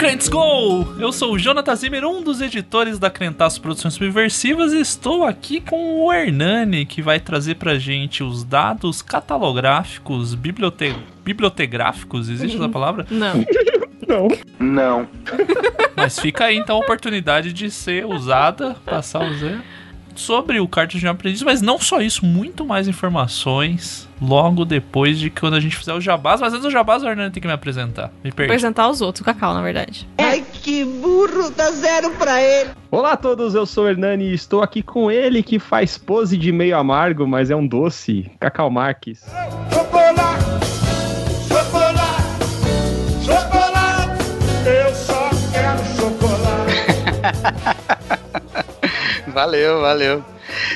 Crentes Go! Eu sou o Jonathan Zimmer, um dos editores da Crentaço Produções Subversivas e estou aqui com o Hernani, que vai trazer pra gente os dados catalográficos, bibliote... bibliotegráficos, existe essa palavra? Não. Não. Não. Mas fica aí então a oportunidade de ser usada, passar o zero. Sobre o Cartas de um Aprendiz, mas não só isso, muito mais informações logo depois de quando a gente fizer o jabás. Mas antes do jabás, o Hernani tem que me apresentar. Me perdi. Apresentar os outros, o Cacau, na verdade. Ai, que burro, dá zero pra ele. Olá a todos, eu sou o Hernani e estou aqui com ele que faz pose de meio amargo, mas é um doce, Cacau Marques. Chocolate, chocolate, chocolate, eu só quero chocolate. Valeu, valeu.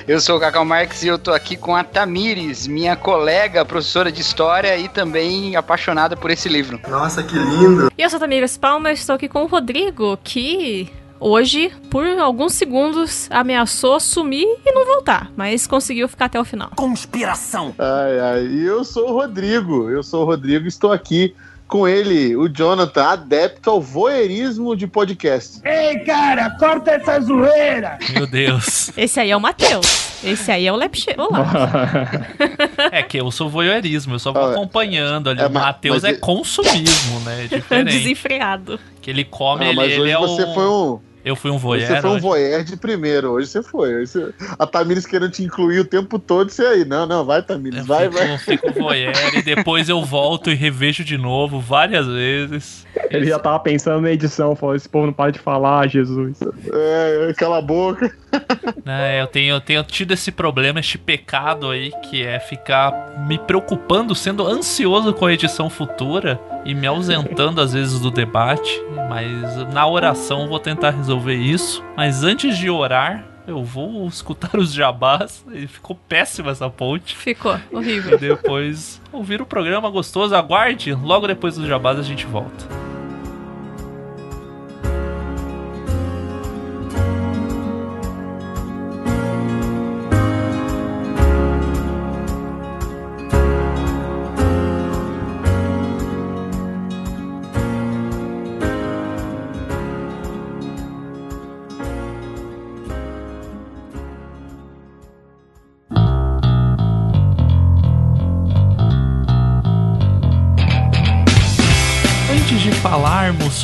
Eu sou o Cacau Marques e eu tô aqui com a Tamires, minha colega, professora de história e também apaixonada por esse livro. Nossa, que lindo! E eu sou Tamires Palma, estou aqui com o Rodrigo, que hoje, por alguns segundos, ameaçou sumir e não voltar, mas conseguiu ficar até o final. Conspiração! Ai, ai, e eu sou o Rodrigo, eu sou o Rodrigo, estou aqui com ele, o Jonathan, adepto ao voyeurismo de podcast. Ei, cara, corta essa zoeira. Meu Deus. Esse aí é o Matheus. Esse aí é o Lepche. Olá. É que eu sou voyeurismo, eu só vou Ah, acompanhando ali. é, o Matheus mas é consumismo, né? É diferente. Desenfreado. que ele come, Ah, ele, mas ele hoje é você um... foi um, Eu fui um voyeur. você foi um hoje. voyeur de primeiro, hoje você foi. Hoje você- A Tamires querendo te incluir o tempo todo, você aí, não, não, vai Tamires, Eu vai, fico, vai. fico voyeur e depois eu volto e revejo de novo várias vezes. Ele já tava pensando na edição, falou: esse povo não para de falar, Jesus. É, cala a boca. É, eu tenho, eu tenho tido esse problema, este pecado aí, que é ficar me preocupando, sendo ansioso com a edição futura e me ausentando às vezes do debate. Mas na oração eu vou tentar resolver isso. Mas antes de orar, eu vou escutar os jabás. E ficou péssima essa ponte. Ficou E horrível. depois ouvir o programa gostoso. Aguarde, logo depois dos jabás a gente volta.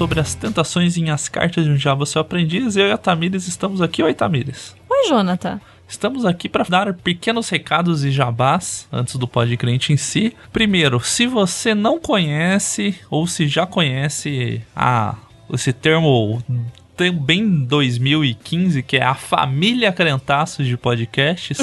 Sobre as tentações em As Cartas de um Diabo Seu Aprendiz, eu e a Tamires estamos aqui. Oi, Tamires. Oi, Jonathan. Estamos aqui para dar pequenos recados e jabás antes do podcast em si. Primeiro, se você não conhece ou se já conhece a esse termo tem bem 2015, que é a família Crentaços de podcasts,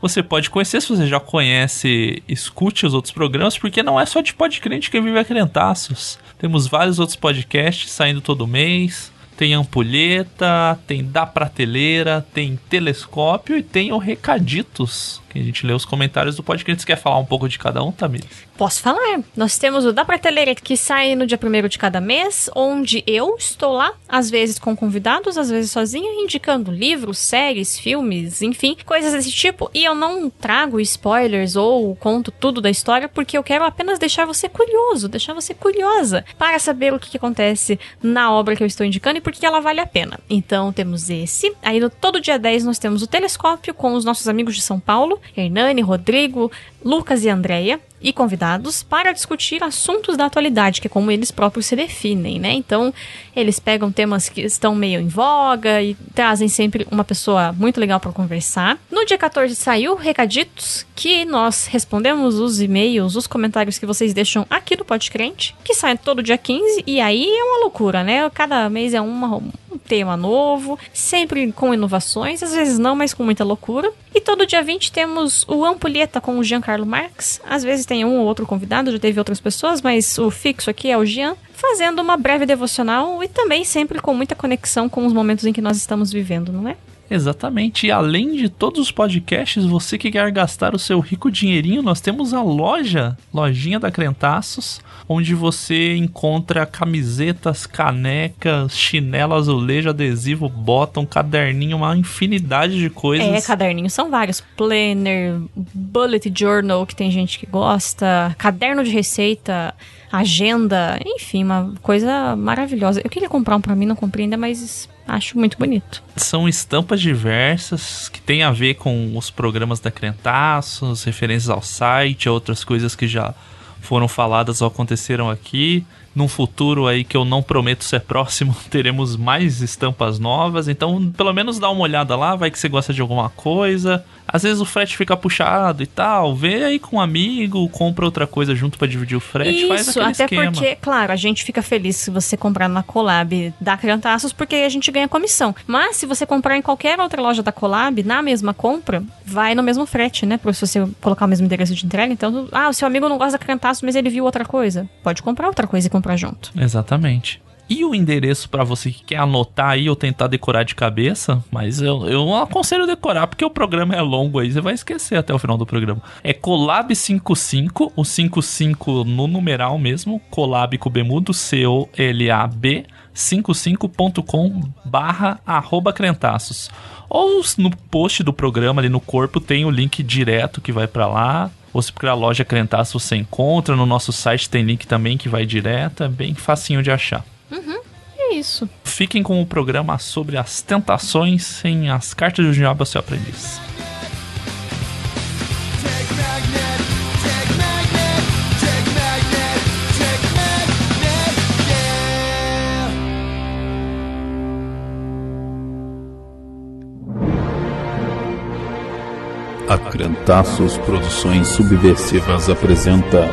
você pode conhecer. Se você já conhece, escute os outros programas, porque não é só de podcrente que vive a Crentaços. Temos vários outros podcasts saindo todo mês. Tem ampulheta, tem da prateleira, tem telescópio e tem o Recaditos, que a gente lê os comentários do podcast. Você quer falar um pouco de cada um, Tamires? Posso falar? Nós temos o da prateleira que sai no dia 1 de cada mês, onde eu estou lá, às vezes com convidados, às vezes sozinha, indicando livros, séries, filmes, enfim, coisas desse tipo. E eu não trago spoilers ou conto tudo da história, porque eu quero apenas deixar você curioso, deixar você curiosa, para saber o que, que acontece na obra que eu estou indicando e por que ela vale a pena. Então temos esse. Aí no todo dia 10 nós temos o telescópio com os nossos amigos de São Paulo, Hernani, Rodrigo, Lucas e Andréia e convidados para discutir assuntos da atualidade, que é como eles próprios se definem, né? Então, eles pegam temas que estão meio em voga e trazem sempre uma pessoa muito legal para conversar. No dia 14 saiu Recaditos, que nós respondemos os e-mails, os comentários que vocês deixam aqui no Podcrente, que sai todo dia 15, e aí é uma loucura, né? Cada mês é uma, um tema novo, sempre com inovações, às vezes não, mas com muita loucura. E todo dia 20 temos o Ampulheta com o Giancarlo Marx. Às vezes tem um ou outro convidado, já teve outras pessoas, mas o fixo aqui é o Gian, fazendo uma breve devocional e também sempre com muita conexão com os momentos em que nós estamos vivendo, não é? Exatamente. E além de todos os podcasts, você que quer gastar o seu rico dinheirinho, nós temos a loja, lojinha da Crentaços, onde você encontra camisetas, canecas, chinelo, azulejo, adesivo, bottom, caderninho, uma infinidade de coisas. É, caderninhos são vários. Planner, bullet journal, que tem gente que gosta, caderno de receita, agenda, enfim, uma coisa maravilhosa. Eu queria comprar um pra mim, não comprei ainda, mas acho muito bonito. São estampas diversas que tem a ver com os programas da Crentaços, referências ao site, outras coisas que já foram faladas ou aconteceram aqui. Num futuro aí que eu não prometo ser próximo, teremos mais estampas novas. Então, pelo menos dá uma olhada lá, vai que você gosta de alguma coisa. Às vezes o frete fica puxado e tal. Vê aí com um amigo, compra outra coisa junto pra dividir o frete, faz Isso, aquele até esquema. porque, claro, a gente fica feliz se você comprar na Colab da Criantaços, porque aí a gente ganha comissão. Mas se você comprar em qualquer outra loja da Colab, na mesma compra, vai no mesmo frete, né? Por se você colocar o mesmo endereço de entrega. Então, ah, o seu amigo não gosta da Criantaços, mas ele viu outra coisa. Pode comprar outra coisa e comprar junto. Exatamente. E o endereço pra você que quer anotar aí ou tentar decorar de cabeça, mas eu, eu aconselho decorar porque o programa é longo aí, você vai esquecer até o final do programa. É Colab55, o 55 no numeral mesmo, Colab com bemudo, C-O-L-A-B, 55.com barra arroba crentaços. Ou no post do programa ali no corpo tem o link direto que vai pra lá. Ou se procurar a loja Crentaço você encontra. No nosso site tem link também que vai direto. É bem facinho de achar. É isso. Fiquem com o programa sobre as tentações em As Cartas do Diabo ao Seu Aprendiz. A Crentaços Produções Subversivas apresenta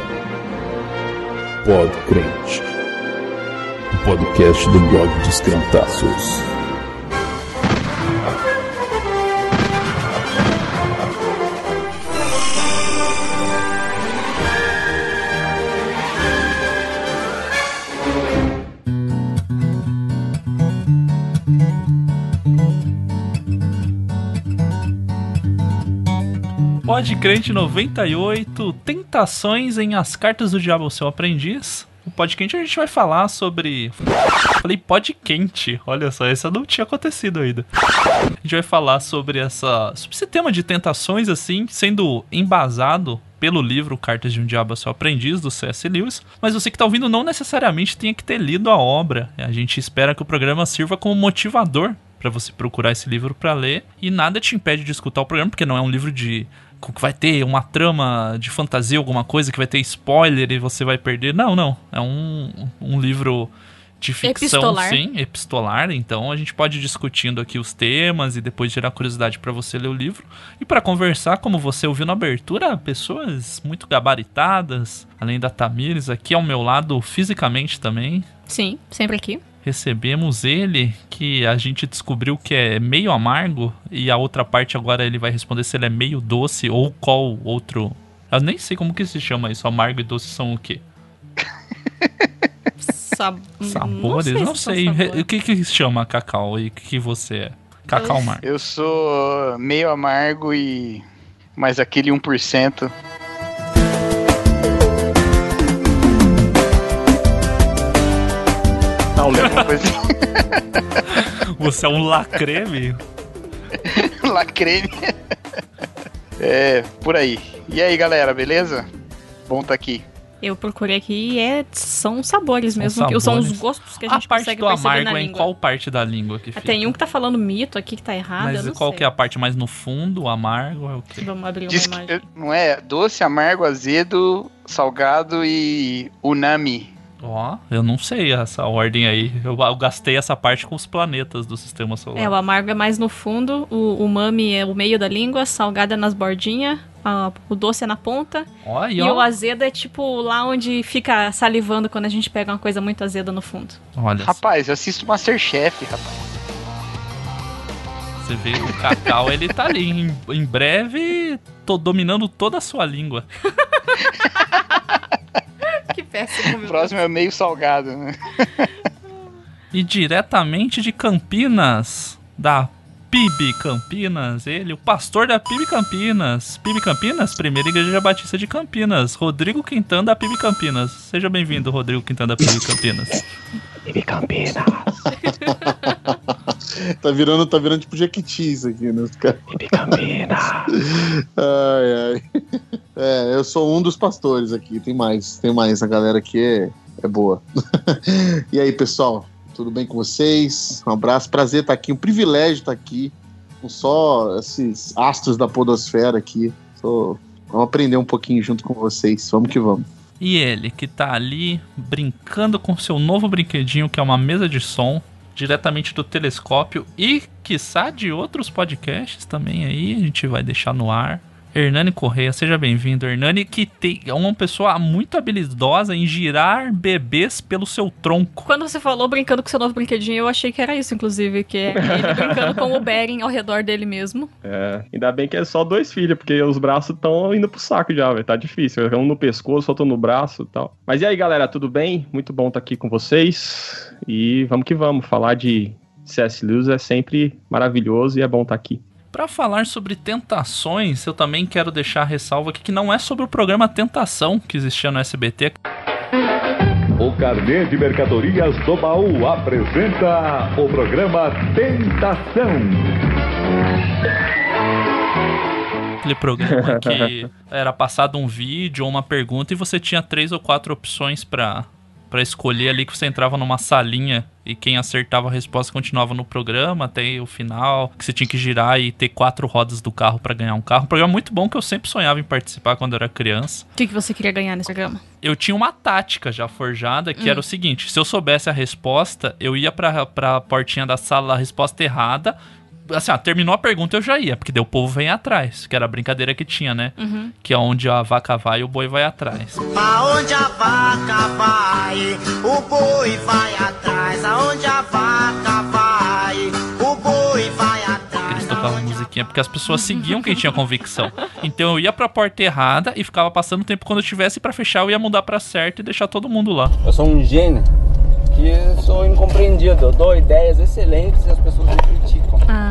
Pod Crente, podcast do blog dos Crentaços. Pode Crente 98, Tentações em As Cartas do Diabo ao Seu Aprendiz. O Pod Quente a gente vai falar sobre. Falei Pod Quente, olha só, essa não tinha acontecido ainda. A gente vai falar sobre essa. sobre esse tema de tentações, assim, sendo embasado pelo livro Cartas de um Diabo ao Seu Aprendiz, do C.S. Lewis. Mas você que tá ouvindo não necessariamente tenha que ter lido a obra. A gente espera que o programa sirva como motivador para você procurar esse livro para ler. E nada te impede de escutar o programa, porque não é um livro de que vai ter uma trama de fantasia, alguma coisa que vai ter spoiler e você vai perder. Não, não. É um, um livro de ficção, Epistolar. sim, epistolar. Então a gente pode ir discutindo aqui os temas e depois gerar curiosidade para você ler o livro. E para conversar, como você ouviu na abertura, pessoas muito gabaritadas, além da Tamires, aqui ao meu lado fisicamente também. Sim, sempre aqui. Recebemos ele, que a gente descobriu que é meio amargo, e a outra parte agora ele vai responder se ele é meio doce ou qual outro. Eu nem sei como que se chama isso. Amargo e doce são o quê? Sab... Sabores? Não Não sei. sei. se são Re- sabores. O que que se chama cacau e o que que você é? Cacau amargo. Eu sou meio amargo e. Mas aquele 1%. Não, Léo. Uma coisa Você é um lacreme? lacreme. É, por aí. E aí, galera, beleza? Bom tá aqui. Eu procurei aqui e é, são sabores São mesmo, que são os sabores. gostos que a A gente parte consegue do perceber amargo na é em qual parte da língua que Ah, fica? Tem um que tá falando mito aqui que tá errado, eu Mas não qual sei. que é a parte mais no fundo? O amargo é o quê? Vamos abrir uma Diz que, não é doce, amargo, azedo, salgado e unami. Ó, eu não sei essa ordem aí. Eu, eu gastei essa parte com os planetas do sistema solar. É, o amargo é mais no fundo, o umami é o meio da língua, salgado é nas bordinhas, a- o doce é na ponta, Ó, e e o azedo é tipo lá onde fica salivando quando a gente pega uma coisa muito azeda no fundo. olha, Rapaz, eu assisto Masterchef, rapaz. você vê o cacau, ele tá ali. Em, em breve, tô dominando toda a sua língua. Péssimo, O próximo é meio salgado, né? E diretamente de Campinas, da PIB Campinas, ele, o pastor da PIB Campinas. PIB Campinas, primeira igreja batista de Campinas. Rodrigo Quintana da PIB Campinas. Seja bem-vindo, Rodrigo Quintana da PIB Campinas. Tá virando, tá virando tipo Jequiti isso aqui, né? Os caras. Ai, ai. É, eu sou um dos pastores aqui. Tem mais, tem mais. A galera aqui é, é boa. e aí, pessoal? Tudo bem com vocês? Um abraço, prazer estar aqui, um privilégio estar aqui com só esses astros da podosfera aqui. Tô, vamos aprender um pouquinho junto com vocês. Vamos que vamos. E ele, que tá ali brincando com seu novo brinquedinho, que é uma mesa de som, diretamente do telescópio e, quiçá, de outros podcasts também aí, a gente vai deixar no ar. Hernani Correia, seja bem-vindo. Hernani que tem, é uma pessoa muito habilidosa em girar bebês pelo seu tronco. Quando você falou brincando com seu novo brinquedinho, eu achei que era isso, inclusive, que é ele brincando com o Beren ao redor dele mesmo. É, ainda bem que é só dois filhos, porque os braços estão indo pro saco já, velho. Tá difícil. Um no pescoço, outro no braço e tal. Mas e aí, galera, tudo bem? Muito bom estar aqui com vocês. E vamos que vamos. Falar de C.S. Lewis é sempre maravilhoso e é bom estar aqui. Para falar sobre tentações, eu também quero deixar a ressalva aqui que não é sobre o programa Tentação que existia no SBT. O Carnê de Mercadorias do Baú apresenta o programa Tentação. Aquele programa que era passado um vídeo ou uma pergunta e você tinha três ou quatro opções para para escolher ali que você entrava numa salinha e quem acertava a resposta continuava no programa até o final, que você tinha que girar e ter quatro rodas do carro para ganhar um carro. Um programa muito bom que eu sempre sonhava em participar quando eu era criança. O que, que você queria ganhar nesse programa? Eu tinha uma tática já forjada que hum. era o seguinte: se eu soubesse a resposta, eu ia pra, pra portinha da sala, a resposta errada, assim, ó, terminou a pergunta eu já ia, porque daí o povo vem atrás, que era a brincadeira que tinha, né? Uhum. Que é onde a vaca vai o boi vai atrás. Aonde a vaca vai, o boi vai atrás. Aonde a vaca vai, o boi vai atrás. Eles tocavam musiquinha, porque as pessoas seguiam quem tinha convicção. Então eu ia pra porta errada e ficava passando tempo quando eu tivesse para fechar, eu ia mudar pra certo e deixar todo mundo lá. Eu sou um gênio que sou incompreendido. Eu dou ideias excelentes e as pessoas me criticam. Ah,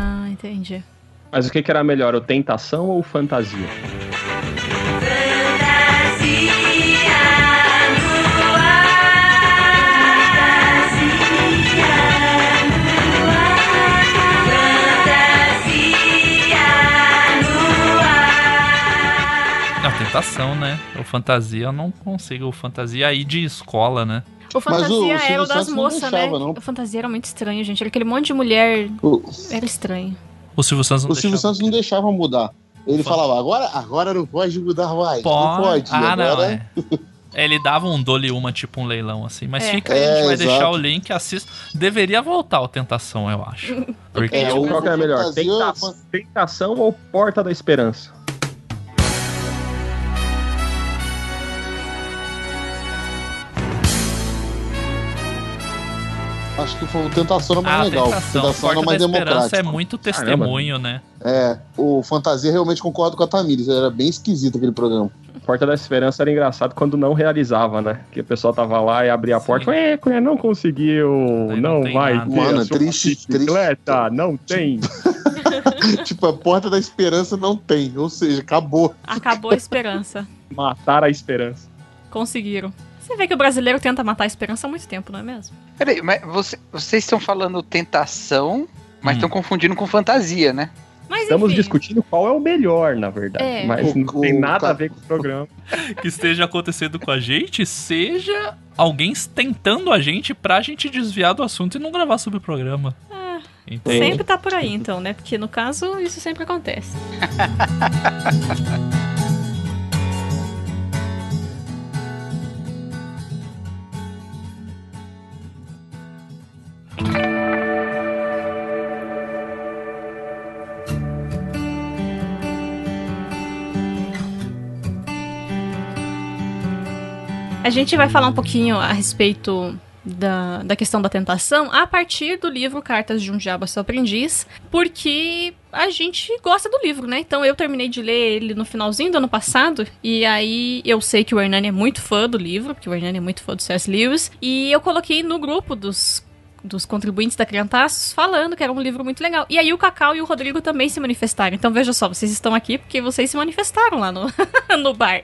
entendi. Mas o que, que era melhor, o tentação ou fantasia? A tentação, né? O fantasia eu não consigo. O fantasia aí de escola, né? O fantasia era o das moças, né? Não. O fantasia era muito estranho, gente. Era aquele monte de mulher. O... Era estranho. O Silvio Santos não O Silvio deixava. Santos não deixava mudar. Ele falava, agora, agora não pode mudar mais. Pode. Não pode. Ah, agora... não, é. Ele dava um dole uma, tipo um leilão, assim. Mas É. fica aí, a gente É, vai exato. deixar o link, assista. Deveria voltar o Tentação, eu acho. Porque, É, tipo, o- Qual que era melhor, tentação, tentação ou porta da esperança? Acho que foi o Tentação era mais a legal. Tentação, Tentação Porta era mais da Esperança democrático. é muito testemunho, né? É, o Fantasia realmente concordo com a Tamires. Era bem esquisito aquele programa. Porta da Esperança era engraçado quando não realizava, né? Que o pessoal tava lá e abria a porta. Cunha, não conseguiu, Aí não não, vai nada. ter Mano, triste, bicicleta, não tem. tipo, a Porta da Esperança não tem. Ou seja, acabou. Acabou a esperança. Matar a esperança. Conseguiram. Você vê que o brasileiro tenta matar a esperança há muito tempo, não é mesmo? Peraí, mas você- vocês estão falando tentação, mas Hum. estão confundindo com fantasia, né? Mas Estamos enfim, discutindo qual é o melhor, na verdade. É. Mas não tem nada a ver com o programa. Que esteja acontecendo com a gente, seja alguém tentando a gente pra gente desviar do assunto e não gravar sobre o programa. Entende? sempre tá por aí, então, né? Porque no caso, isso sempre acontece. A gente vai falar um pouquinho a respeito da, da questão da tentação a partir do livro Cartas de um Diabo a Seu Aprendiz, porque a gente gosta do livro, né? Então eu terminei de ler ele no finalzinho do ano passado, e aí eu sei que o Hernani é muito fã do livro, porque o Hernani é muito fã do C.S. Lewis, e eu coloquei no grupo dos dos contribuintes da Criantaços falando que era um livro muito legal. E aí o Cacau e o Rodrigo também se manifestaram. Então veja só, vocês estão aqui porque vocês se manifestaram lá no, no bar.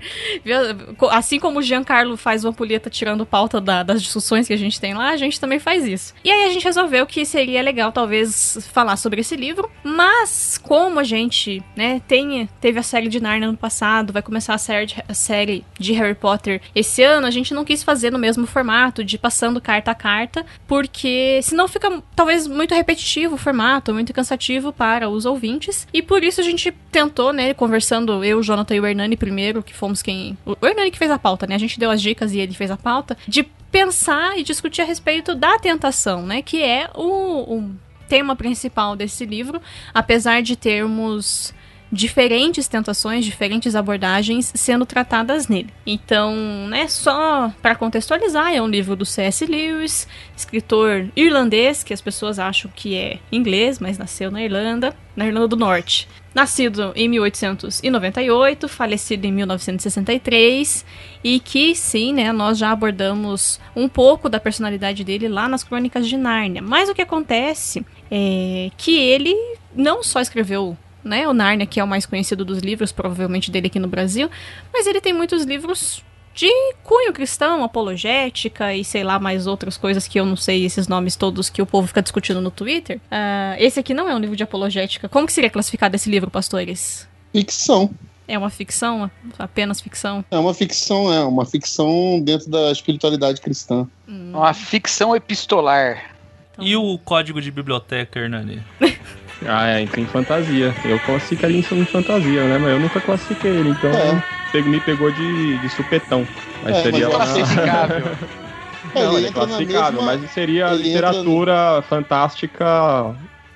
Assim como o Giancarlo faz uma ampulheta tirando pauta da, das discussões que a gente tem lá, a gente também faz isso. E aí a gente resolveu que seria legal talvez falar sobre esse livro, mas como a gente, né, tem, teve a série de Narnia no passado, vai começar a série, de, a série de Harry Potter esse ano, a gente não quis fazer no mesmo formato de passando carta a carta, porque senão fica talvez muito repetitivo o formato, muito cansativo para os ouvintes. E por isso a gente tentou, né, conversando eu, o Jonathan e o Hernani primeiro, que fomos quem. O Hernani que fez a pauta, né? A gente deu as dicas e ele fez a pauta, de pensar e discutir a respeito da tentação, né? Que é o, o tema principal desse livro, apesar de termos diferentes tentações, diferentes abordagens sendo tratadas nele. Então, né, só para contextualizar, é um livro do C.S. Lewis, escritor irlandês, que as pessoas acham que é inglês, mas nasceu na Irlanda, na Irlanda do Norte. Nascido em 1898, falecido em 1963, e que sim, né, nós já abordamos um pouco da personalidade dele lá nas Crônicas de Nárnia. Mas o que acontece é que ele não só escreveu né? O Narnia, que é o mais conhecido dos livros, provavelmente dele aqui no Brasil. Mas ele tem muitos livros de cunho cristão, apologética e sei lá mais outras coisas que eu não sei esses nomes todos que o povo fica discutindo no Twitter. Uh, esse aqui não é um livro de apologética. Como que seria classificado esse livro, pastores? Ficção. É uma ficção? Apenas ficção? É uma ficção, é uma ficção dentro da espiritualidade cristã. Hum. Uma ficção epistolar. Então... E o código de biblioteca, Hernani? Ah, é, tem fantasia. Eu classificaria isso em fantasia, né? Mas eu nunca classifiquei ele, então é. me pegou de, de supetão. Mas é, seria mas é classificável. Não, ele, é classificável, mesma... mas seria literatura entra... fantástica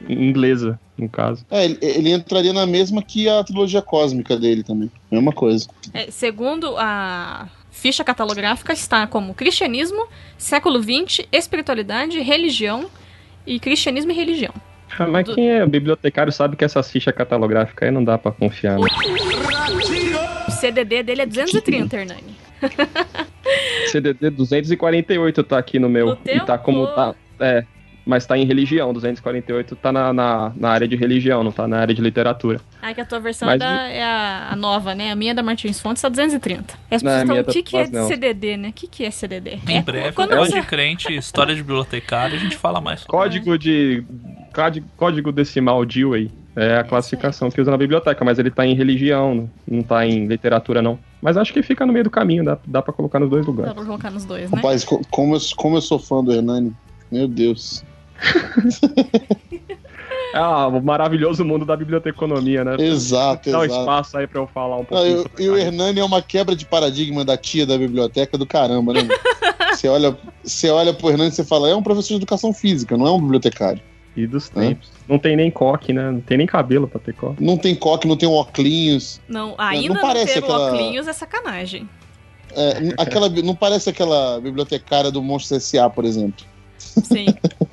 inglesa, no caso. É, ele, ele, entraria na mesma que a trilogia cósmica dele também. Mesma coisa. É, segundo a ficha catalográfica, está como cristianismo, século XX, espiritualidade, religião e cristianismo e religião. Ah, mas quem é bibliotecário sabe que essa ficha catalográfica aí não dá para confiar. Né? O CDD dele é 230, Hernani. CDD 248 tá aqui no meu. No e tá como tá. É, mas tá em religião. 248 tá na, na, na, área de religião, não tá na área de literatura. Ah, que a tua versão mas, é, da, é a, a, nova, né? A minha é da Martins Fontes tá 230. E as pessoas estão, o que, que é não. CDD, né? O que, que é CDD? Em é, breve, quando é de crente, história de bibliotecário, a gente fala mais sobre Código de. Código decimal Dewey. É a classificação que usa na biblioteca, mas ele tá em religião, não tá em literatura, não. Mas acho que fica no meio do caminho, dá, dá pra colocar nos dois lugares. Dá pra colocar nos dois, né? Rapaz, como eu, como eu sou fã do Hernani, meu Deus. É o maravilhoso mundo da biblioteconomia, né? Exato, Dá um espaço aí pra eu falar um pouco. E o Hernani é uma quebra de paradigma da tia da biblioteca do caramba, né? você, olha, você olha pro Hernani e você fala, é um professor de educação física, não é um bibliotecário. E dos tempos. É? Não tem nem coque, né? Não tem nem cabelo pra ter coque. Não tem coque, não tem um óculos. Não, ainda não, não parece ter aquela... óculos é sacanagem. É, aquela, não parece aquela bibliotecária do Monstro S.A., por exemplo. Sim.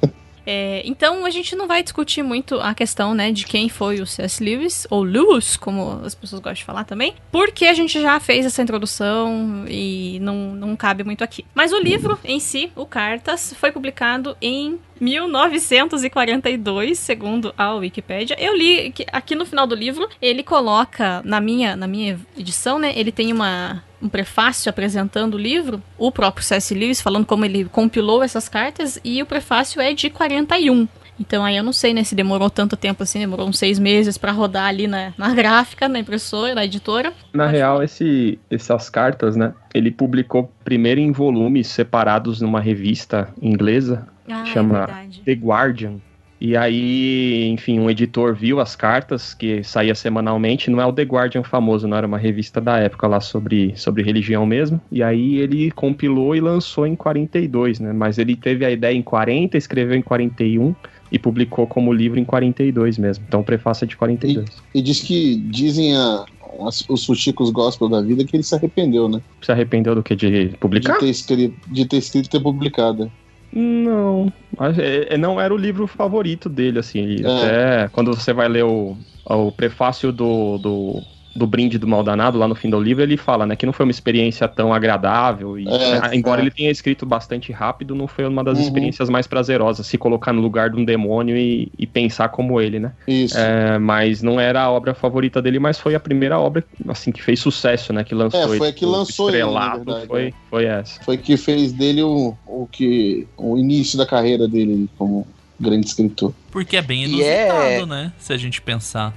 É, então a gente não vai discutir muito a questão, né, de quem foi o C.S. Lewis, ou Lewis, como as pessoas gostam de falar também, porque a gente já fez essa introdução e não, não cabe muito aqui. Mas o livro em si, o Cartas, foi publicado em 1942, segundo a Wikipedia. Eu li que aqui no final do livro, ele coloca na minha na minha edição, né, ele tem uma um prefácio apresentando o livro, o próprio C.S. Lewis falando como ele compilou essas cartas, e o prefácio é de 41. Então aí eu não sei, né, se demorou tanto tempo assim, demorou uns seis meses para rodar ali na, na gráfica, na impressora, na editora. Na real, esse, essas cartas, né, ele publicou primeiro em volumes separados numa revista inglesa, ah, é chama é The Guardian. E aí, enfim, um editor viu as cartas que saía semanalmente, não é o The Guardian famoso, não era uma revista da época lá sobre, sobre religião mesmo. E aí ele compilou e lançou em 42, né? Mas ele teve a ideia em 40, escreveu em 41 e publicou como livro em 42 mesmo. Então o prefácio é de 42. E, e diz que dizem a, os fuxicos gospel da vida que ele se arrependeu, né? Se arrependeu do que? De publicar? De ter escrito, de ter escrito e ter publicado. Não, é, é, não era o livro favorito dele, assim. É. Até quando você vai ler o, o prefácio do, do do brinde do Maldanado, lá no fim do livro, ele fala, né, que não foi uma experiência tão agradável. E, É, né, embora é. ele tenha escrito bastante rápido, não foi uma das Uhum. experiências mais prazerosas, se colocar no lugar de um demônio e, e pensar como ele, né? Isso. É, mas não era a obra favorita dele, mas foi a primeira obra, assim, que fez sucesso, né? Que lançou É, foi ele. a que O lançou ele, estrelado verdade, foi, né? foi essa. Foi que fez dele o, o que. o início da carreira dele como grande escritor. Porque é bem E inusitado, é- né? Se a gente pensar.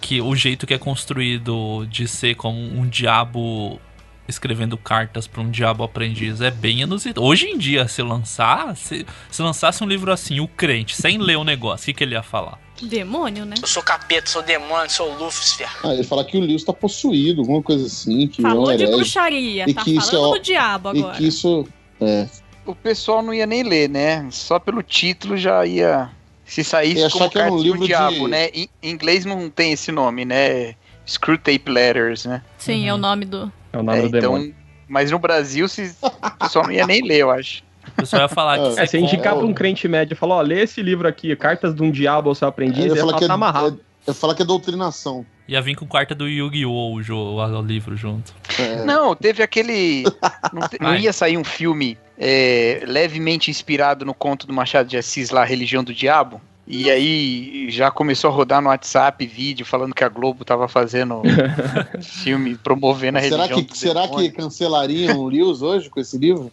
Que, o jeito que é construído de ser como um diabo escrevendo cartas pra um diabo aprendiz é bem inusitado. Hoje em dia, se lançar, se, se lançasse um livro assim, o crente, sem ler o negócio, o que, que ele ia falar? Demônio, né? Eu sou capeta, sou demônio, sou Lúcifer. Ah, ele fala que o Lewis tá possuído, alguma coisa assim, que é Falou um de herege. bruxaria, E tá que isso falando é- do diabo E agora. que isso. É. O pessoal não ia nem ler, né? Só pelo título já ia. Se saísse Ia achar como que era um cartas do diabo, de- né? Em inglês não tem esse nome, né? Screwtape Letters, né? Sim, é o nome do. É o nome É, do demônio. então, mas no Brasil se, o pessoal não ia nem ler, eu acho. O pessoal ia falar que É, você É, se indicar compra- pra um crente médio e falar, ó, lê esse livro aqui, Cartas de um Diabo ao seu aprendiz, Ele ele fala fala que é, tá amarrado. é, ele fala que é doutrinação. ia vir com carta do Yu-Gi-Oh! O, o livro junto. É. Não, teve aquele. Não, te- não ia sair um filme é, levemente inspirado no conto do Machado de Assis lá, Religião do Diabo? E aí já começou a rodar no WhatsApp vídeo falando que a Globo tava fazendo filme promovendo a será religião que, do será que cancelariam o Lewis hoje com esse livro?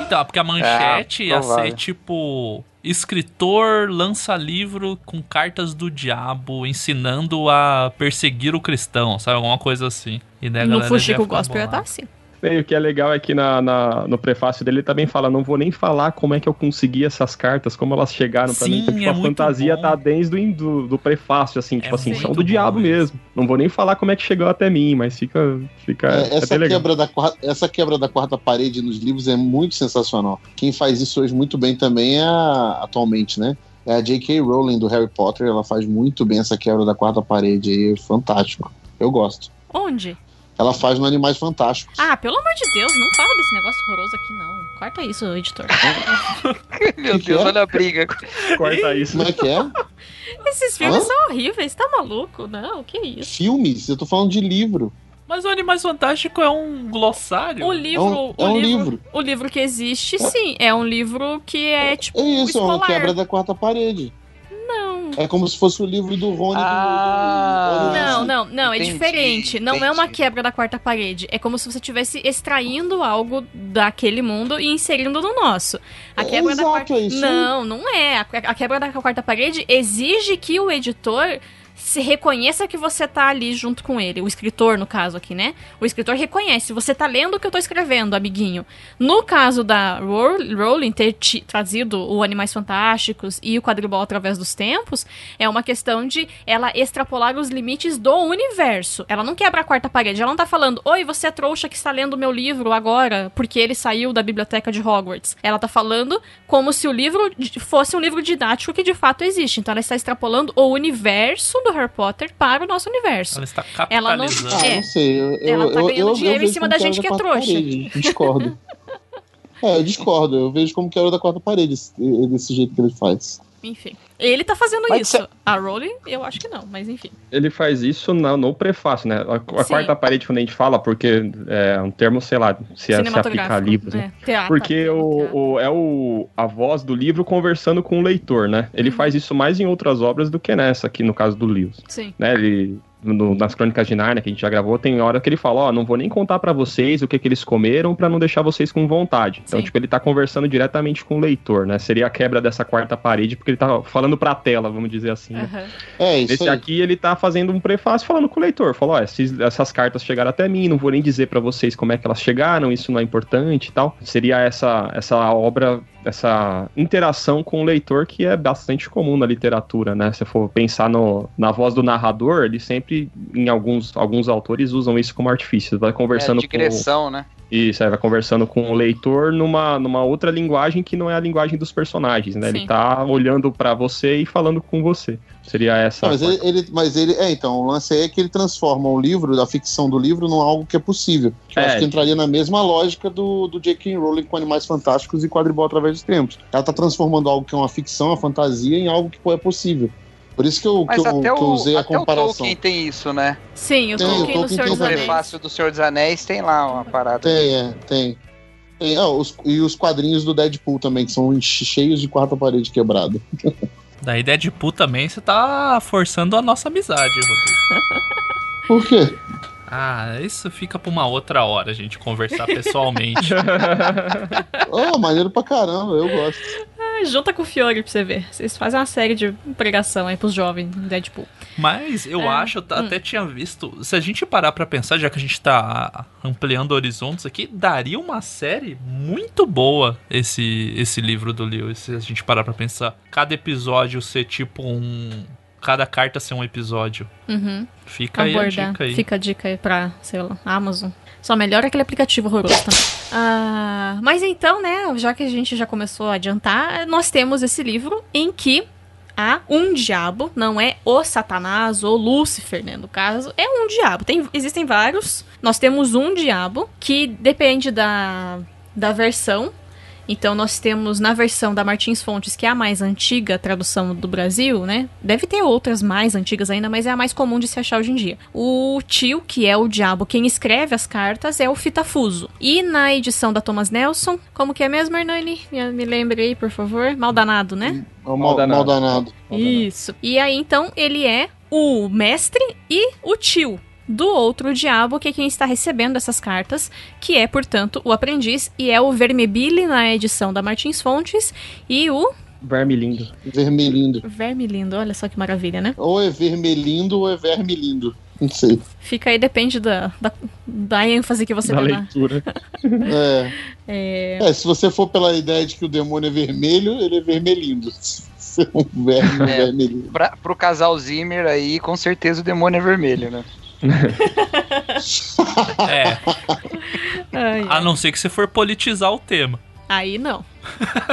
Então, porque a manchete É, ia ser tipo. Escritor lança livro com cartas do diabo ensinando a perseguir o cristão, sabe? Alguma coisa assim. E daí No Fuxico Gospel ia bolada. tá assim. E o que é legal é que na, na- no prefácio dele ele também fala, não vou nem falar como é que eu consegui essas cartas, como elas chegaram pra Sim, mim. Então, tipo, é a fantasia bom. tá desde o do, do prefácio, assim, tipo É assim, são do bom diabo isso. mesmo. Não vou nem falar como é que chegou até mim, mas fica, fica É, essa, quebra da, quarta- essa quebra da quarta parede nos livros é muito sensacional. Quem faz isso hoje muito bem também é a, atualmente, né? É a J.K. Rowling do Harry Potter. Ela faz muito bem essa quebra da quarta parede aí. é Fantástico. Eu gosto. Onde? Ela faz no Animais Fantásticos. Ah, pelo amor de Deus, não fala desse negócio horroroso aqui, não. Corta isso, editor. Meu que Deus, é? olha a briga. Corta isso. Como é que é? Esses filmes Hã? são horríveis, tá maluco? Não, que isso. Filmes? Eu tô falando de livro. Mas o Animais Fantástico é um glossário. O livro, É um- é o um livro, livro. o livro que existe, sim, é um livro que é tipo É isso, é uma escolar. quebra da quarta parede. Não. É como se fosse o livro do Rony. do- Ah. do- do- Não, não, não, é Entendi, diferente. Não é uma entendi. quebra da quarta parede. É como se você estivesse extraindo algo daquele mundo e inserindo no nosso. A É quebra da exato, quarta é isso. Não, não é. A, a quebra da quarta parede exige que o editor se reconheça que você tá ali junto com ele. O escritor, no caso aqui, né? O escritor reconhece. Você tá lendo o que eu tô escrevendo, amiguinho. No caso da Row- Rowling ter trazido o Animais Fantásticos e o quadribol através dos tempos, é uma questão de ela extrapolar os limites do universo. Ela não quebra a quarta parede. Ela não tá falando, oi, você é trouxa que está lendo o meu livro agora, porque ele saiu da biblioteca de Hogwarts. Ela tá falando como se o livro fosse um livro didático que de fato existe. Então ela está extrapolando o universo do Harry Potter para o nosso universo. Ela está Ela não- capitalizando. Ah, É. não sei. Eu, Ela eu, tá eu- ganhando eu- dinheiro eu em cima da gente que é quarta trouxa. parede. Discordo. é, eu discordo. Eu vejo como quebra da quarta parede esse- desse jeito que ele faz. Enfim. Ele tá fazendo Mas isso. cê- A Rowling, eu acho que não, mas enfim. Ele faz isso na- no prefácio, né? A, a quarta parede, quando a gente fala, porque é um termo, sei lá, se, é, se aplica a Cinematográfico. livros, né? É, teatro, Porque teatro. o, o- é o, a voz do livro conversando com o leitor, né? Ele Uhum. faz isso mais em outras obras do que nessa, aqui no caso do livro. Sim. Né? Ele, no- nas Crônicas de Nárnia, que a gente já gravou, tem hora que ele fala, ó, não vou nem contar pra vocês o que, que eles comeram pra não deixar vocês com vontade. Então, Sim. tipo, ele tá conversando diretamente com o leitor, né? Seria a quebra dessa quarta parede, porque ele tá falando pra tela, vamos dizer assim. né? Aham. É, isso Nesse aí. aqui ele tá fazendo um prefácio falando com o leitor. Falou, ó, esses- essas cartas chegaram até mim, não vou nem dizer pra vocês como é que elas chegaram, isso não é importante e tal. Seria essa, essa obra, essa interação com o leitor que é bastante comum na literatura, né? Se for pensar no, na voz do narrador, ele sempre, em alguns, alguns autores, usam isso como artifício. Vai É, conversando com... digressão, né? Isso, aí vai conversando com o leitor numa, numa outra linguagem que não é a linguagem dos personagens, né? Sim. Ele tá olhando pra você e falando com você. Seria essa... Não, mas ele, ele- mas ele. É, então, o lance aí é que ele transforma o livro, a ficção do livro, num algo que é possível. Que eu É. acho que entraria na mesma lógica do, do J.K. Rowling com Animais Fantásticos e Quadribol através dos tempos. Ela tá transformando algo que é uma ficção, uma fantasia, em algo que é possível. Por isso que eu, que eu, até que eu o, usei a até o comparação. Tolkien tem isso, né? Sim, o Tem, o Tolkien no Tolkien Senhor tem dos um O Anéis. prefácio do Senhor dos Anéis tem lá uma parada. Tem, é, tem. Tem, ah, os- e os quadrinhos do Deadpool também, que são cheios de quarta parede quebrada. Daí Deadpool também você tá forçando a nossa amizade, Rodrigo. Por quê? Ah, isso fica pra uma outra hora, a gente conversar pessoalmente. Oh, maneiro pra caramba, eu gosto. Ah, junta com o Fiore pra você ver. Vocês fazem uma série de pregação aí pros jovens do Deadpool. Mas eu É, acho, eu ta- hum. até tinha visto, se a gente parar pra pensar, já que a gente tá ampliando horizontes aqui, daria uma série muito boa esse, esse livro do Lewis, se a gente parar pra pensar. Cada episódio ser tipo um. Cada carta ser um episódio. Uhum. Fica aí a dica aí. Fica a dica aí pra, sei lá, Amazon. Só melhor aquele aplicativo horroroso também. Ah, mas então, né, já que a gente já começou a adiantar, nós temos esse livro em que há um diabo, não é o Satanás ou Lúcifer, né, no caso, é um diabo. Tem, existem vários. Nós temos um diabo que depende da, da versão. Então nós temos na versão da Martins Fontes, que é a mais antiga tradução do Brasil, né? Deve ter outras mais antigas ainda, mas é a mais comum de se achar hoje em dia. O tio, que é o diabo, quem escreve as cartas é o Fitafuso. E na edição da Thomas Nelson, como que é mesmo, Hernani? Me, lembre aí, por favor. Maldanado, né? Mal, mal danado. Isso. E aí, então, ele é o mestre e o tio do outro diabo, que é quem está recebendo essas cartas, que é, portanto, o aprendiz, e é o Vermebile na edição da Martins Fontes, e o Vermilindo. Vermelindo. Vermilindo, olha só que maravilha, né? Ou é vermelindo ou é vermelindo. Não sei. Fica aí, depende da, da, da ênfase que você Da dá leitura. É. É... É, se você for pela ideia de que o demônio é vermelho, ele é vermelindo. Se é um verme, É. vermelindo. Pra, pro casal Zimmer aí, com certeza o demônio é vermelho, né? É, Ai, a não ser que você for politizar o tema. Aí não.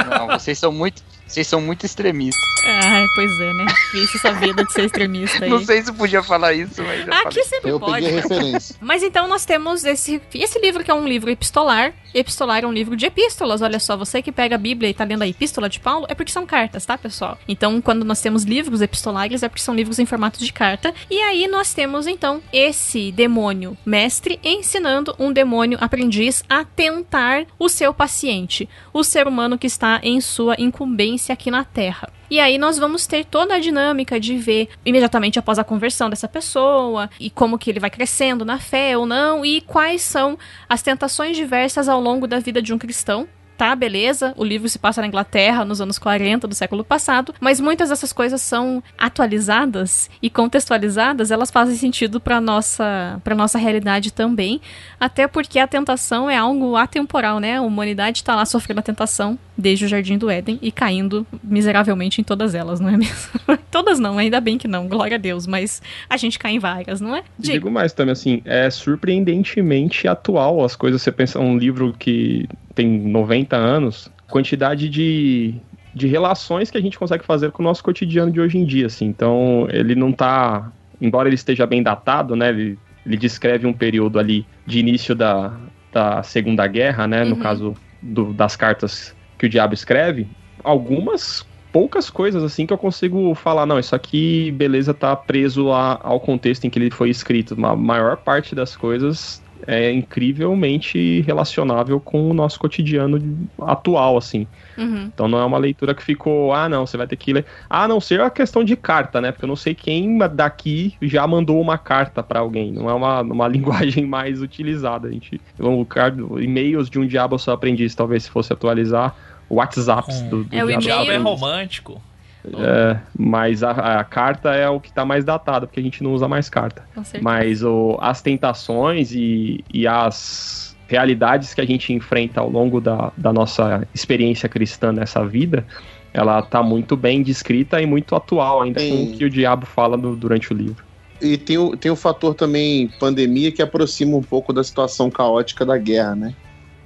Não, vocês são muito. Vocês são muito extremistas. Ai, pois é, né? Vice essa vida de ser extremista aí. Não sei se podia falar isso, mas eu Aqui falei. sempre Eu pode. peguei referência. Mas então nós temos esse, esse livro que é um livro epistolar. Epistolar é um livro de epístolas. Olha só, você que pega a Bíblia e tá lendo a Epístola de Paulo, é porque são cartas, tá, pessoal? Então, quando nós temos livros epistolares, é porque são livros em formato de carta. E aí nós temos então esse demônio mestre ensinando um demônio aprendiz a tentar o seu paciente, o ser humano que está em sua incumbência aqui na Terra. E aí nós vamos ter toda a dinâmica de ver imediatamente após a conversão dessa pessoa e como que ele vai crescendo na fé ou não e quais são as tentações diversas ao longo da vida de um cristão. Tá, beleza. O livro se passa na Inglaterra nos anos 40 do século passado, mas muitas dessas coisas são atualizadas e contextualizadas, elas fazem sentido para nossa para nossa realidade também, até porque a tentação é algo atemporal, né? A humanidade tá lá sofrendo a tentação desde o Jardim do Éden e caindo miseravelmente em todas elas, não é mesmo? todas não, ainda bem que não, glória a Deus, mas a gente cai em várias, não é? Diga. Digo mais também, assim, é surpreendentemente atual as coisas. Você pensa um livro que tem 90 anos, quantidade de, de relações que a gente consegue fazer com o nosso cotidiano de hoje em dia, assim. Então, ele não tá, embora ele esteja bem datado, né, ele, ele descreve um período ali de início da, da Segunda Guerra, né, no Uhum. caso do- das cartas que o diabo escreve, algumas poucas coisas assim que eu consigo falar, não, isso aqui, beleza, tá preso a- ao contexto em que ele foi escrito. A maior parte das coisas é incrivelmente relacionável com o nosso cotidiano atual, assim. Uhum. Então não é uma leitura que ficou, ah, não, você vai ter que ler. Ah, não ser a questão de carta, né? Porque eu não sei quem daqui já mandou uma carta pra alguém. Não é uma, uma linguagem mais utilizada. A gente, o e-mails de um diabo só aprendiz, talvez se fosse atualizar. WhatsApps do, do É, o diabo. É romântico. É, mas a, a carta é o que tá mais datado, porque a gente não usa mais carta. Com. Mas o, as tentações e, e as realidades que a gente enfrenta ao longo da, da nossa experiência cristã nessa vida, ela tá muito bem descrita e muito atual ainda com Sim. o que o diabo fala no- durante o livro. E tem o, tem o fator também pandemia que aproxima um pouco da situação caótica da guerra, né?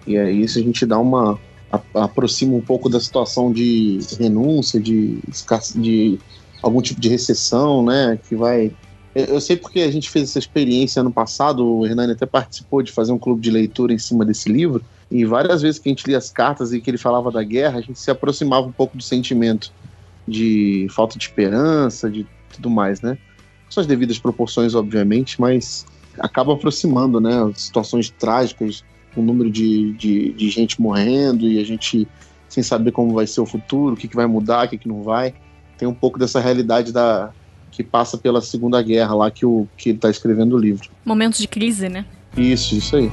E aí isso a gente dá uma. Aproxima um pouco da situação de renúncia, de, de algum tipo de recessão, né? Que vai. Eu sei porque a gente fez essa experiência ano passado, o Hernani até participou de fazer um clube de leitura em cima desse livro, e várias vezes que a gente lia as cartas e que ele falava da guerra, a gente se aproximava um pouco do sentimento de falta de esperança, de tudo mais, né? Com suas devidas proporções, obviamente, mas acaba aproximando, né? Situações trágicas, o número de, de, de gente morrendo e a gente sem saber como vai ser o futuro, o que, que vai mudar, o que, que não vai. Tem um pouco dessa realidade da que passa pela Segunda Guerra lá que, o, que ele está escrevendo o livro. Momentos de crise, né? Isso, isso aí.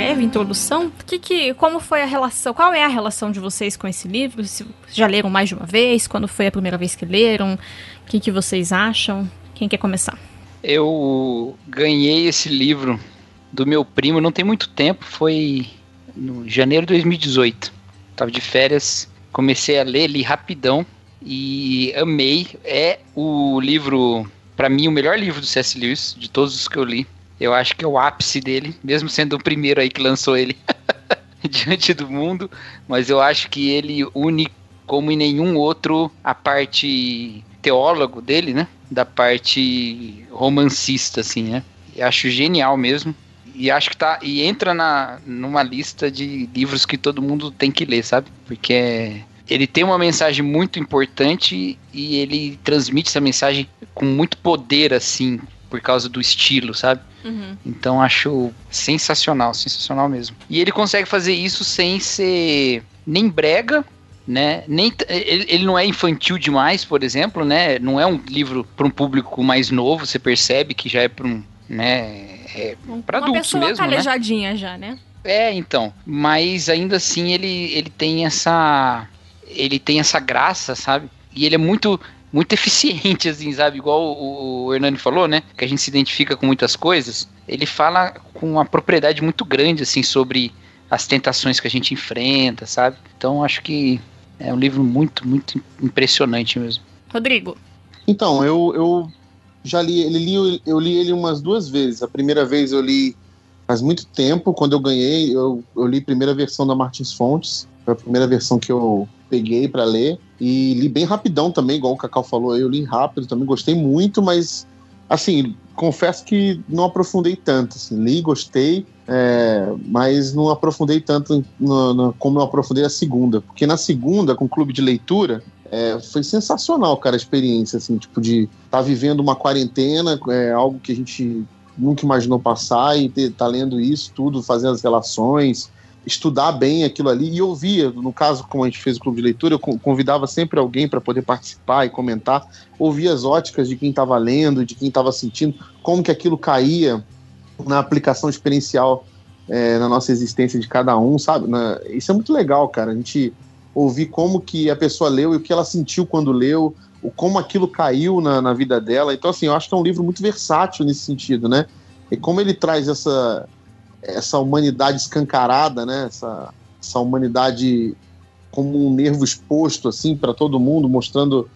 Breve introdução, que, que, como foi a relação? Qual é a relação de vocês com esse livro? Se já leram mais de uma vez? Quando foi a primeira vez que leram? O que, que vocês acham? Quem quer começar? Eu ganhei esse livro do meu primo não tem muito tempo, foi no janeiro de 2018. Tava de férias, comecei a ler, li rapidão e amei. É o livro, para mim, o melhor livro do C.S. Lewis, de todos os que eu li. Eu acho que é o ápice dele, mesmo sendo o primeiro aí que lançou ele diante do mundo, mas eu acho que ele une como em nenhum outro a parte teólogo dele, né? Da parte romancista, assim, né? Acho genial mesmo. E acho que tá. E entra na, numa lista de livros que todo mundo tem que ler, sabe? Porque é, ele tem uma mensagem muito importante e ele transmite essa mensagem com muito poder, assim, por causa do estilo, sabe? Uhum. Então acho sensacional, sensacional mesmo. E ele consegue fazer isso sem ser nem brega, né? Nem ele, ele não é infantil demais, por exemplo, né? Não é um livro para um público mais novo, você percebe que já é para um, né? É para adultos pessoa mesmo, né? calejadinha já, né? É, então. Mas ainda assim ele, ele tem essa. Ele tem essa graça, sabe? E ele é muito. Muito eficiente, assim, sabe? Igual o, o Hernani falou, né? Que a gente se identifica com muitas coisas. Ele fala com uma propriedade muito grande, assim, sobre as tentações que a gente enfrenta, sabe? Então acho que é um livro muito, muito impressionante mesmo. Rodrigo. Então, eu, eu já li ele, li, eu li ele umas duas vezes. A primeira vez eu li faz muito tempo, quando eu ganhei, eu, eu li a primeira versão da Martins Fontes, foi a primeira versão que eu peguei para ler. E li bem rapidão também, igual o Cacau falou, eu li rápido também, gostei muito, mas assim, confesso que não aprofundei tanto, assim, li, gostei, é, mas não aprofundei tanto no, no, como eu aprofundei a segunda, porque na segunda, com o clube de leitura, é, foi sensacional, cara, a experiência, assim, tipo, de estar tá vivendo uma quarentena, é algo que a gente nunca imaginou passar e ter, tá lendo isso tudo, fazendo as relações, estudar bem aquilo ali e ouvia, no caso, como a gente fez o clube de leitura, eu convidava sempre alguém para poder participar e comentar, ouvia as óticas de quem estava lendo, de quem estava sentindo, como que aquilo caía na aplicação experiencial é, na nossa existência de cada um, sabe? Na, isso é muito legal, cara, a gente ouvir como que a pessoa leu e o que ela sentiu quando leu, o como aquilo caiu na, na vida dela. Então, assim, eu acho que é um livro muito versátil nesse sentido, né? E como ele traz essa, essa humanidade escancarada, né? Essa, essa humanidade como um nervo exposto, assim, para todo mundo, mostrando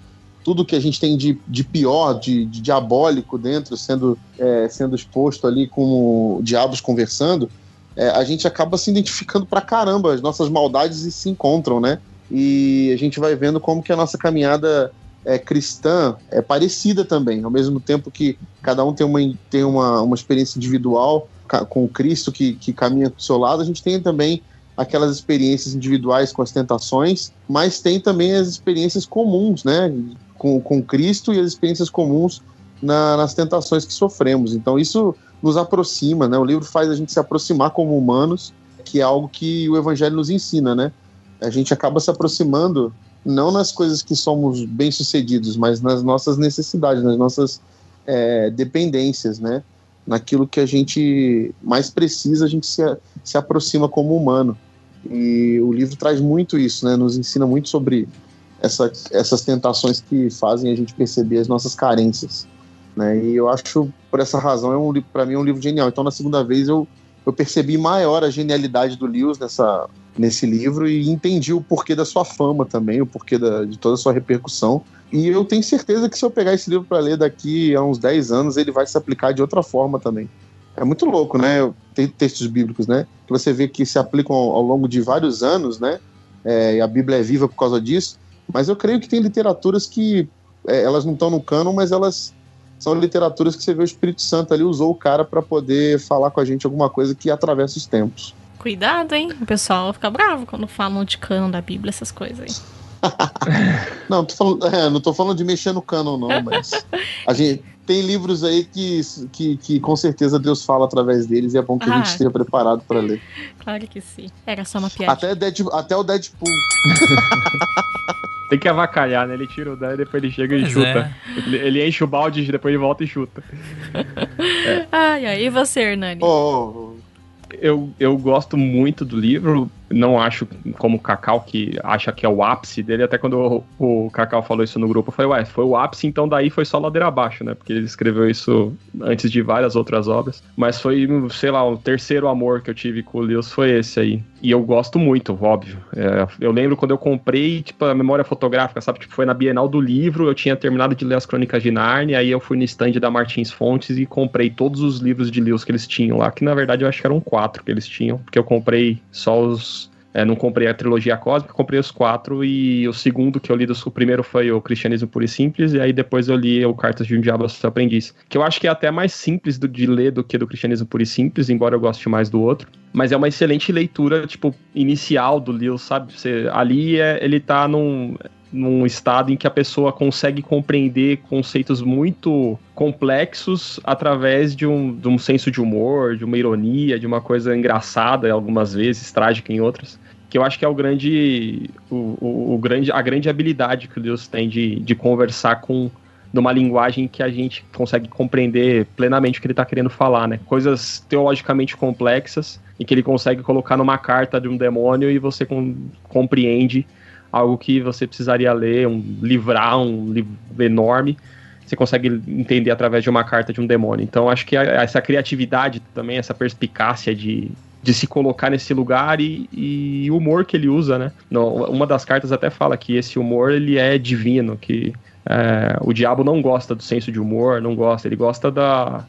tudo que a gente tem de, de pior, de, de diabólico dentro, sendo, é, sendo exposto ali como diabos conversando, é, a gente acaba se identificando pra caramba, as nossas maldades se encontram, né? E a gente vai vendo como que a nossa caminhada é, cristã é parecida também, ao mesmo tempo que cada um tem uma, tem uma, uma experiência individual com Cristo que, que caminha do seu lado, a gente tem também aquelas experiências individuais com as tentações, mas tem também as experiências comuns, né? Com, com Cristo e as experiências comuns na, nas tentações que sofremos. Então isso nos aproxima, né? O livro faz a gente se aproximar como humanos, que é algo que o Evangelho nos ensina, né? A gente acaba se aproximando não nas coisas que somos bem sucedidos, mas nas nossas necessidades, nas nossas é, dependências, né? Naquilo que a gente mais precisa, a gente se, se aproxima como humano. E o livro traz muito isso, né? Nos ensina muito sobre essa, essas tentações que fazem a gente perceber as nossas carências. Né? E eu acho, por essa razão, é um para mim é um livro genial. Então, na segunda vez, eu, eu percebi maior a genialidade do Lewis nessa, nesse livro e entendi o porquê da sua fama também, o porquê da, de toda a sua repercussão. E eu tenho certeza que se eu pegar esse livro para ler daqui a uns 10 anos, ele vai se aplicar de outra forma também. É muito louco, né? Tem textos bíblicos, né? Que você vê que se aplicam ao, ao longo de vários anos, né? É, e a Bíblia é viva por causa disso. Mas eu creio que tem literaturas que é, elas não estão no cânon, mas elas são literaturas que você vê o Espírito Santo ali usou o cara para poder falar com a gente alguma coisa que atravessa os tempos. Cuidado, hein? O pessoal fica bravo quando falam de cano da Bíblia, essas coisas aí. não, tô falando, é, não tô falando de mexer no canon, não, mas a gente tem livros aí que, que, que com certeza Deus fala através deles e é bom que ah, a gente esteja preparado para ler. Claro que sim. Era só uma piada. Até, Deadpool, até o Deadpool. Tem que avacalhar, né? Ele tira o dano e depois ele chega pois e chuta. É. Ele, ele, enche o balde, depois ele volta e chuta. é. Ai, ai, e você, Hernani? Oh, eu, eu gosto muito do livro, não acho como o Cacau que acha que é o ápice dele, até quando o, Cacau falou isso no grupo, eu falei, ué, foi o ápice, então daí foi só ladeira abaixo, né? Porque ele escreveu isso antes de várias outras obras. Mas foi, sei lá, o terceiro amor que eu tive com o Lewis foi esse aí. E eu gosto muito, óbvio. É, eu lembro quando eu comprei, tipo, a memória fotográfica, sabe? Tipo, foi na Bienal do Livro, eu tinha terminado de ler as Crônicas de Narnia, aí eu fui no stand da Martins Fontes e comprei todos os livros de Lewis que eles tinham lá, que na verdade eu acho que eram quatro que eles tinham, porque eu comprei só os é, não comprei a trilogia cósmica, comprei os quatro e o segundo que eu li, o primeiro foi o Cristianismo Puro e Simples, e aí depois eu li o Cartas de um Diabo Seu Aprendiz, que eu acho que é até mais simples do, de ler do que do Cristianismo Puro e Simples, embora eu goste mais do outro. Mas é uma excelente leitura, tipo, inicial do Lewis, sabe? Você, ali é, ele tá num num estado em que a pessoa consegue compreender conceitos muito complexos através de um, de um senso de humor, de uma ironia, de uma coisa engraçada algumas vezes, trágica em outras que eu acho que é o grande, o, o, o, grande, a grande habilidade que Deus tem de, de conversar com numa linguagem que a gente consegue compreender plenamente o que ele está querendo falar, né? Coisas teologicamente complexas e que ele consegue colocar numa carta de um demônio e você com, compreende algo que você precisaria ler, um livrar, um livro enorme, você consegue entender através de uma carta de um demônio. Então acho que essa criatividade também, essa perspicácia de, de se colocar nesse lugar e, e o humor que ele usa, né? No, uma das cartas até fala que esse humor ele é divino, que é, o diabo não gosta do senso de humor, não gosta, ele gosta da,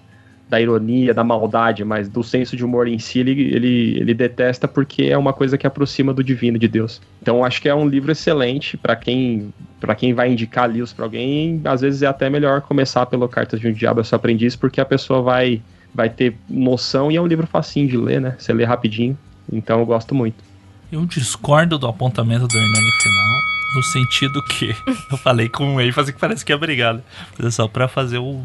da ironia, da maldade, mas do senso de humor em si ele, ele, ele detesta porque é uma coisa que aproxima do divino de Deus. Então acho que é um livro excelente para quem para quem vai indicar livros para alguém, às vezes é até melhor começar pelo Cartas de um Diabo, eu sou aprendiz, porque a pessoa vai vai ter noção e é um livro facinho de ler, né? Você lê rapidinho. Então eu gosto muito. Eu discordo do apontamento do Hernani final, no sentido que eu falei com ele, fazer que parece que é obrigado. Mas é só pra fazer o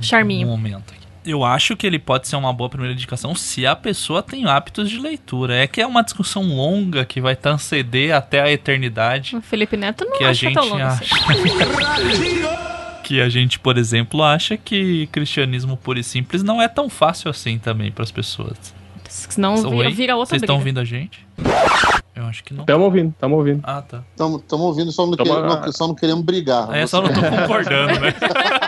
charminho um momento aqui. Eu acho que ele pode ser uma boa primeira indicação se a pessoa tem hábitos de leitura. É que é uma discussão longa que vai transcender até a eternidade. O Felipe Neto não que acha a gente tão longo acha. Assim. que a gente, por exemplo, acha que cristianismo puro e simples não é tão fácil assim também para as pessoas. Senão vira, vira outra Vocês estão ouvindo a gente? Eu acho que não. Estamos ouvindo, estamos ouvindo. Ah, tá. Estamos ouvindo, só não, Tamo... queremos, só não queremos brigar. É, só não tô concordando, né?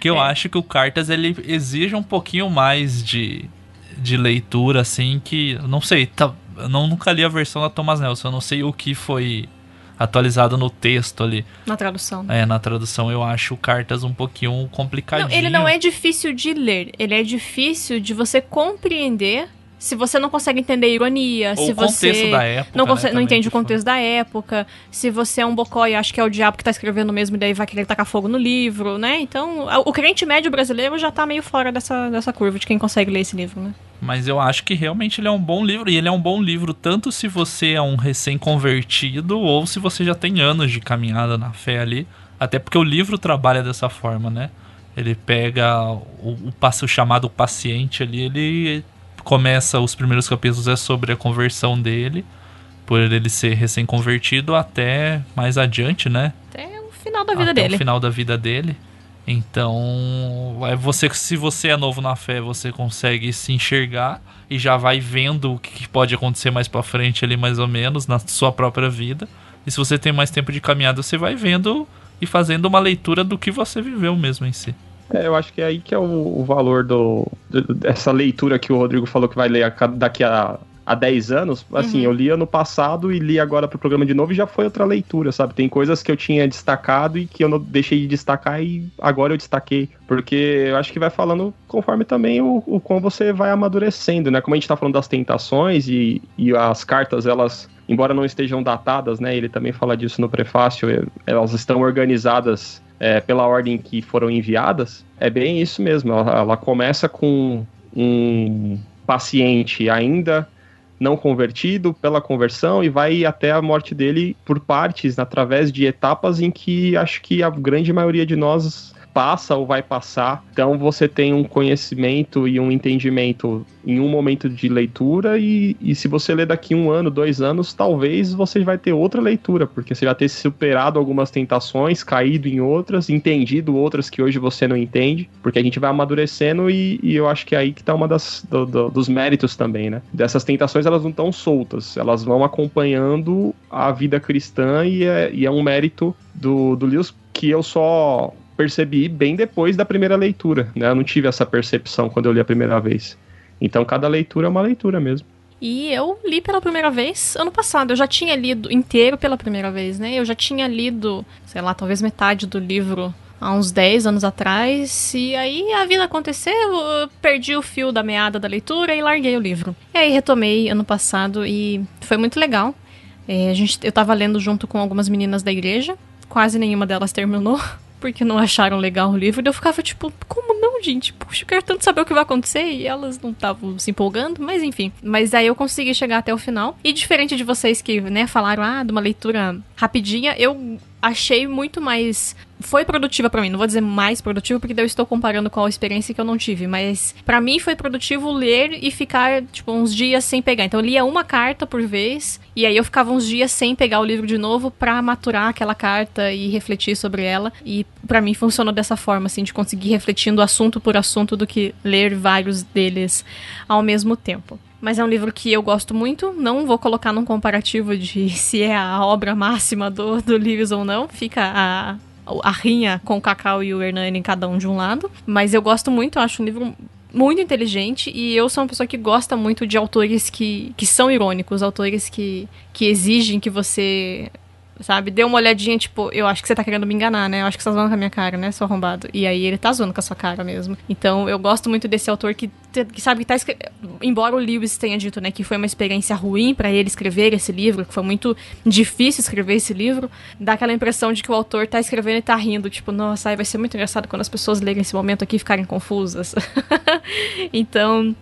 que eu é. acho que o Cartas ele exige um pouquinho mais de, de leitura, assim, que. Não sei, tá, eu não, nunca li a versão da Thomas Nelson, eu não sei o que foi atualizado no texto ali. Na tradução. É, na tradução eu acho cartas um pouquinho complicadinho. Não, ele não é difícil de ler, ele é difícil de você compreender se você não consegue entender ironia, Ou se você da época, não, né, não entende o contexto da época, se você é um bocó e acha que é o diabo que tá escrevendo mesmo e daí vai querer tacar fogo no livro, né? Então, o crente médio brasileiro já tá meio fora dessa, dessa curva de quem consegue ler esse livro, né? Mas eu acho que realmente ele é um bom livro. E ele é um bom livro tanto se você é um recém-convertido ou se você já tem anos de caminhada na fé ali. Até porque o livro trabalha dessa forma, né? Ele pega o, o, o chamado paciente ali, ele começa, os primeiros capítulos é sobre a conversão dele, por ele ser recém-convertido até mais adiante, né? Até o final da vida até dele. o final da vida dele. Então, é você se você é novo na fé, você consegue se enxergar e já vai vendo o que pode acontecer mais para frente ali mais ou menos na sua própria vida. E se você tem mais tempo de caminhada, você vai vendo e fazendo uma leitura do que você viveu mesmo em si. É, eu acho que é aí que é o, o valor do, dessa leitura que o Rodrigo falou que vai ler a, daqui a há 10 anos, assim, Uhum. eu lia no passado e li agora pro programa de novo e já foi outra leitura, sabe? Tem coisas que eu tinha destacado e que eu não deixei de destacar e agora eu destaquei. Porque eu acho que vai falando conforme também o, o como você vai amadurecendo, né? Como a gente tá falando das tentações e, e as cartas, elas, embora não estejam datadas, né? Ele também fala disso no prefácio, elas estão organizadas é, pela ordem que foram enviadas. É bem isso mesmo. Ela, ela começa com um paciente ainda não convertido pela conversão e vai até a morte dele por partes, através de etapas em que acho que a grande maioria de nós passa ou vai passar. Então você tem um conhecimento e um entendimento em um momento de leitura e, e se você ler daqui um ano, dois anos, talvez você vai ter outra leitura, porque você vai ter superado algumas tentações, caído em outras, entendido outras que hoje você não entende, porque a gente vai amadurecendo e, e eu acho que é aí que tá uma das do- do- dos méritos também, né? Dessas tentações elas não estão soltas, elas vão acompanhando a vida cristã e é, e é um mérito do, do Lewis que eu só percebi bem depois da primeira leitura, né? Eu não tive essa percepção quando eu li a primeira vez. Então cada leitura é uma leitura mesmo. E eu li pela primeira vez ano passado. Eu já tinha lido inteiro pela primeira vez, né? Eu já tinha lido, sei lá, talvez metade do livro há uns 10 anos atrás. E aí a vida aconteceu, eu perdi o fio da meada da leitura e larguei o livro. E aí retomei ano passado e foi muito legal. É, a gente, eu tava lendo junto com algumas meninas da igreja. Quase nenhuma delas terminou. Porque não acharam legal o livro. E eu ficava tipo, como não, gente? Puxa, eu quero tanto saber o que vai acontecer. E elas não estavam se empolgando, mas enfim. Mas aí eu consegui chegar até o final. E diferente de vocês que, né, falaram, ah, de uma leitura rapidinha, eu achei muito mais. Foi produtiva pra mim. Não vou dizer mais produtiva, porque eu estou comparando com a experiência que eu não tive. Mas pra mim foi produtivo ler e ficar, tipo, uns dias sem pegar. Então eu lia uma carta por vez. E aí eu ficava uns dias sem pegar o livro de novo pra maturar aquela carta e refletir sobre ela. E pra mim funcionou dessa forma, assim, de conseguir refletindo assunto por assunto do que ler vários deles ao mesmo tempo. Mas é um livro que eu gosto muito. Não vou colocar num comparativo de se é a obra máxima do, do Lewis ou não. Fica a, a rinha com o Cacau e o Hernani, cada um de um lado. Mas eu gosto muito, eu acho um livro muito inteligente e eu sou uma pessoa que gosta muito de autores que, que são irônicos, autores que, que exigem que você sabe? Dê uma olhadinha, tipo, eu acho que você tá querendo me enganar, né? Eu acho que você tá zoando com a minha cara, né, seu arrombado? E aí ele tá zoando com a sua cara mesmo. Então eu gosto muito desse autor que, que sabe que tá escre... Embora o Lewis tenha dito, né, que foi uma experiência ruim pra ele escrever esse livro, que foi muito difícil escrever esse livro, dá aquela impressão de que o autor tá escrevendo e tá rindo, tipo, nossa, aí vai ser muito engraçado quando as pessoas lerem esse momento aqui e ficarem confusas. então.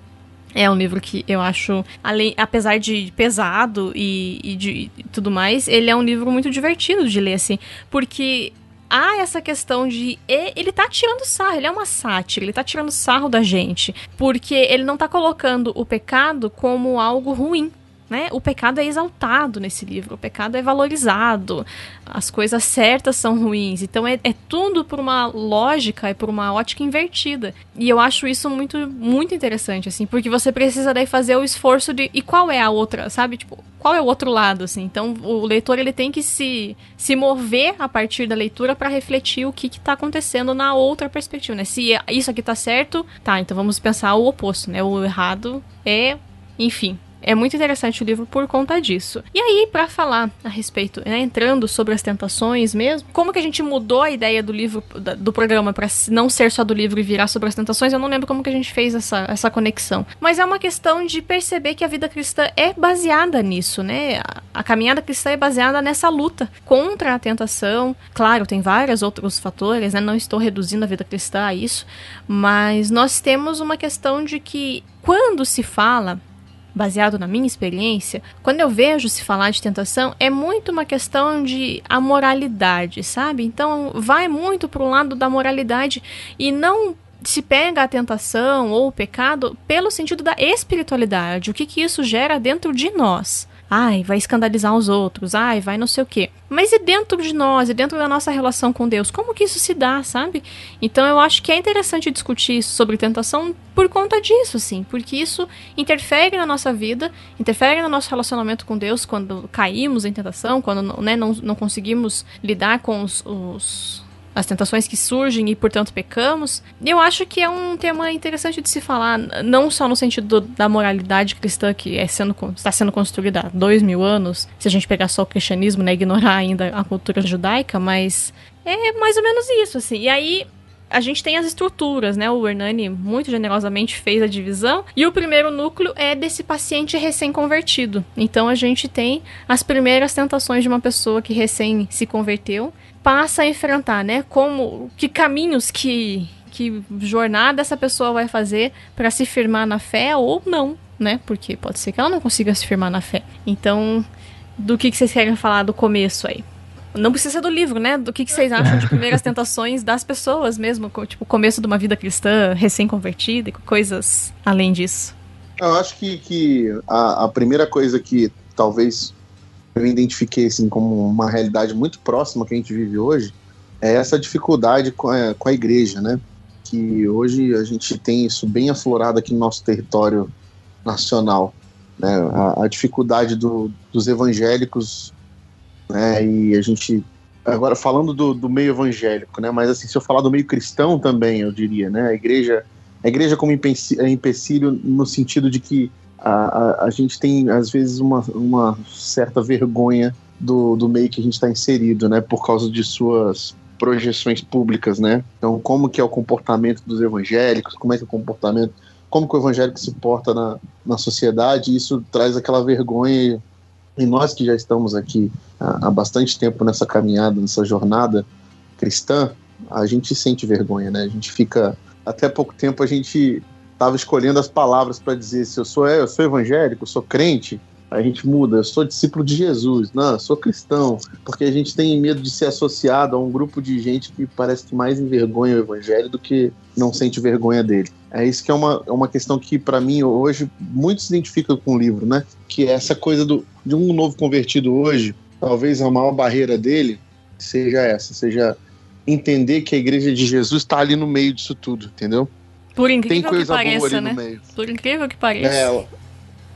É um livro que eu acho, além, apesar de pesado e, e de e tudo mais, ele é um livro muito divertido de ler, assim, porque há essa questão de. Ele tá tirando sarro, ele é uma sátira, ele tá tirando sarro da gente, porque ele não tá colocando o pecado como algo ruim. Né? O pecado é exaltado nesse livro, o pecado é valorizado, as coisas certas são ruins. Então é, é tudo por uma lógica e por uma ótica invertida. E eu acho isso muito, muito interessante, assim, porque você precisa daí fazer o esforço de. E qual é a outra, sabe? Tipo, qual é o outro lado, assim? Então o leitor ele tem que se, se mover a partir da leitura para refletir o que, que tá acontecendo na outra perspectiva, né? Se isso aqui tá certo, tá, então vamos pensar o oposto, né? O errado é. Enfim, é muito interessante o livro por conta disso. E aí, pra falar a respeito, né, entrando sobre as tentações mesmo, como que a gente mudou a ideia do livro, do programa, pra não ser só do livro e virar sobre as tentações, eu não lembro como que a gente fez essa, essa conexão. Mas é uma questão de perceber que a vida cristã é baseada nisso, né? A, a caminhada cristã é baseada nessa luta contra a tentação. Claro, tem vários outros fatores, né? Não estou reduzindo a vida cristã a isso, mas nós temos uma questão de que quando se fala baseado na minha experiência, quando eu vejo se falar de tentação, é muito uma questão de amoralidade, sabe? Então vai muito pro lado da moralidade e não se pega a tentação ou o pecado pelo sentido da espiritualidade, o que, que isso gera dentro de nós. Ai, vai escandalizar os outros, ai, vai não sei o quê. Mas e dentro de nós, e dentro da nossa relação com Deus, como que isso se dá, sabe? Então eu acho que é interessante discutir sobre tentação por conta disso, sim, porque isso interfere na nossa vida, interfere no nosso relacionamento com Deus quando caímos em tentação, quando né, não, não conseguimos lidar com os, os as tentações que surgem e, portanto, pecamos. Eu acho que é um tema interessante de se falar, não só no sentido do, da moralidade cristã que é sendo, está sendo construída há dois mil anos, se a gente pegar só o cristianismo, né, ignorar ainda a cultura judaica, mas é mais ou menos isso, assim. E aí, a gente tem as estruturas, né? O Hernani muito generosamente fez a divisão. E o primeiro núcleo é desse paciente recém-convertido. Então a gente tem as primeiras tentações de uma pessoa que recém se converteu, passa a enfrentar, né? Como que caminhos que que jornada essa pessoa vai fazer para se firmar na fé ou não, né? Porque pode ser que ela não consiga se firmar na fé. Então, do que, que vocês querem falar do começo aí? Não precisa ser do livro, né? Do que, que vocês acham de primeiras tentações das pessoas mesmo, tipo, o começo de uma vida cristã recém-convertida e coisas além disso. Eu acho que, que a, a primeira coisa que talvez eu identifiquei assim, como uma realidade muito próxima que a gente vive hoje é essa dificuldade com a, com a igreja, né? Que hoje a gente tem isso bem aflorado aqui no nosso território nacional. Né? A, a dificuldade do, dos evangélicos né? E a gente agora falando do, do, meio evangélico, né? Mas assim, se eu falar do meio cristão também, eu diria, né? A igreja, a igreja como empecilho no sentido de que a, a, a gente tem às vezes uma, uma certa vergonha do, do meio que a gente está inserido, né? Por causa de suas projeções públicas, né? Então, como que é o comportamento dos evangélicos? Como é que é o comportamento? Como que o evangélico se porta na, na sociedade? Isso traz aquela vergonha e nós que já estamos aqui há, há bastante tempo nessa caminhada, nessa jornada cristã, a gente sente vergonha, né? A gente fica. Até pouco tempo a gente estava escolhendo as palavras para dizer se eu sou, eu sou evangélico, eu sou crente, a gente muda, eu sou discípulo de Jesus, não, eu sou cristão, porque a gente tem medo de ser associado a um grupo de gente que parece que mais envergonha o evangelho do que não sente vergonha dele. É isso que é uma, é uma questão que, para mim, hoje, muito se identifica com o livro, né? Que é essa coisa do, de um novo convertido hoje, talvez a maior barreira dele seja essa, seja entender que a igreja de Jesus está ali no meio disso tudo, entendeu? Por incrível que pareça, né? Por incrível que pareça. É,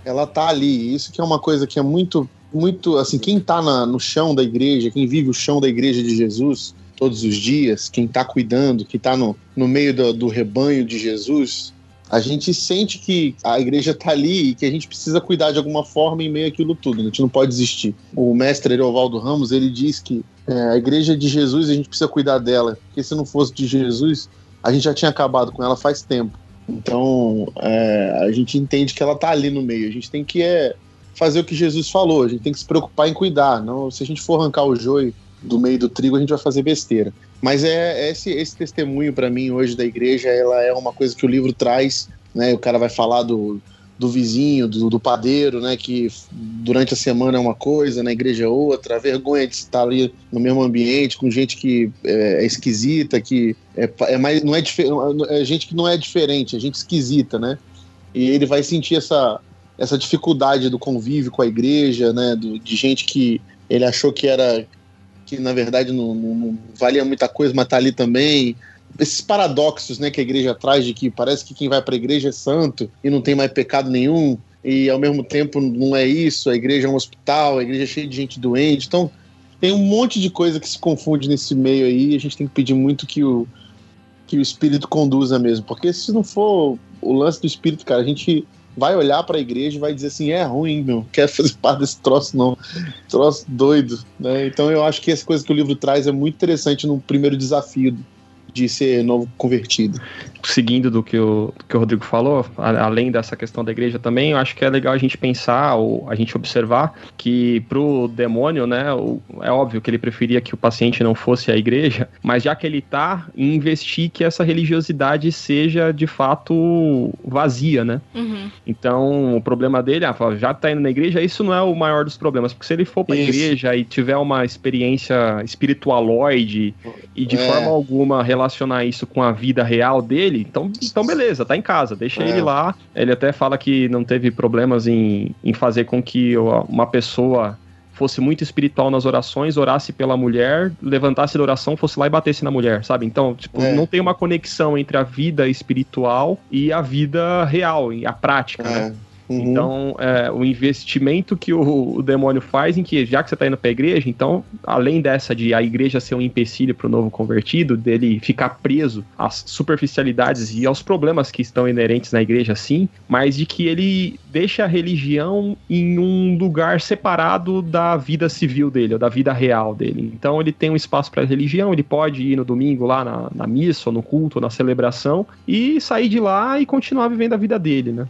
ela tá ali. Isso que é uma coisa que é muito, muito assim, quem tá na, no chão da igreja, quem vive o chão da igreja de Jesus todos os dias, quem tá cuidando, que tá no, no meio do, do rebanho de Jesus, a gente sente que a igreja tá ali e que a gente precisa cuidar de alguma forma em meio àquilo tudo. A gente não pode desistir. O mestre Erovaldo Ramos, ele diz que é, a igreja de Jesus, a gente precisa cuidar dela, porque se não fosse de Jesus, a gente já tinha acabado com ela faz tempo. Então, é, a gente entende que ela está ali no meio. A gente tem que é, fazer o que Jesus falou. A gente tem que se preocupar em cuidar. Não, se a gente for arrancar o joio do meio do trigo, a gente vai fazer besteira. Mas é, é esse, esse testemunho para mim hoje da igreja, ela é uma coisa que o livro traz. Né? O cara vai falar do, do vizinho, do, do, padeiro, né? Que durante a semana é uma coisa, na igreja é outra, a vergonha de estar ali no mesmo ambiente com gente que é, é esquisita, que é, é mais, não é, é gente que não é diferente, é gente esquisita, né? E ele vai sentir essa, essa dificuldade do convívio com a igreja, né? Do, de gente que ele achou que era que na verdade não, não, não valia muita coisa, mas tá ali também esses paradoxos né, que a igreja traz de que parece que quem vai para a igreja é santo e não tem mais pecado nenhum, e ao mesmo tempo não é isso, a igreja é um hospital, a igreja é cheia de gente doente. Então, tem um monte de coisa que se confunde nesse meio aí, e a gente tem que pedir muito que o, que o espírito conduza mesmo, porque se não for o lance do espírito, cara, a gente vai olhar para a igreja e vai dizer assim: é ruim, meu, quer fazer parte desse troço, não. Troço doido, né? Então eu acho que essa coisa que o livro traz é muito interessante no primeiro desafio de ser novo convertido. Seguindo do que o, do que o Rodrigo falou, a, além dessa questão da igreja também, eu acho que é legal a gente pensar ou a gente observar que pro demônio, né, o, é óbvio que ele preferia que o paciente não fosse a igreja, mas já que ele tá, investir que essa religiosidade seja de fato vazia, né? Uhum. Então, o problema dele, ah, já tá indo na igreja, isso não é o maior dos problemas, porque se ele for pra isso. igreja e tiver uma experiência espiritualoide e de é. forma alguma relacionar isso com a vida real dele, então, então beleza, tá em casa, deixa é. ele lá. Ele até fala que não teve problemas em, em fazer com que uma pessoa fosse muito espiritual nas orações, orasse pela mulher, levantasse da oração, fosse lá e batesse na mulher, sabe? Então, tipo, é. não tem uma conexão entre a vida espiritual e a vida real, e a prática, né? é. né? Uhum. Então, é, o investimento que o, o demônio faz em que, já que você tá indo pra igreja, então, além dessa de a igreja ser um empecilho pro novo convertido, dele ficar preso às superficialidades e aos problemas que estão inerentes na igreja, sim, mas de que ele deixa a religião em um lugar separado da vida civil dele, ou da vida real dele. Então, ele tem um espaço pra religião, ele pode ir no domingo lá na, na missa, ou no culto, ou na celebração, e sair de lá e continuar vivendo a vida dele, né?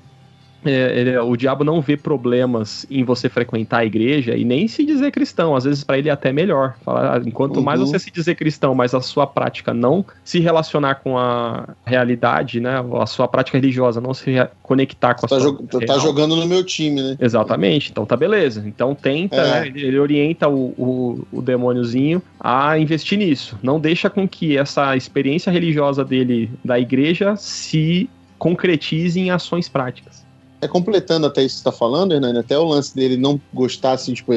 É, ele- o diabo não vê problemas em você frequentar a igreja e nem se dizer cristão. Às vezes, para ele é até melhor. Fala, ah, enquanto mais Uhum. você se dizer cristão, mas a sua prática não se relacionar com a realidade, né? A sua prática religiosa não se conectar com a Tá, sua. jo- tá jogando no meu time, né? Exatamente, então tá beleza. Então tenta, É. né, ele, ele orienta o, o, o demôniozinho a investir nisso. Não deixa com que essa experiência religiosa dele da igreja se concretize em ações práticas. É completando até isso que você tá falando, Hernani, até o lance dele não gostar, assim, tipo,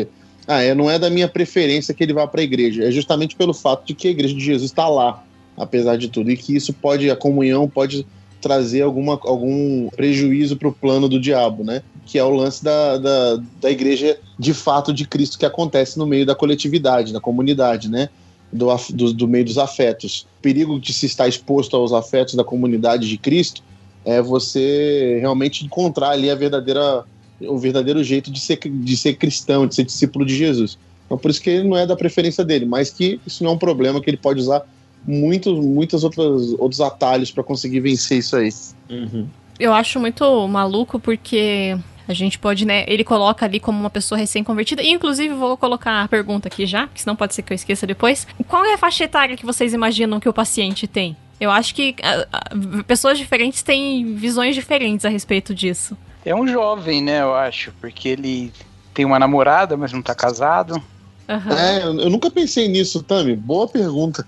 ah, é, não é da minha preferência que ele vá pra igreja. É justamente pelo fato de que a igreja de Jesus está lá, apesar de tudo. E que isso pode, a comunhão pode trazer alguma, algum prejuízo pro plano do diabo, né? Que é o lance da, da, da igreja de fato de Cristo que acontece no meio da coletividade, da comunidade, né? Do, do, do meio dos afetos. O perigo de se estar exposto aos afetos da comunidade de Cristo é você realmente encontrar ali a verdadeira, o verdadeiro jeito de ser, de ser cristão, de ser discípulo de Jesus. Então, por isso que ele não é da preferência dele, mas que isso não é um problema, que ele pode usar muitos, muitos outros, outros atalhos para conseguir vencer isso aí. Eu acho muito maluco porque a gente pode, né? Ele coloca ali como uma pessoa recém-convertida. E, inclusive, vou colocar a pergunta aqui já, que senão pode ser que eu esqueça depois. Qual é a faixa etária que vocês imaginam que o paciente tem? Eu acho que ah, ah, pessoas diferentes têm visões diferentes a respeito disso. É um jovem, né, eu acho, porque ele tem uma namorada, mas não tá casado. Aham. É, eu eu nunca pensei nisso, Tami. Boa pergunta.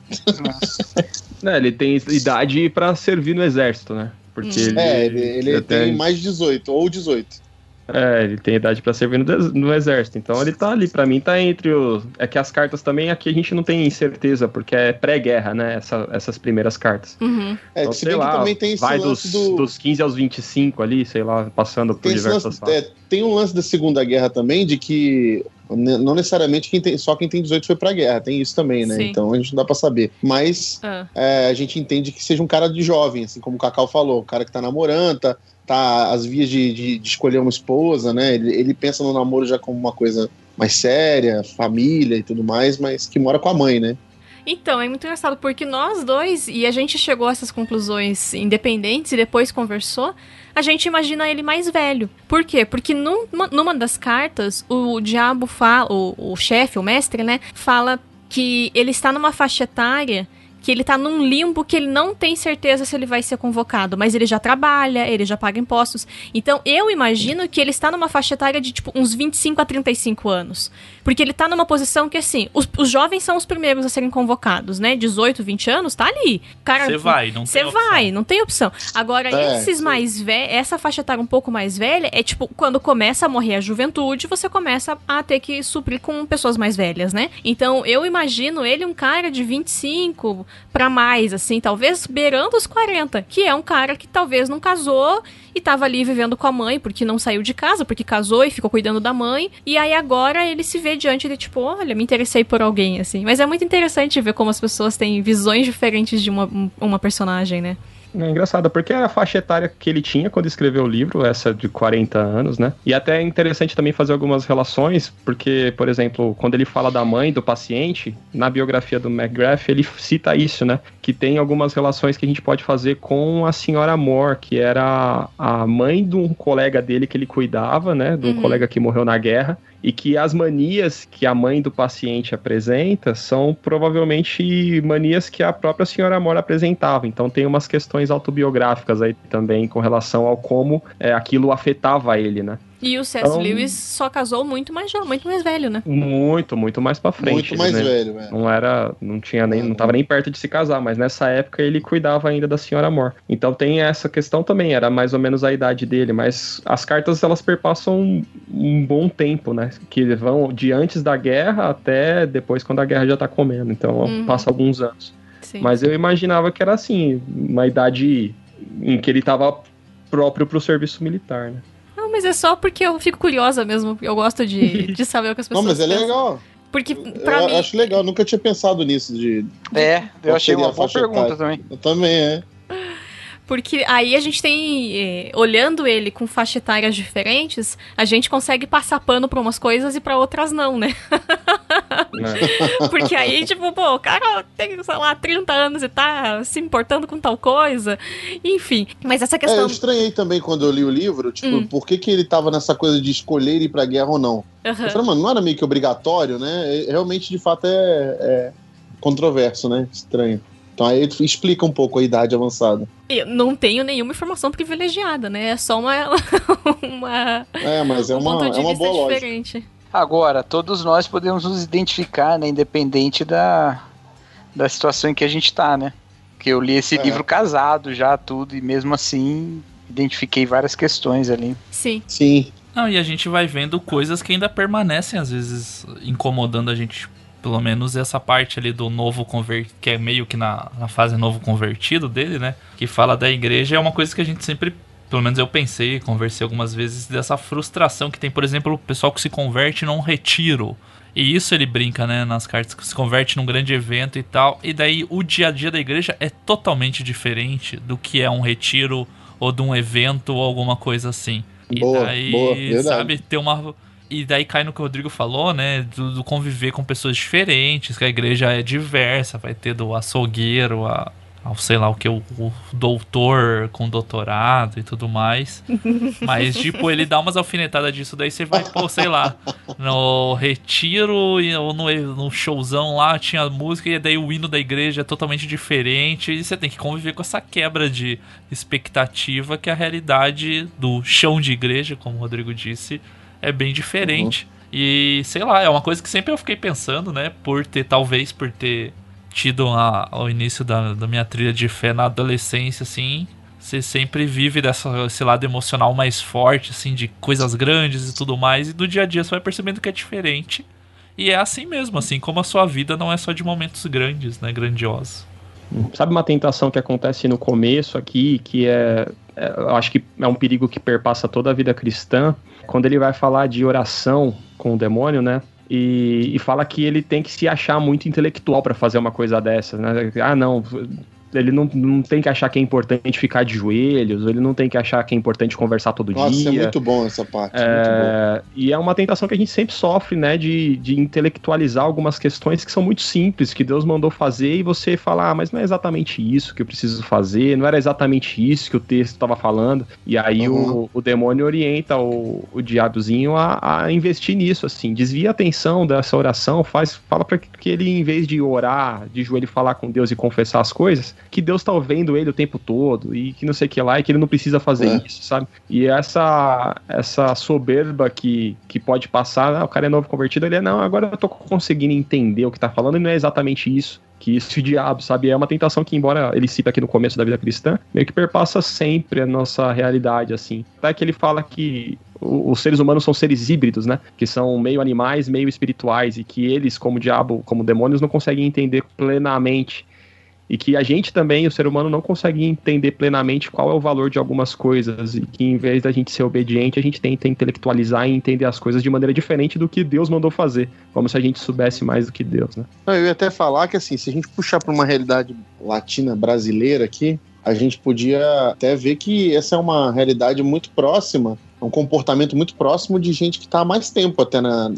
Né, ele tem idade pra servir no exército, né? Porque ele, é, ele, ele até- tem mais de 18, ou 18. É, ele tem idade pra servir no, no exército. Então ele tá ali, pra mim, tá entre os. É que as cartas também aqui a gente não tem certeza, porque é pré-guerra, né? essa- essas primeiras cartas. Uhum. É, Então, se sei bem lá, que também tem esse vai dos, do. dos 15 aos 25 ali, sei lá, passando por Tem, diversas lance- fases. é, tem um lance da Segunda Guerra também, de que não necessariamente quem tem, só quem tem 18 foi pra guerra, tem isso também, né? Sim. Então a gente não dá pra saber. Mas Ah. é, a gente entende que seja um cara de jovem, assim como o Cacau falou, o cara que tá namorando, tá, tá às vias de, de- de escolher uma esposa, né? Ele, ele pensa no namoro já como uma coisa mais séria, família e tudo mais, mas que mora com a mãe, né? Então, é muito engraçado, porque nós dois, e a gente chegou a essas conclusões independentes e depois conversou, a gente imagina ele mais velho. Por quê? Porque num- numa das cartas, o diabo fala, o, o chefe, o mestre, né, fala que ele está numa faixa etária que ele tá num limbo que ele não tem certeza se ele vai ser convocado, mas ele já trabalha, ele já paga impostos. Então eu imagino que ele está numa faixa etária de tipo uns 25 a 35 anos. Porque ele tá numa posição que assim, os, os jovens são os primeiros a serem convocados, né? 18, 20 anos, tá ali. Cara, Você vai, não tem Você opção. vai, não tem opção. Agora, É, esses sim. mais velhos, essa faixa etária um pouco mais velha, é tipo, quando começa a morrer a juventude, você começa a ter que suprir com pessoas mais velhas, né? Então, eu imagino ele um cara de 25 pra mais, assim, talvez beirando os 40, que é um cara que talvez não casou e tava ali vivendo com a mãe, porque não saiu de casa, porque casou e ficou cuidando da mãe, e aí agora ele se vê diante de tipo, olha, me interessei por alguém, assim. Mas é muito interessante ver como as pessoas têm visões diferentes de uma, uma personagem, né? É engraçado, porque é a faixa etária que ele tinha quando escreveu o livro, essa de 40 anos, né? E até é interessante também fazer algumas relações, porque, por exemplo, quando ele fala da mãe do paciente, na biografia do McGrath, ele cita isso, né? Que tem algumas relações que a gente pode fazer com a senhora Moore, que era a mãe de um colega dele que ele cuidava, né? De um Uhum. colega que morreu na guerra. E que as manias que a mãe do paciente apresenta são provavelmente manias que a própria senhora Moore apresentava. Então tem umas questões autobiográficas aí também com relação ao como é, aquilo afetava ele, né? E o C.S. Então- Lewis só casou muito mais jovem, muito mais velho, né? Muito, muito mais pra frente. Muito mais né? velho, é. Não era, não tinha nem, não tava nem perto de se casar, mas nessa época ele cuidava ainda da senhora Moore. Então tem essa questão também, era mais ou menos a idade dele, mas as cartas elas perpassam um, um bom tempo, né? Que vão de antes da guerra até depois quando a guerra já tá comendo. Então Uhum. passa alguns anos. Sim. Mas eu imaginava que era assim, uma idade em que ele tava próprio pro serviço militar, né? Mas é só porque eu fico curiosa mesmo. Eu gosto de, de saber o que as Não, pessoas mas é pensam. legal. Porque, Eu pra mim, acho legal, nunca tinha pensado nisso. De, É, eu achei uma boa pergunta etária. também. Eu também, é. Porque aí a gente tem, eh, olhando ele com faixa etárias diferentes, a gente consegue passar pano pra umas coisas e pra outras não, né? Porque aí, tipo, pô, o cara tem, sei lá, 30 anos e tá se importando com tal coisa. Enfim, mas essa É, questão. eu estranhei também quando eu li o livro, tipo, Hum. por que, que ele tava nessa coisa de escolher ir pra guerra ou não. Aham. Eu falei, mano, não era meio que obrigatório, né? É- Realmente, de fato, é, é controverso, né? Estranho. Então aí explica um pouco a idade avançada. Eu não tenho nenhuma informação privilegiada, né? É só uma. uma É, mas é um uma, de é uma boa lógica. diferente. Agora, todos nós podemos nos identificar, né? Independente da, da situação em que a gente tá, né? Porque eu li esse É. livro casado já, tudo, e mesmo assim identifiquei várias questões ali. Sim. Sim. Não, e a gente vai vendo coisas que ainda permanecem, às vezes, incomodando a gente. Pelo menos essa parte ali do novo convertido, que é meio que na, na fase novo convertido dele, né? Que fala da igreja, é uma coisa que a gente sempre. Pelo menos eu pensei, conversei algumas vezes dessa frustração que tem, por exemplo, o pessoal que se converte num retiro. E isso ele brinca, né, nas cartas, que se converte num grande evento e tal. E daí o dia a dia da igreja é totalmente diferente do que é um retiro ou de um evento ou alguma coisa assim. E Boa, daí, boa, sabe, ter uma. E daí cai no que o Rodrigo falou, né? Do, do conviver com pessoas diferentes, que a igreja é diversa, vai ter do açougueiro a, ao sei lá o que, o, o doutor com doutorado e tudo mais. Mas, tipo, ele dá umas alfinetadas disso, daí você vai, pô, sei lá, no retiro e- ou no, no showzão lá tinha música e daí o hino da igreja é totalmente diferente e você tem que conviver com essa quebra de expectativa que a realidade do chão de igreja, como o Rodrigo disse, é bem diferente. E sei lá, é uma coisa que sempre eu fiquei pensando, né? Por ter, talvez, por ter tido a, ao início da, da minha trilha de fé na adolescência, assim. Você sempre vive dessa, esse lado emocional mais forte, assim, de coisas grandes e tudo mais. E do dia a dia você vai percebendo que é diferente. E é assim mesmo, assim como a sua vida não é só de momentos grandes, né? Grandiosos. Sabe uma tentação que acontece no começo aqui, que é- eu acho que é um perigo que perpassa toda a vida cristã, quando ele vai falar de oração com o demônio, né? E, e fala que ele tem que se achar muito intelectual para fazer uma coisa dessas, né? Ah, não, ele não, não tem que achar que é importante ficar de joelhos, ele não tem que achar que é importante conversar todo Nossa, dia. é muito bom essa parte. muito bom. É, e é uma tentação que a gente sempre sofre, né? De, de intelectualizar algumas questões que são muito simples, que Deus mandou fazer, e você falar, ah, mas não é exatamente isso que eu preciso fazer, não era exatamente isso que o texto estava falando. E aí Uhum. o, o demônio orienta o, o diabozinho a, a investir nisso, assim, desvia a atenção dessa oração, faz, fala para que ele, em vez de orar, de joelho falar com Deus e confessar as coisas, que Deus tá ouvindo ele o tempo todo, e que não sei o que lá, e que ele não precisa fazer É. isso, sabe? E essa, essa soberba que, que pode passar, ah, o cara é novo convertido, ele é, não, agora eu tô conseguindo entender o que tá falando, e não é exatamente isso. Que isso o diabo, sabe? É uma tentação que, embora ele cita aqui no começo da vida cristã, meio que perpassa sempre a nossa realidade, assim. Até que ele fala que os seres humanos são seres híbridos, né? Que são meio animais, meio espirituais, e que eles, como diabo, como demônios, não conseguem entender plenamente e que a gente também, o ser humano, não consegue entender plenamente qual é o valor de algumas coisas, e que em vez da gente ser obediente, a gente tenta intelectualizar e entender as coisas de maneira diferente do que Deus mandou fazer, como se a gente soubesse mais do que Deus, né? Eu ia até falar que, assim, se a gente puxar para uma realidade latina brasileira aqui, a gente podia até ver que essa é uma realidade muito próxima, um comportamento muito próximo de gente que está mais tempo até na-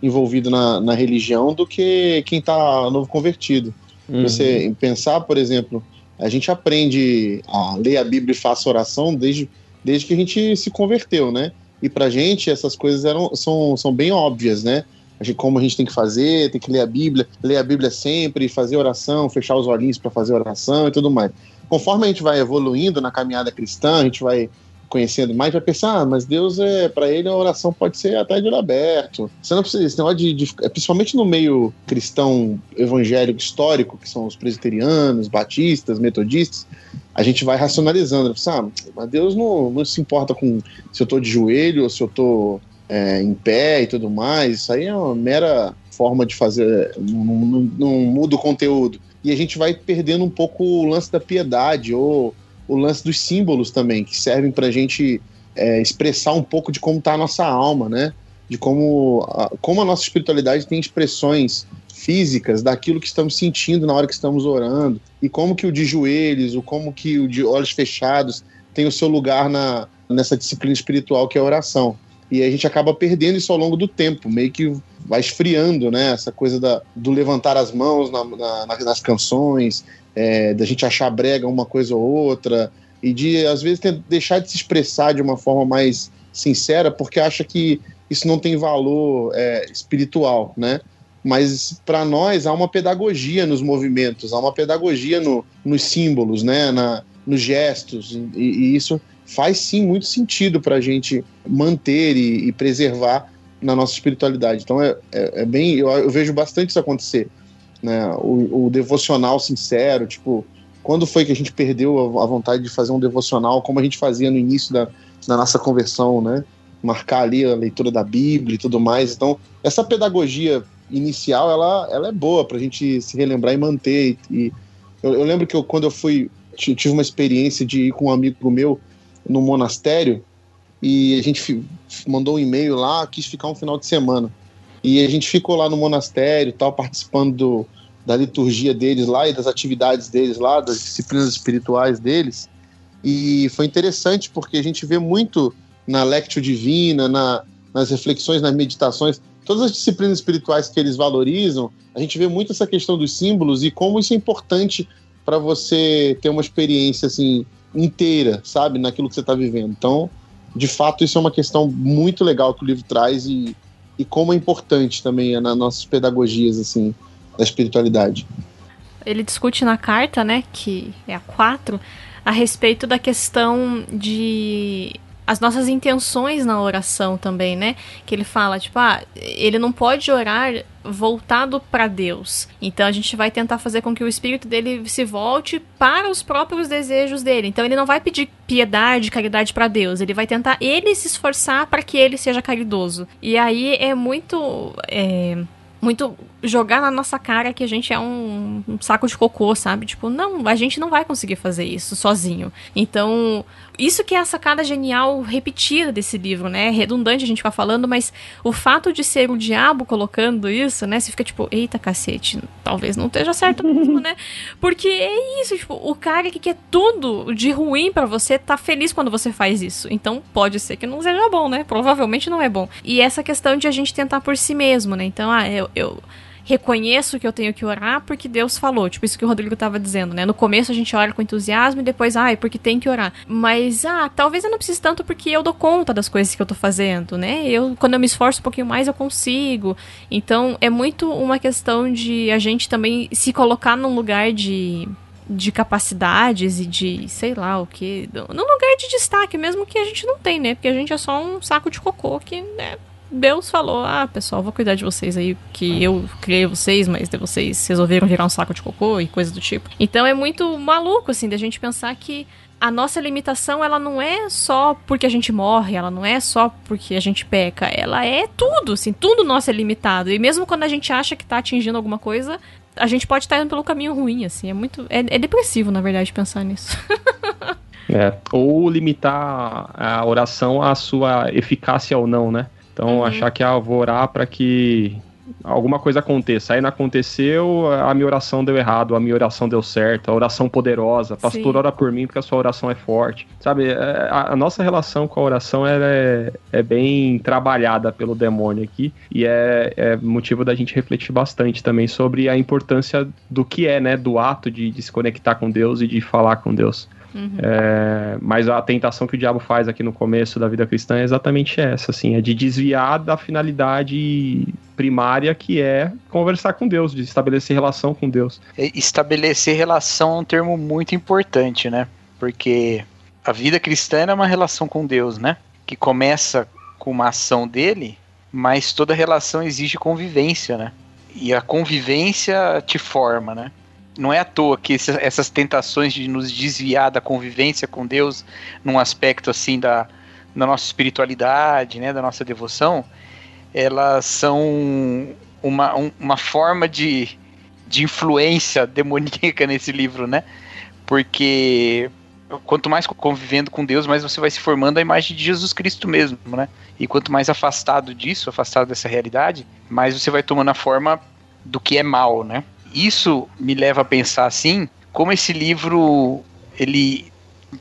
envolvido na, na religião do que quem está novo convertido. Você pensar, por exemplo, a gente aprende a ler a Bíblia e faça oração desde, desde que a gente se converteu, né? E pra gente essas coisas eram, são, são bem óbvias, né? A gente, como a gente tem que fazer, tem que ler a Bíblia, ler a Bíblia sempre, fazer oração, fechar os olhinhos para fazer oração e tudo mais. Conforme a gente vai evoluindo na caminhada cristã, a gente vai conhecendo mais, vai pensar, ah, mas Deus é, para ele a oração pode ser até de olho aberto. Você não precisa, de, principalmente no meio cristão evangélico histórico, que são os presbiterianos, batistas, metodistas, a gente vai racionalizando. Ah, mas Deus não, não se importa com se eu tô de joelho ou se eu tô é, em pé e tudo mais. Isso aí é uma mera forma de fazer, não, não, não muda o conteúdo. E a gente vai perdendo um pouco o lance da piedade ou o lance dos símbolos também, que servem pra gente é, expressar um pouco de como está a nossa alma, né? De como a, como a nossa espiritualidade tem expressões físicas daquilo que estamos sentindo na hora que estamos orando e como que o de joelhos, o como que o de olhos fechados tem o seu lugar na, nessa disciplina espiritual que é a oração. E a gente acaba perdendo isso ao longo do tempo, meio que vai esfriando, né? Essa coisa da, do levantar as mãos na, na, nas canções, é, da gente achar brega uma coisa ou outra, e de, às vezes, ter, deixar de se expressar de uma forma mais sincera, porque acha que isso não tem valor é, espiritual, né? Mas para nós há uma pedagogia nos movimentos, há uma pedagogia no, nos símbolos, né? Na, nos gestos, e, e isso faz sim muito sentido para a gente manter e, e, preservar na nossa espiritualidade. Então é, é, é bem, eu, eu, vejo bastante isso acontecer, né? O, o, devocional sincero, tipo, quando foi que a gente perdeu a, a, vontade de fazer um devocional, como a gente fazia no início da, da nossa conversão, né? Marcar ali a leitura da Bíblia e tudo mais. Então essa pedagogia inicial, ela, ela é boa para a gente se relembrar e manter. E, eu, eu lembro que eu, quando eu fui tive uma experiência de ir com um amigo meu no monastério e a gente mandou um e-mail lá, quis ficar um final de semana. E a gente ficou lá no monastério, tal, participando do, da liturgia deles lá e das atividades deles lá, das disciplinas espirituais deles. E foi interessante porque a gente vê muito na Lectio Divina, na, nas reflexões, nas meditações, todas as disciplinas espirituais que eles valorizam, a gente vê muito essa questão dos símbolos e como isso é importante para você ter uma experiência assim inteira, sabe, naquilo que você está vivendo. Então, de fato, isso é uma questão muito legal que o livro traz e, e como é importante também nas nossas pedagogias, assim, da espiritualidade. Ele discute na carta, né, que é a 4, a respeito da questão de as nossas intenções na oração também, né? Que ele fala, tipo, ah, ele não pode orar voltado para Deus. Então a gente vai tentar fazer com que o espírito dele se volte para os próprios desejos dele. Então ele não vai pedir piedade, caridade para Deus. Ele vai tentar ele se esforçar para que ele seja caridoso. E aí é muito é, muito jogar na nossa cara que a gente é um, um, saco de cocô, sabe? Tipo, não, a gente não vai conseguir fazer isso sozinho. Então, isso que é a sacada genial repetida desse livro, né? É redundante a gente ficar falando, mas o fato de ser o diabo colocando isso, né? Você fica tipo, eita cacete, talvez não esteja certo mesmo, né? Porque é isso, tipo, o cara que quer tudo de ruim para você tá feliz quando você faz isso. Então, pode ser que não seja bom, né? Provavelmente não é bom. E essa questão de a gente tentar por si mesmo, né? Então, ah, eu, eu reconheço que eu tenho que orar porque Deus falou. Tipo, isso que o Rodrigo estava dizendo, né? No começo a gente ora com entusiasmo e depois, ah, é porque tem que orar. Mas, ah, talvez eu não precise tanto porque eu dou conta das coisas que eu tô fazendo, né? Eu, quando eu me esforço um pouquinho mais, eu consigo. Então, é muito uma questão de a gente também se colocar num lugar de de capacidades e de sei lá o que, num lugar de destaque mesmo que a gente não tem, né? Porque a gente é só um saco de cocô que, né, Deus falou: Ah, pessoal, vou cuidar de vocês aí, que eu criei vocês, mas de vocês resolveram virar um saco de cocô e coisa do tipo. Então é muito maluco, assim, da gente pensar que a nossa limitação, ela não é só porque a gente morre, ela não é só porque a gente peca, ela é tudo, assim, tudo nosso é limitado. E mesmo quando a gente acha que tá atingindo alguma coisa, a gente pode estar tá indo pelo caminho ruim, assim, é muito. É, é depressivo, na verdade, pensar nisso. é, ou limitar a oração à sua eficácia ou não, né? Então, uhum. achar que ah, vou orar para que alguma coisa aconteça. Aí não aconteceu, a minha oração deu errado, a minha oração deu certo, a oração poderosa. Pastor, Sim. ora por mim porque a sua oração é forte. Sabe, é, a, a nossa relação com a oração é, é bem trabalhada pelo demônio aqui e é, é, motivo da gente refletir bastante também sobre a importância do que é, né, do ato de, de se conectar com Deus e de falar com Deus. Uhum. É, mas a tentação que o diabo faz aqui no começo da vida cristã é exatamente essa, assim, é de desviar da finalidade primária que é conversar com Deus, de estabelecer relação com Deus. Estabelecer relação é um termo muito importante, né? Porque a vida cristã é uma relação com Deus, né? Que começa com uma ação dele, mas toda relação exige convivência, né? E a convivência te forma, né? Não é à toa que essas tentações de nos desviar da convivência com Deus num aspecto assim da, da nossa espiritualidade, né, da nossa devoção, elas são uma, um, uma forma de, de influência demoníaca nesse livro, né? Porque quanto mais convivendo com Deus, mais você vai se formando a imagem de Jesus Cristo mesmo, né? E quanto mais afastado disso, afastado dessa realidade, mais você vai tomando a forma do que é mal, né? Isso me leva a pensar assim, como esse livro ele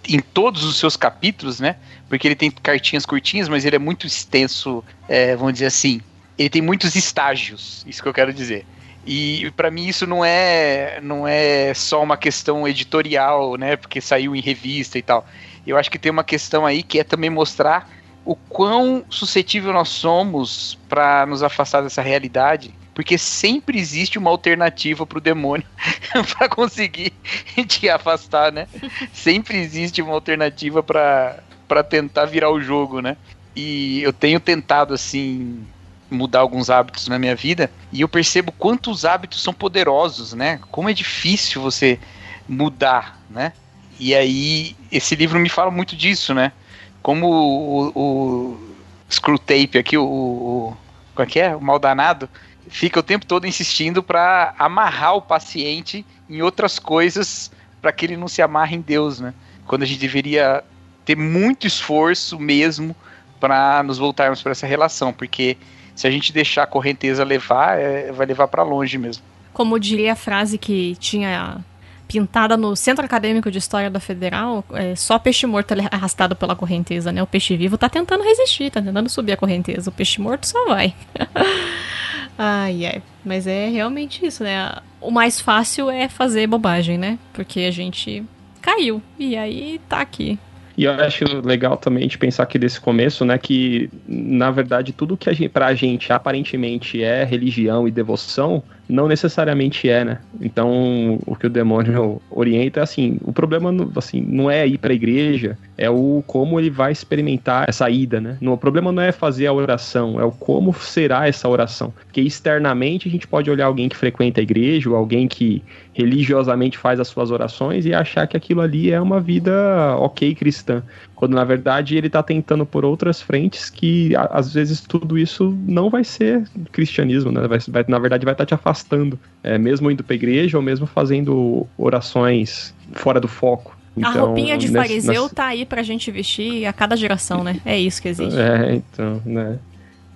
em todos os seus capítulos, né? Porque ele tem cartinhas curtinhas, mas ele é muito extenso, é, vamos dizer assim. Ele tem muitos estágios, isso que eu quero dizer. E para mim isso não é não é só uma questão editorial, né? Porque saiu em revista e tal. Eu acho que tem uma questão aí que é também mostrar o quão suscetível nós somos para nos afastar dessa realidade, porque sempre existe uma alternativa para o demônio para conseguir te afastar, né? Sempre existe uma alternativa para tentar virar o jogo, né? E eu tenho tentado assim mudar alguns hábitos na minha vida e eu percebo quantos hábitos são poderosos, né? Como é difícil você mudar, né? E aí esse livro me fala muito disso, né? Como o, o Screwtape aqui, o, o é que é? O mal danado, fica o tempo todo insistindo para amarrar o paciente em outras coisas para que ele não se amarre em Deus, né? Quando a gente deveria ter muito esforço mesmo para nos voltarmos para essa relação, porque se a gente deixar a correnteza levar, é, vai levar para longe mesmo. Como diria a frase que tinha pintada no Centro Acadêmico de História da Federal, é, só peixe morto é arrastado pela correnteza, né? O peixe vivo tá tentando resistir, tá tentando subir a correnteza. O peixe morto só vai. ai, ai. Mas é realmente isso, né? O mais fácil é fazer bobagem, né? Porque a gente caiu. E aí tá aqui. E eu acho legal também de pensar aqui desse começo, né, que na verdade tudo que a gente, pra gente aparentemente é religião e devoção, não necessariamente é, né? Então, o que o demônio orienta é assim, o problema assim, não é ir para a igreja, é o como ele vai experimentar essa ida, né? o problema não é fazer a oração, é o como será essa oração. Porque externamente a gente pode olhar alguém que frequenta a igreja, ou alguém que religiosamente faz as suas orações e achar que aquilo ali é uma vida ok cristã quando na verdade ele está tentando por outras frentes que às vezes tudo isso não vai ser cristianismo, né? Vai, vai na verdade vai estar tá te afastando, é, mesmo indo para igreja ou mesmo fazendo orações fora do foco. Então, a roupinha de fariseu nesse... tá aí pra gente vestir a cada geração, né? É isso que existe. É, então, né?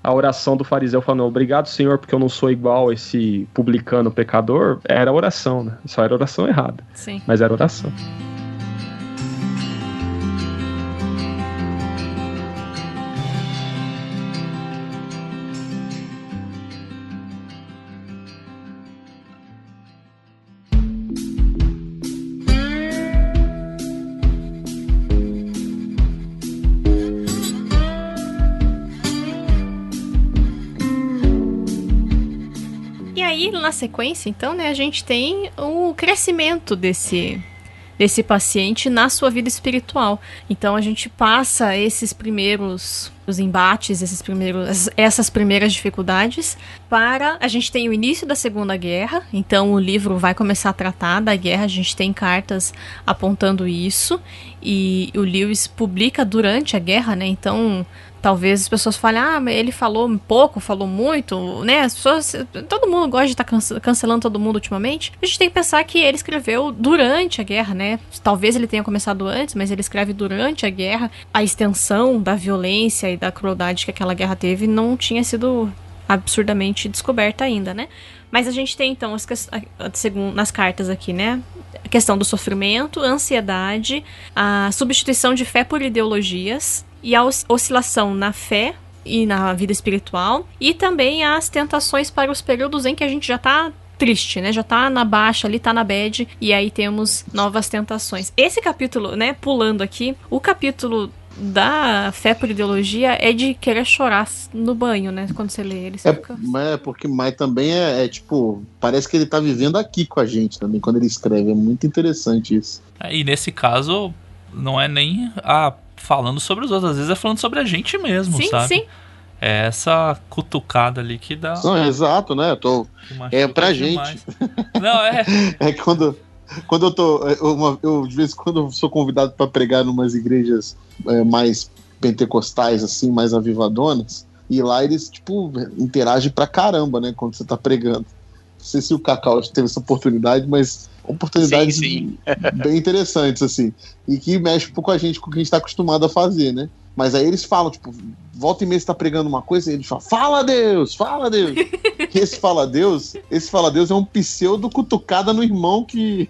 A oração do fariseu falando, obrigado, Senhor, porque eu não sou igual esse publicano pecador, era oração, né? Só era oração errada. Sim. Mas era oração. Na sequência, então, né, a gente tem o crescimento desse desse paciente na sua vida espiritual. Então a gente passa esses primeiros os embates, esses primeiros, essas primeiras dificuldades para a gente tem o início da Segunda Guerra. Então o livro vai começar a tratar da guerra. A gente tem cartas apontando isso e o Lewis publica durante a guerra, né? Então talvez as pessoas falem, ah, ele falou pouco, falou muito, né? As pessoas, todo mundo gosta de estar tá cancelando todo mundo ultimamente. A gente tem que pensar que ele escreveu durante a guerra, né? Talvez ele tenha começado antes, mas ele escreve durante a guerra. A extensão da violência e da crueldade que aquela guerra teve não tinha sido absurdamente descoberta ainda, né? Mas a gente tem então, segundo nas cartas aqui, né? A questão do sofrimento, ansiedade, a substituição de fé por ideologias, e a oscilação na fé e na vida espiritual, e também as tentações para os períodos em que a gente já está triste, né? Já tá na baixa ali, tá na bad, e aí temos novas tentações. Esse capítulo, né, pulando aqui, o capítulo da fé por ideologia é de querer chorar no banho, né? Quando você lê ele. Você é, fica... é, porque mas também é, é, tipo, parece que ele tá vivendo aqui com a gente também, quando ele escreve. É muito interessante isso. É, e nesse caso, não é nem a falando sobre os outros, às vezes é falando sobre a gente mesmo, sim, sabe? Sim, É essa cutucada ali que dá. Não, exato, né? Eu tô... É pra gente. Não, é. é quando, quando eu tô. Eu, eu, de vez em quando eu sou convidado para pregar em umas igrejas é, mais pentecostais, assim, mais avivadonas. E lá eles, tipo, interagem pra caramba, né? Quando você tá pregando. sei se o Cacau teve essa oportunidade, mas oportunidades Sim, bem interessantes, assim. E que mexe um pouco com a gente, com o que a gente tá acostumado a fazer, né? Mas aí eles falam, tipo, volta e meia você tá pregando uma coisa e eles falam, fala Deus, fala Deus. que esse fala Deus, esse fala Deus é um pseudo cutucada no irmão que,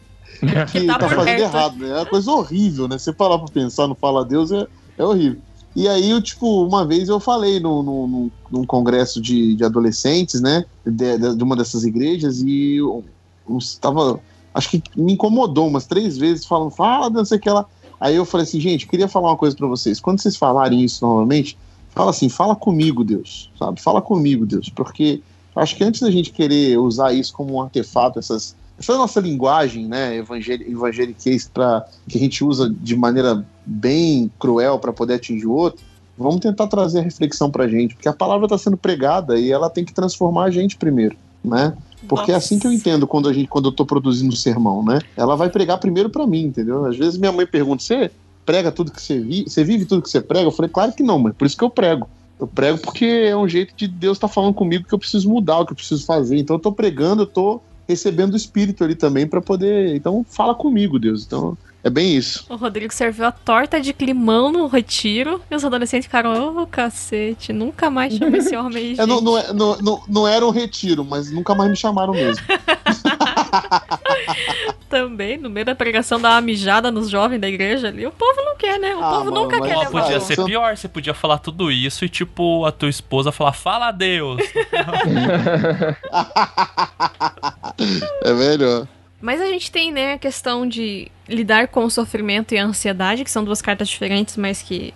que tá tá, por fazendo perto. errado, né? É uma coisa horrível, né? Você parar pra pensar no fala Deus é, é horrível. E aí, eu, tipo, uma vez eu falei no, no, num- num congresso de, de adolescentes, né? De, de- de uma dessas igrejas, e eu, eu tava. Acho que me incomodou umas três vezes, falando, fala, não sei o que lá. Aí eu falei assim, gente, queria falar uma coisa pra vocês. Quando vocês falarem isso novamente, fala assim, fala comigo, Deus, sabe? Fala comigo, Deus, porque acho que antes da gente querer usar isso como um artefato, essas, essa nossa linguagem, né, evangeli- evangeliquez, pra, que a gente usa de maneira bem cruel para poder atingir o outro, vamos tentar trazer a reflexão pra gente, porque a palavra está sendo pregada e ela tem que transformar a gente primeiro, né? Porque é assim que eu entendo quando a gente, quando eu tô produzindo um sermão, né? Ela vai pregar primeiro pra mim, entendeu? Às vezes minha mãe pergunta: "Você prega tudo que você vive? Você vive tudo que você prega?" Eu falei: "Claro que não, mãe. Por isso que eu prego. Eu prego porque é um jeito de Deus estar falando comigo que eu preciso mudar, o que eu preciso fazer. Então eu tô pregando, eu tô recebendo o espírito ali também pra poder, então fala comigo, Deus. Então é bem isso. O Rodrigo serviu a torta de climão no retiro e os adolescentes ficaram, ô cacete, nunca mais chama esse homem aí, É, não, gente." não, é- não, não, não era um retiro, mas nunca mais me chamaram mesmo. Também, no meio da pregação, dá uma mijada nos jovens da igreja ali. O povo não quer, né? O Ah, povo mano, nunca mas- quer levar. podia ser pior, você podia falar tudo isso e, tipo, a tua esposa falar, fala a Deus. É melhor. Mas a gente tem, né, a questão de lidar com o sofrimento e a ansiedade, que são duas cartas diferentes, mas que,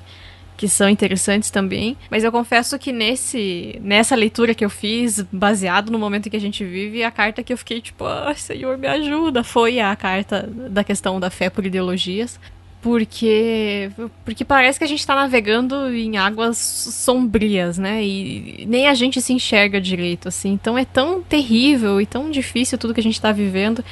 que são interessantes também. Mas eu confesso que nesse nessa leitura que eu fiz, baseado no momento em que a gente vive, a carta que eu fiquei tipo, ah, Senhor, me ajuda, foi a carta da questão da fé por ideologias. Porque, porque parece que a gente tá navegando em águas sombrias, né? E nem a gente se enxerga direito, assim. Então é tão terrível e tão difícil tudo que a gente tá vivendo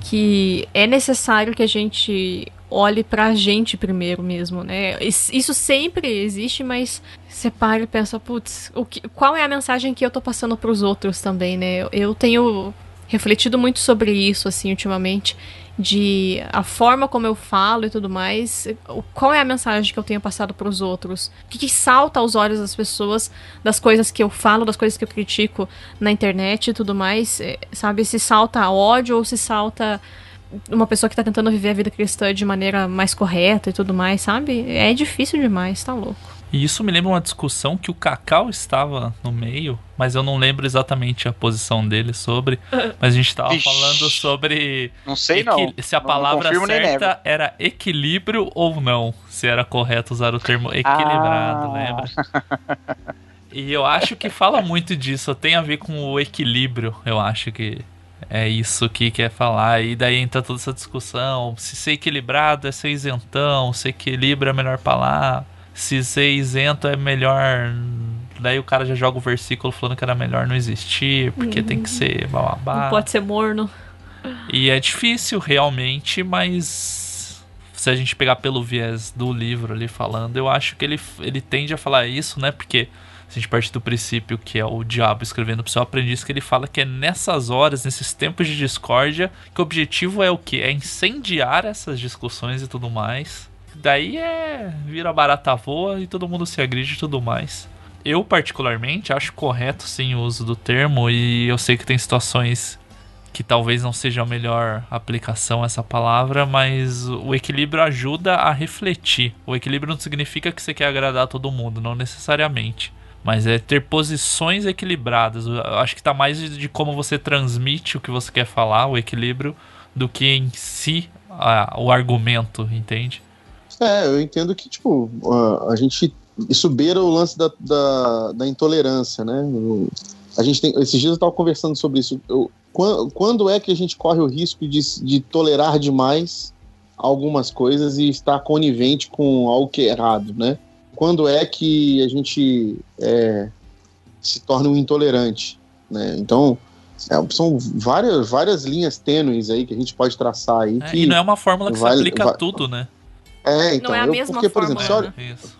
que é necessário que a gente olhe pra gente primeiro mesmo, né? Is- Isso sempre existe, mas você para e pensa, putz, o que, qual é a mensagem que eu tô passando pros outros também, né? Eu tenho refletido muito sobre isso, assim, ultimamente, de a forma como eu falo e tudo mais, qual é a mensagem que eu tenho passado pros outros? O que, que salta aos olhos das pessoas das coisas que eu falo, das coisas que eu critico na internet e tudo mais, é, sabe? Se salta ódio ou se salta uma pessoa que tá tentando viver a vida cristã de maneira mais correta e tudo mais, sabe? É difícil demais, tá louco. E isso me lembra uma discussão que o Cacau estava no meio, mas eu não lembro exatamente a posição dele sobre. Mas a gente estava falando sobre Não sei não. se a Não- não palavra nego. certa era equilíbrio ou não. Se era correto usar o termo equilibrado, Ah. lembra? E eu acho que fala muito disso, tem a ver com o equilíbrio, eu acho que é isso que quer falar. E daí entra toda essa discussão: se ser equilibrado é ser isentão, se equilíbrio é a melhor palavra, se ser isento é melhor. Daí o cara já joga o versículo falando que era melhor não existir, porque tem que ser bababá. Não pode ser morno. E é difícil realmente, mas se a gente pegar pelo viés do livro ali falando, eu acho que ele, ele tende a falar isso, né? Porque se a gente parte do princípio que é o diabo escrevendo pro seu aprendiz, que ele fala que é nessas horas, nesses tempos de discórdia, que o objetivo é o que? É incendiar essas discussões e tudo mais. Daí é. vira barata voa e todo mundo se agride e tudo mais. Eu, particularmente, acho correto sim o uso do termo, e eu sei que tem situações que talvez não seja a melhor aplicação essa palavra, mas o equilíbrio ajuda a refletir. O equilíbrio não significa que você quer agradar todo mundo, não necessariamente. Mas é ter posições equilibradas. Eu acho que tá mais de, de como você transmite o que você quer falar, o equilíbrio, do que em si a- o argumento, entende? É, eu entendo que, tipo, a, a gente. Isso beira o lance da, da, da intolerância, né? A gente tem. Esses dias eu estava conversando sobre isso. Eu- quan- quando é que a gente corre o risco de, de tolerar demais algumas coisas e estar conivente com algo que é errado, né? Quando é que a gente é, se torna um intolerante, né? Então, é, são várias, várias linhas tênues aí que a gente pode traçar aí. É, que e não é uma fórmula que vai- se aplica a tudo, né? É, então, Não é a eu- mesma porque, por exemplo, se olha, Isso.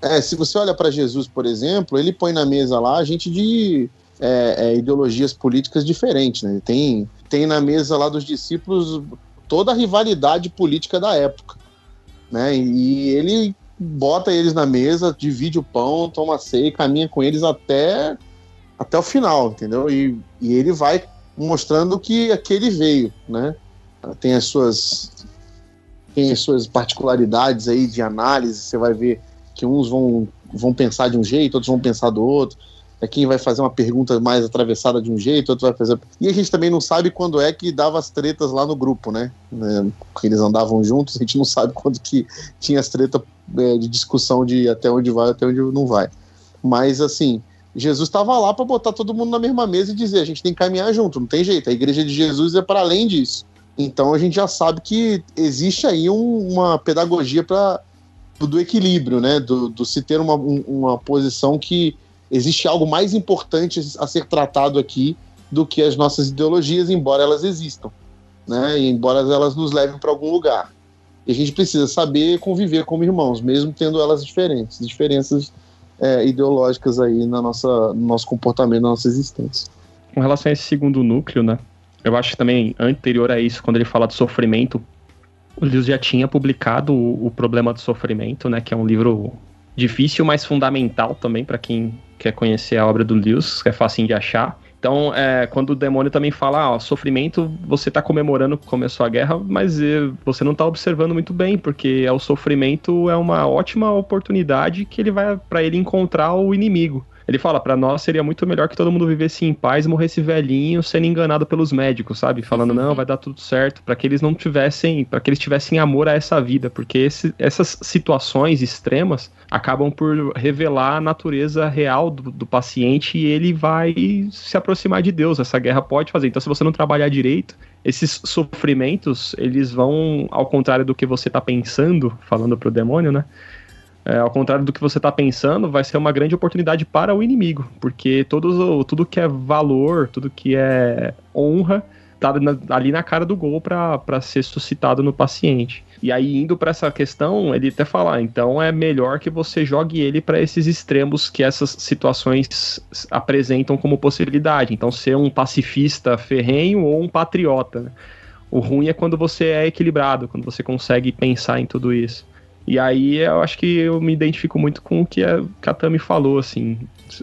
é, se você olha para Jesus, por exemplo, ele põe na mesa lá a gente de é, é, ideologias políticas diferentes. Né? Tem, tem na mesa lá dos discípulos toda a rivalidade política da época. Né? E ele bota eles na mesa, divide o pão, toma ceia e caminha com eles até, até o final, entendeu? E, e ele vai mostrando que aquele veio, né? Tem as suas tem as suas particularidades aí de análise, você vai ver que uns vão, vão pensar de um jeito, outros vão pensar do outro. É quem vai fazer uma pergunta mais atravessada de um jeito, outro vai fazer. E a gente também não sabe quando é que dava as tretas lá no grupo, né? É, porque eles andavam juntos, a gente não sabe quando que tinha as tretas é, de discussão de até onde vai, até onde não vai. Mas assim, Jesus estava lá para botar todo mundo na mesma mesa e dizer: a gente tem que caminhar junto, não tem jeito. A igreja de Jesus é para além disso. Então a gente já sabe que existe aí um, uma pedagogia para do equilíbrio, né? Do, do se ter uma, um, uma posição que existe algo mais importante a ser tratado aqui do que as nossas ideologias, embora elas existam, né? E embora elas nos levem para algum lugar. E a gente precisa saber conviver como irmãos, mesmo tendo elas diferentes, diferenças é, ideológicas aí na nossa, no nosso comportamento, na nossa existência. Com relação a esse segundo núcleo, né? Eu acho que também anterior a isso, quando ele fala de sofrimento, o Lewis já tinha publicado o, o Problema do Sofrimento, né? Que é um livro difícil, mas fundamental também para quem quer conhecer a obra do Lewis, que é fácil de achar. Então, é, quando o demônio também fala, ó, sofrimento, você tá comemorando que começou a guerra, mas é, você não tá observando muito bem, porque é o sofrimento é uma ótima oportunidade que ele vai para ele encontrar o inimigo. Ele fala, para nós seria muito melhor que todo mundo vivesse em paz, morresse velhinho, sendo enganado pelos médicos, sabe? Falando, não, vai dar tudo certo, para que eles não tivessem, para que eles tivessem amor a essa vida, porque esse, essas situações extremas acabam por revelar a natureza real do, do paciente e ele vai se aproximar de Deus. Essa guerra pode fazer. Então, se você não trabalhar direito, esses sofrimentos, eles vão, ao contrário do que você está pensando, falando pro demônio, né? É, ao contrário do que você está pensando, vai ser uma grande oportunidade para o inimigo, porque todo, tudo que é valor, tudo que é honra, tá ali na cara do gol para ser suscitado no paciente. E aí, indo para essa questão, ele até fala: ah, então é melhor que você jogue ele para esses extremos que essas situações apresentam como possibilidade. Então, ser um pacifista ferrenho ou um patriota. O ruim é quando você é equilibrado, quando você consegue pensar em tudo isso. E aí eu acho que eu me identifico muito com o que a Katami falou, assim.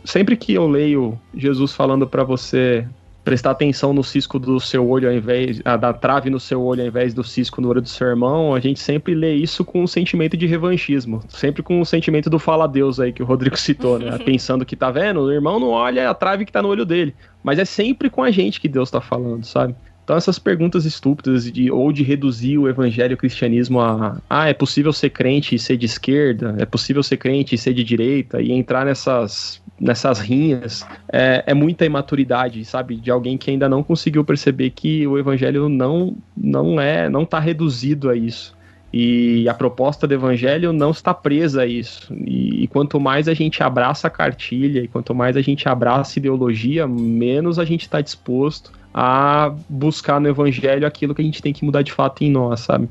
Sempre que eu leio Jesus falando para você prestar atenção no cisco do seu olho ao invés ah, da trave no seu olho ao invés do cisco no olho do seu irmão, a gente sempre lê isso com um sentimento de revanchismo, sempre com o um sentimento do fala Deus aí que o Rodrigo citou, né? Pensando que tá vendo, o irmão não olha a trave que tá no olho dele, mas é sempre com a gente que Deus tá falando, sabe? Então essas perguntas estúpidas de ou de reduzir o evangelho o cristianismo a ah, é possível ser crente e ser de esquerda, é possível ser crente e ser de direita e entrar nessas nessas rinhas é, é muita imaturidade, sabe, de alguém que ainda não conseguiu perceber que o evangelho não não é, não está reduzido a isso. E a proposta do evangelho não está presa a isso. E, e, quanto mais a gente abraça a cartilha, e quanto mais a gente abraça a ideologia, menos a gente está disposto a buscar no evangelho aquilo que a gente tem que mudar de fato em nós, sabe?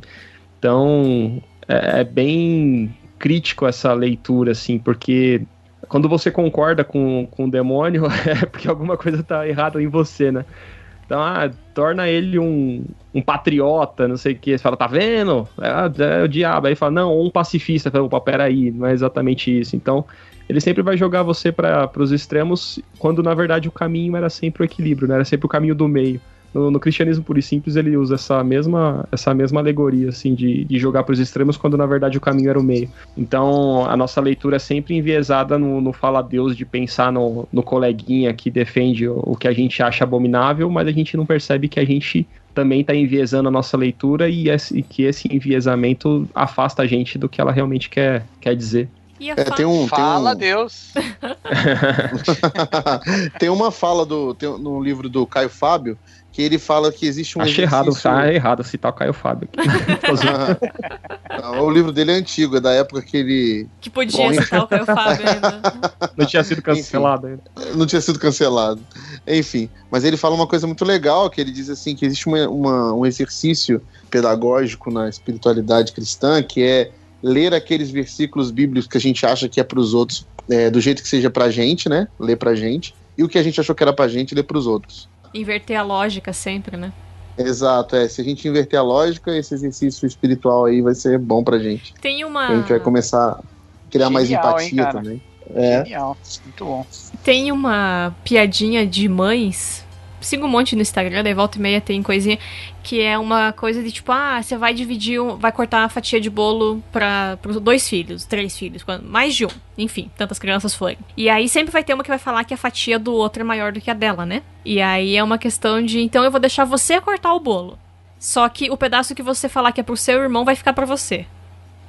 Então, é, é bem crítico essa leitura, assim, porque quando você concorda com, com o demônio, é porque alguma coisa tá errada em você, né? Então, ah, torna ele um, um patriota, não sei o que. Você fala, tá vendo? É, é o diabo. Aí fala, não, um pacifista. Fala, opa, peraí, não é exatamente isso. Então, ele sempre vai jogar você para os extremos, quando na verdade o caminho era sempre o equilíbrio, né? Era sempre o caminho do meio. No, no cristianismo puro e simples, ele usa essa mesma, essa mesma alegoria, assim, de, de jogar para os extremos, quando na verdade o caminho era o meio. Então, a nossa leitura é sempre enviesada no, no fala Deus, de pensar no, no coleguinha que defende o, o que a gente acha abominável, mas a gente não percebe que a gente também está enviesando a nossa leitura e, esse, e que esse enviesamento afasta a gente do que ela realmente quer, quer dizer. É, tem um, Fala, tem um... Deus! tem uma fala do, tem, no livro do Caio Fábio que ele fala que existe um. Acho errado, tá errado citar o Caio Fábio aqui. o livro dele é antigo, é da época que ele. Que podia Bom, citar o Caio Fábio ainda. Não tinha sido cancelado ainda. Não tinha sido cancelado. Enfim, mas ele fala uma coisa muito legal, que ele diz assim, que existe uma, uma, um exercício pedagógico na espiritualidade cristã, que é ler aqueles versículos bíblicos que a gente acha que é para os outros, é, do jeito que seja para a gente, né? Ler para a gente. e o que a gente achou que era pra gente, dê pros outros. Inverter a lógica sempre, né? Exato, é. Se a gente inverter a lógica, esse exercício espiritual aí vai ser bom pra gente. Tem uma. A gente vai começar a criar mais Genial, hein, empatia cara? também. É. Genial. Muito bom. Tem uma piadinha de mães. Sigo um monte no Instagram, daí volta e meia tem coisinha que é uma coisa de tipo, ah, você vai dividir, um, vai cortar a fatia de bolo para dois filhos, três filhos, mais de um, enfim, tantas crianças forem. E aí sempre vai ter uma que vai falar que a fatia do outro é maior do que a dela, né? E aí é uma questão de, então eu vou deixar você cortar o bolo. Só que o pedaço que você falar que é pro seu irmão vai ficar pra você.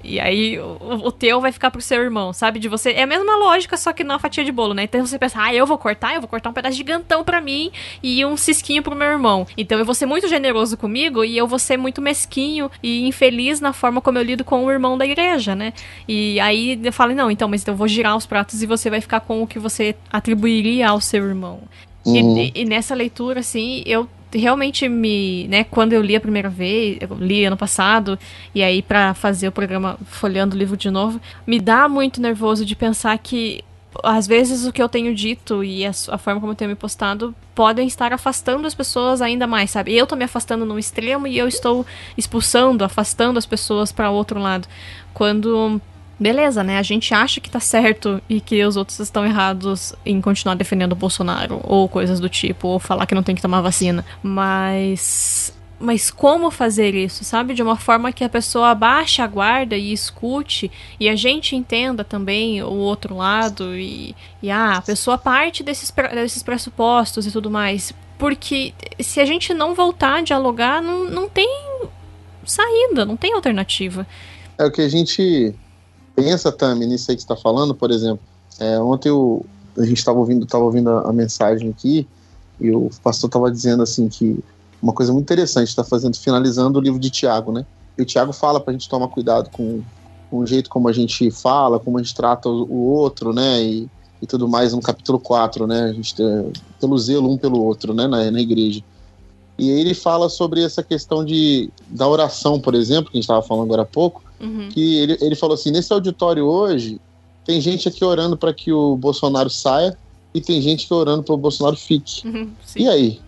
E aí o, o teu vai ficar pro seu irmão, sabe? De você. É a mesma lógica, só que não a fatia de bolo, né? Então você pensa, ah, eu vou cortar, eu vou cortar um pedaço gigantão pra mim e um cisquinho pro meu irmão. Então eu vou ser muito generoso comigo e eu vou ser muito mesquinho e infeliz na forma como eu lido com o irmão da igreja, né? E aí eu falo, não, então, mas eu vou girar os pratos e você vai ficar com o que você atribuiria ao seu irmão. Uhum. E, e nessa leitura, assim, eu realmente me, né, quando eu li a primeira vez, eu li ano passado, e aí pra fazer o programa folheando o livro de novo, me dá muito nervoso de pensar que às vezes o que eu tenho dito e a, a forma como eu tenho me postado podem estar afastando as pessoas ainda mais, sabe? Eu tô me afastando num extremo e eu estou expulsando, afastando as pessoas para outro lado. Quando beleza, né? A gente acha que tá certo e que os outros estão errados em continuar defendendo o Bolsonaro ou coisas do tipo, ou falar que não tem que tomar vacina. Mas mas como fazer isso, sabe? De uma forma que a pessoa abaixe a guarda e escute e a gente entenda também o outro lado e, e ah, a pessoa parte desses, desses pressupostos e tudo mais. Porque se a gente não voltar a dialogar, não, não tem saída, não tem alternativa. É o que a gente pensa, Tami, nisso aí que você está falando, por exemplo. É, ontem eu, a gente estava ouvindo, tava ouvindo a, a mensagem aqui e o pastor estava dizendo assim que uma coisa muito interessante está fazendo, finalizando o livro de Tiago, né? E o Tiago fala para a gente tomar cuidado com, com o jeito como a gente fala, como a gente trata o, o outro, né? E, e tudo mais no capítulo 4, né? A gente, é, pelo zelo um pelo outro, né? Na, na igreja. E aí ele fala sobre essa questão de, da oração, por exemplo, que a gente estava falando agora há pouco, Uhum. que ele, ele falou assim: nesse auditório hoje, tem gente aqui orando para que o Bolsonaro saia e tem gente que orando para o Bolsonaro fique. Uhum, E aí?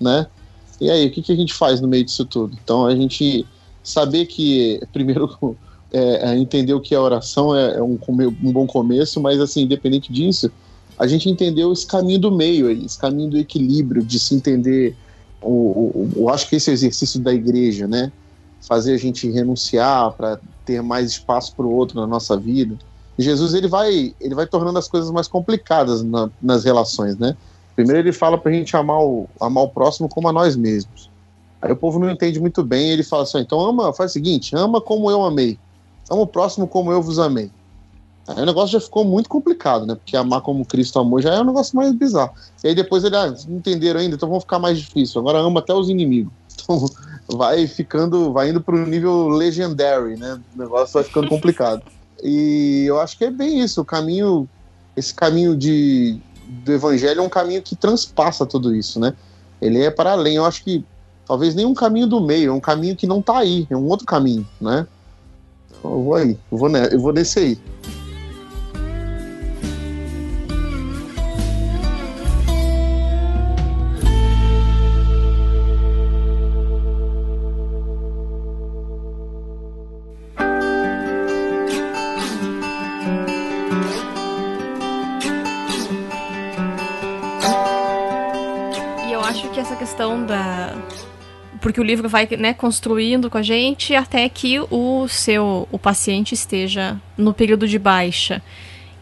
Né? E aí, o que, que a gente faz no meio disso tudo? Então, a gente saber que, primeiro, é, é, entender o que é oração é, é um, um bom começo, mas, assim, independente disso, a gente entendeu esse caminho do meio, esse caminho do equilíbrio, de se entender. O, eu acho que esse é exercício da igreja, né? Fazer a gente renunciar para ter mais espaço para o outro na nossa vida. Jesus ele vai, ele vai tornando as coisas mais complicadas na- nas relações, né? Primeiro ele fala pra gente amar o, amar o próximo como a nós mesmos. Aí o povo não entende muito bem, ele fala assim, então ama, faz o seguinte, ama como eu amei. Ama o próximo como eu vos amei. Aí o negócio já ficou muito complicado, né? Porque amar como Cristo amou já é um negócio mais bizarro. E aí depois ele, ah, não entenderam ainda, então vão ficar mais difícil. Agora ama até os inimigos. Então vai ficando, vai indo pro nível legendary, né? O negócio vai ficando complicado. E eu acho que é bem isso, o caminho, esse caminho de, do evangelho é um caminho que transpassa tudo isso, né? Ele é para além. Eu acho que talvez nem um caminho do meio, é um caminho que não tá aí, é um outro caminho, né? Então, eu vou aí, eu vou, ne- eu vou nesse aí. Porque o livro vai né, construindo com a gente até que o seu o paciente esteja no período de baixa.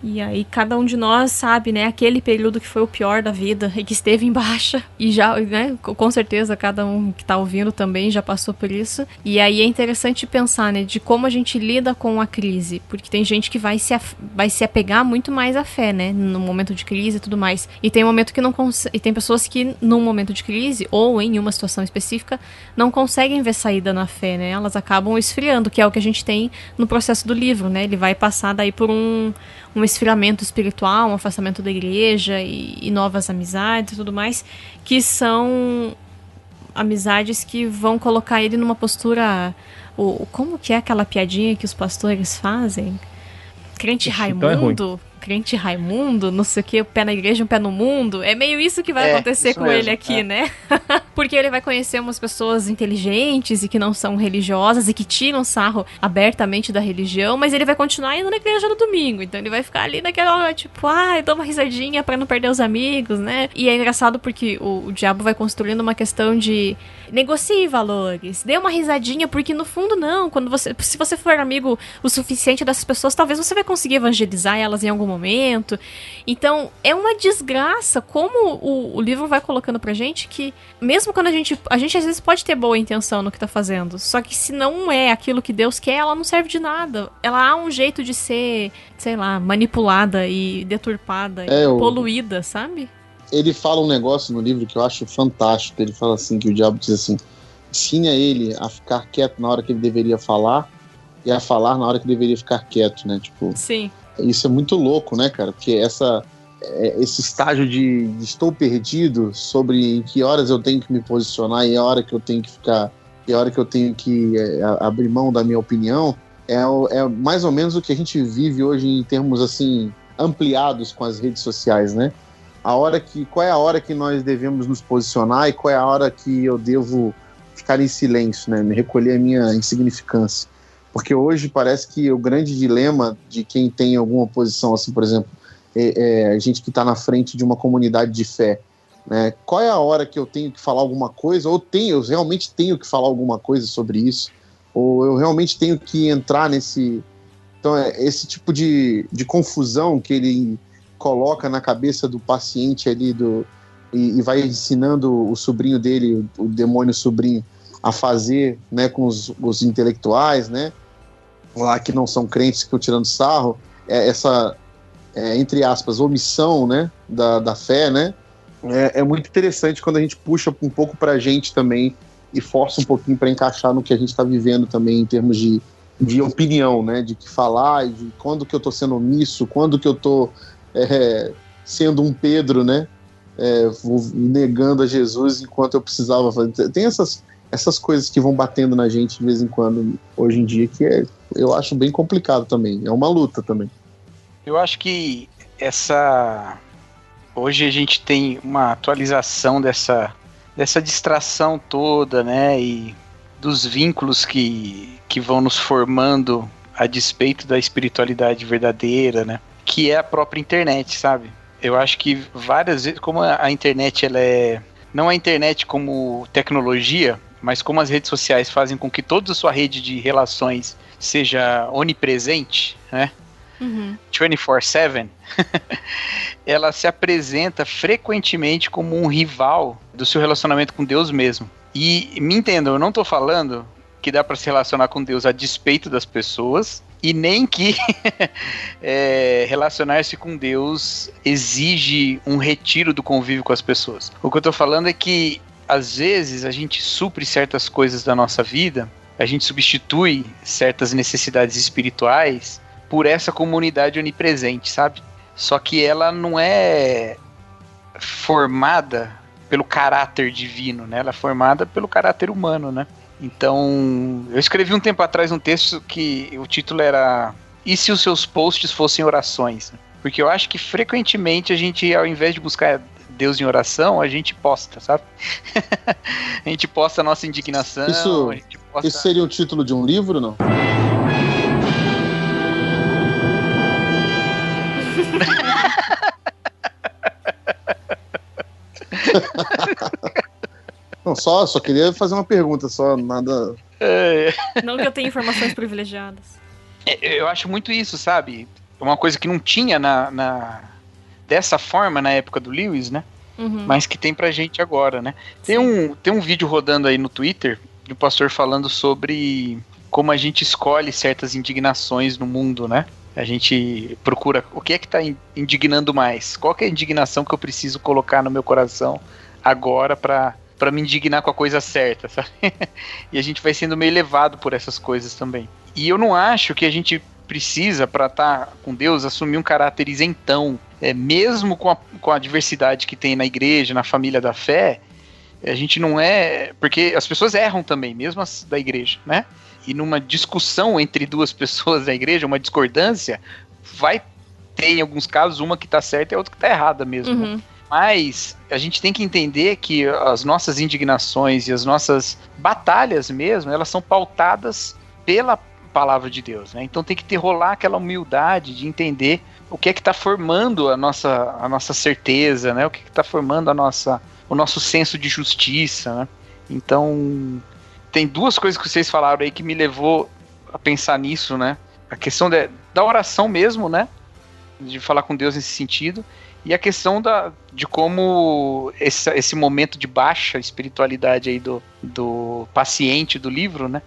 E aí cada um de nós sabe, né, aquele período que foi o pior da vida e que esteve em baixa. E já, né, co- com certeza cada um que tá ouvindo também já passou por isso. E aí é interessante pensar, né, de como a gente lida com a crise. Porque tem gente que vai se, vai se apegar muito mais à fé, né, no momento de crise e tudo mais. E tem momento que não e tem pessoas que num momento de crise ou em uma situação específica não conseguem ver saída na fé, né? Elas acabam esfriando, que é o que a gente tem no processo do livro, né? Ele vai passar daí por um, um esfriamento espiritual, um afastamento da igreja e, e novas amizades e tudo mais, que são amizades que vão colocar ele numa postura. O, como que é aquela piadinha que os pastores fazem? Crente então é. Raimundo? Crente Raimundo, não sei o que, um pé na igreja, um pé no mundo. É meio isso que vai É, acontecer com mesmo, ele aqui, é. né? Porque ele vai conhecer umas pessoas inteligentes e que não são religiosas e que tiram sarro abertamente da religião, mas ele vai continuar indo na igreja no domingo. Então ele vai ficar ali naquela hora, tipo, ai, dá uma risadinha pra não perder os amigos, né? E é engraçado porque o, o diabo vai construindo uma questão de negocie valores, dê uma risadinha, porque no fundo não, quando você, se você for amigo o suficiente dessas pessoas, talvez você vai conseguir evangelizar elas em algum momento. Então, é uma desgraça como o, o livro vai colocando pra gente que mesmo quando a gente a gente às vezes pode ter boa intenção no que tá fazendo, só que se não é aquilo que Deus quer, ela não serve de nada. Ela há um jeito de ser, sei lá, manipulada e deturpada É, e o- poluída, sabe? Ele fala um negócio no livro que eu acho fantástico. Ele fala assim que o diabo diz assim: ensine a ele a ficar quieto na hora que ele deveria falar e a falar na hora que deveria ficar quieto, né? Tipo, Sim. Isso é muito louco, né, cara? Porque essa é, esse estágio de, de estou perdido sobre em que horas eu tenho que me posicionar e a hora que eu tenho que ficar e a hora que eu tenho que é, abrir mão da minha opinião é, é mais ou menos o que a gente vive hoje em termos assim ampliados com as redes sociais, né? A hora que qual é a hora que nós devemos nos posicionar e qual é a hora que eu devo ficar em silêncio, né? Me recolher a minha insignificância. Porque hoje parece que o grande dilema de quem tem alguma posição, assim, por exemplo, é, é a gente que está na frente de uma comunidade de fé, né? Qual é a hora que eu tenho que falar alguma coisa? Ou tenho, eu realmente tenho que falar alguma coisa sobre isso? Ou eu realmente tenho que entrar nesse. Então, é esse tipo de, de confusão que ele coloca na cabeça do paciente ali do, e, e vai ensinando o sobrinho dele, o, o demônio sobrinho, a fazer né, com os, os intelectuais, né? Lá que não são crentes que estão tirando sarro, é essa, é, entre aspas, omissão né, da, da fé, né? É, é muito interessante quando a gente puxa um pouco pra gente também e força um pouquinho para encaixar no que a gente está vivendo também em termos de, de opinião, né? De que falar, de quando que eu tô sendo omisso, quando que eu tô é, sendo um Pedro, né? É, negando a Jesus enquanto eu precisava fazer. Tem essas, essas coisas que vão batendo na gente de vez em quando, hoje em dia, que é, eu acho bem complicado também. É uma luta também. Eu acho que essa. Hoje a gente tem uma atualização dessa, dessa distração toda, né? E dos vínculos que, que vão nos formando a despeito da espiritualidade verdadeira, né? Que é a própria internet, sabe? Eu acho que várias vezes, como a internet ela é. Não a internet como tecnologia, mas como as redes sociais fazem com que toda a sua rede de relações seja onipresente, né? Uhum. 24/7, ela se apresenta frequentemente como um rival do seu relacionamento com Deus mesmo. E me entendam, eu não tô falando que dá para se relacionar com Deus a despeito das pessoas e nem que é, relacionar-se com Deus exige um retiro do convívio com as pessoas. O que eu tô falando é que às vezes a gente supre certas coisas da nossa vida, a gente substitui certas necessidades espirituais por essa comunidade onipresente, sabe? Só que ela não é formada pelo caráter divino, né? Ela é formada pelo caráter humano, né? Então, eu escrevi um tempo atrás um texto que o título era E se os seus posts fossem orações? Porque eu acho que frequentemente a gente, ao invés de buscar Deus em oração, a gente posta, sabe? a gente posta a nossa indignação, Isso, a gente posta... isso seria o título de um livro, não? Não, só, só queria fazer uma pergunta, só nada. É, Não que eu tenha informações privilegiadas. É, Eu acho muito isso, sabe? Uma coisa que não tinha na, na- dessa forma na época do Lewis, né? Uhum. Mas que tem pra gente agora, né? Tem um, tem um vídeo rodando aí no Twitter de um pastor falando sobre como a gente escolhe certas indignações no mundo, né? A gente procura o que é que tá in- indignando mais? Qual é a indignação que eu preciso colocar no meu coração agora pra, pra me indignar com a coisa certa, sabe? e a gente vai sendo meio levado por essas coisas também. E eu não acho que a gente precisa, pra estar com Deus, assumir um caráter isentão. É, mesmo com a, com a diversidade que tem na igreja, na família da fé, a gente não é. Porque as pessoas erram também, mesmo as da igreja, né? E numa discussão entre duas pessoas da igreja, uma discordância, vai ter, em alguns casos, uma que tá certa e a outra que tá errada mesmo. né? Uhum. Mas a gente tem que entender que as nossas indignações e as nossas batalhas mesmo, elas são pautadas pela palavra de Deus, né? Então tem que ter rolar aquela humildade de entender o que é que está formando a nossa, a nossa certeza, né? O que é está formando a nossa, o nosso senso de justiça, né? Então tem duas coisas que vocês falaram aí que me levou a pensar nisso, né? A questão da- da oração mesmo, né? De falar com Deus nesse sentido. E a questão da, de como esse, esse momento de baixa espiritualidade aí do, do paciente do livro, né?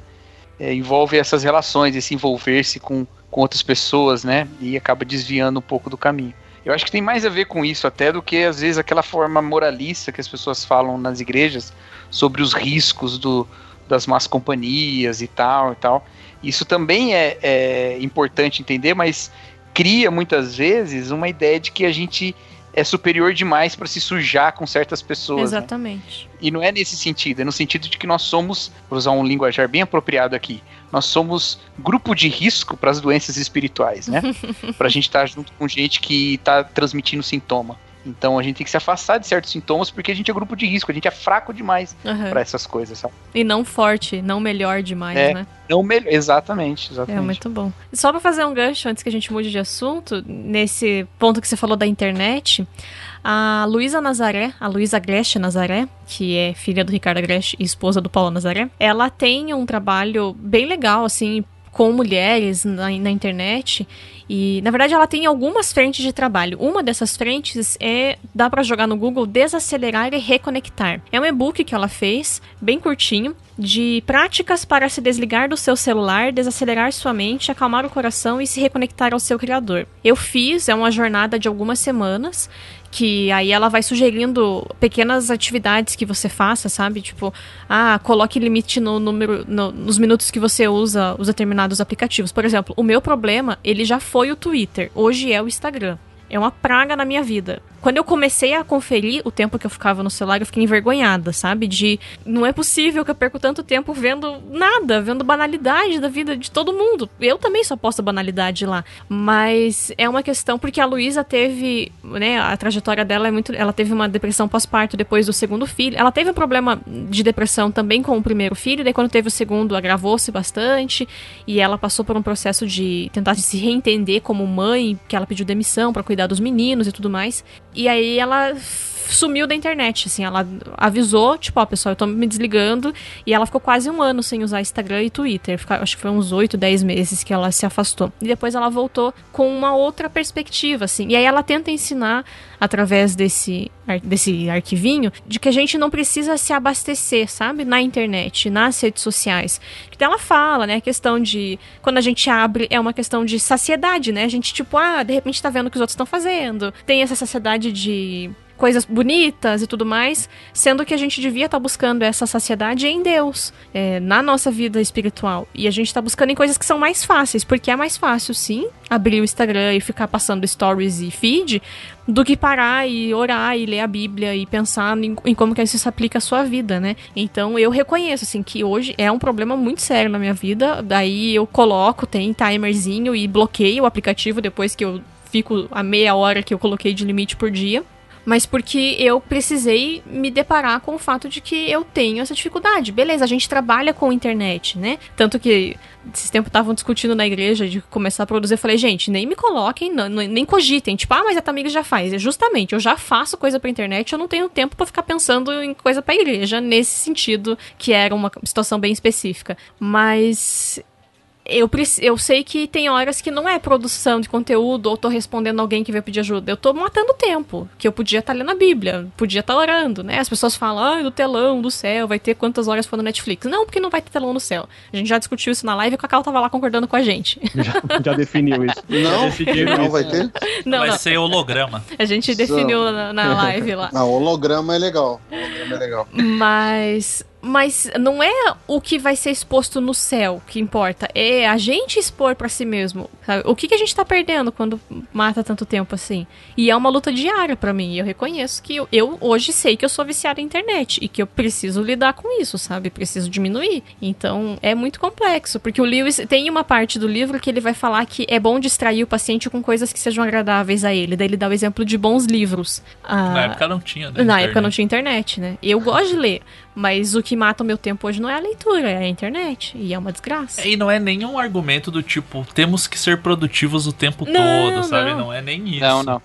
é, envolve essas relações, esse envolver-se com, com outras pessoas, né? E acaba desviando um pouco do caminho. Eu acho que tem mais a ver com isso até do que às vezes aquela forma moralista que as pessoas falam nas igrejas sobre os riscos do, das más companhias e tal e tal. Isso também é, é importante entender, mas cria muitas vezes uma ideia de que a gente é superior demais para se sujar com certas pessoas. né? Exatamente. E não é nesse sentido, é no sentido de que nós somos, vou usar um linguajar bem apropriado aqui, nós somos grupo de risco para as doenças espirituais, né? pra gente estar junto com gente que tá transmitindo sintoma. Então a gente tem que se afastar de certos sintomas porque a gente é grupo de risco, a gente é fraco demais Aham. para essas coisas, sabe? E não forte, não melhor demais, É, né? Não melhor, exatamente, É exatamente. muito bom. Só pra fazer um gancho antes que a gente mude de assunto, nesse ponto que você falou da internet, a Luísa Nazaré, a Luísa Agreste Nazaré, que é filha do Ricardo Agreste e esposa do Paulo Nazaré, ela tem um trabalho bem legal, assim, com mulheres na, na internet. E, na verdade, ela tem algumas frentes de trabalho. Uma dessas frentes é, dá pra jogar no Google, Desacelerar e Reconectar. É um e-book que ela fez, bem curtinho, de práticas para se desligar do seu celular, desacelerar sua mente, acalmar o coração e se reconectar ao seu criador. Eu fiz, é uma jornada de algumas semanas, que aí ela vai sugerindo pequenas atividades que você faça, sabe? Tipo, ah, coloque limite no número, no- nos minutos que você usa os determinados aplicativos. Por exemplo, o meu problema, ele já foi o Twitter, hoje é o Instagram. É uma praga na minha vida. Quando eu comecei a conferir o tempo que eu ficava no celular, eu fiquei envergonhada, sabe? De não é possível que eu perco tanto tempo vendo nada, vendo banalidade da vida de todo mundo. Eu também só posto banalidade lá. Mas é uma questão porque a Luísa teve, né, a trajetória dela é muito, ela teve uma depressão pós-parto depois do segundo filho. Ela teve um problema de depressão também com o primeiro filho, daí quando teve o segundo agravou-se bastante e ela passou por um processo de tentar se reentender como mãe, que ela pediu demissão pra cuidar dos meninos e tudo mais. E aí ela sumiu da internet, assim, ela avisou, tipo, ó, pessoal, eu tô me desligando, e ela ficou quase um ano sem usar Instagram e Twitter, Fica- acho que foi uns 8, 10 meses que ela se afastou. E depois ela voltou com uma outra perspectiva, assim, e aí ela tenta ensinar, através desse, desse arquivinho, de que a gente não precisa se abastecer, sabe, na internet, nas redes sociais. Então ela fala, né, a questão de, quando a gente abre, é uma questão de saciedade, né, a gente, tipo, ah, de repente tá vendo o que os outros estão fazendo, tem essa saciedade de coisas bonitas e tudo mais, sendo que a gente devia estar buscando essa saciedade em Deus, é, na nossa vida espiritual. E a gente está buscando em coisas que são mais fáceis, porque é mais fácil, sim, abrir o Instagram e ficar passando stories e feed, do que parar e orar e ler a Bíblia e pensar em, em como que isso se aplica à sua vida, né? Então eu reconheço, assim, que hoje é um problema muito sério na minha vida, daí eu coloco, tem timerzinho e bloqueio o aplicativo depois que eu fico a meia hora que eu coloquei de limite por dia mas porque eu precisei me deparar com o fato de que eu tenho essa dificuldade. Beleza, a gente trabalha com internet, né? Tanto que esses tempos estavam discutindo na igreja de começar a produzir. Eu falei, gente, nem me coloquem, não, nem cogitem. Tipo, ah, mas a Tamires já faz. É justamente, eu já faço coisa pra internet, eu não tenho tempo pra ficar pensando em coisa pra igreja, nesse sentido, que era uma situação bem específica. Mas eu, eu sei que tem horas que não é produção de conteúdo ou tô respondendo alguém que veio pedir ajuda. Eu tô matando tempo. Que eu podia estar lendo a Bíblia, podia estar orando, né? As pessoas falam, ah, do telão, do céu, vai ter quantas horas for no Netflix. Não, porque não vai ter telão no céu. A gente já discutiu isso na live e o Cacau tava lá concordando com a gente. Já, já definiu isso. Não, não vai ter? Não, Vai não. ser holograma. A gente definiu na, na live lá. Não, holograma é legal. Holograma é legal. Mas. Mas não é o que vai ser exposto no céu que importa, é a gente expor pra si mesmo. sabe? O que, que a gente tá perdendo quando mata tanto tempo assim? E é uma luta diária pra mim. E eu reconheço que eu, eu hoje sei que eu sou viciada em internet e que eu preciso lidar com isso, sabe? Preciso diminuir. Então é muito complexo, porque o Lewis tem uma parte do livro que ele vai falar que é bom distrair o paciente com coisas que sejam agradáveis a ele. Daí ele dá o exemplo de bons livros. Ah, Na época não tinha, né? na época não tinha internet, né? Eu gosto de ler, mas o que mata o meu tempo hoje não é a leitura, é a internet. E é uma desgraça. E não é nenhum argumento do tipo, temos que ser produtivos o tempo Não, todo, sabe? não. Não. é nem isso. Não, não.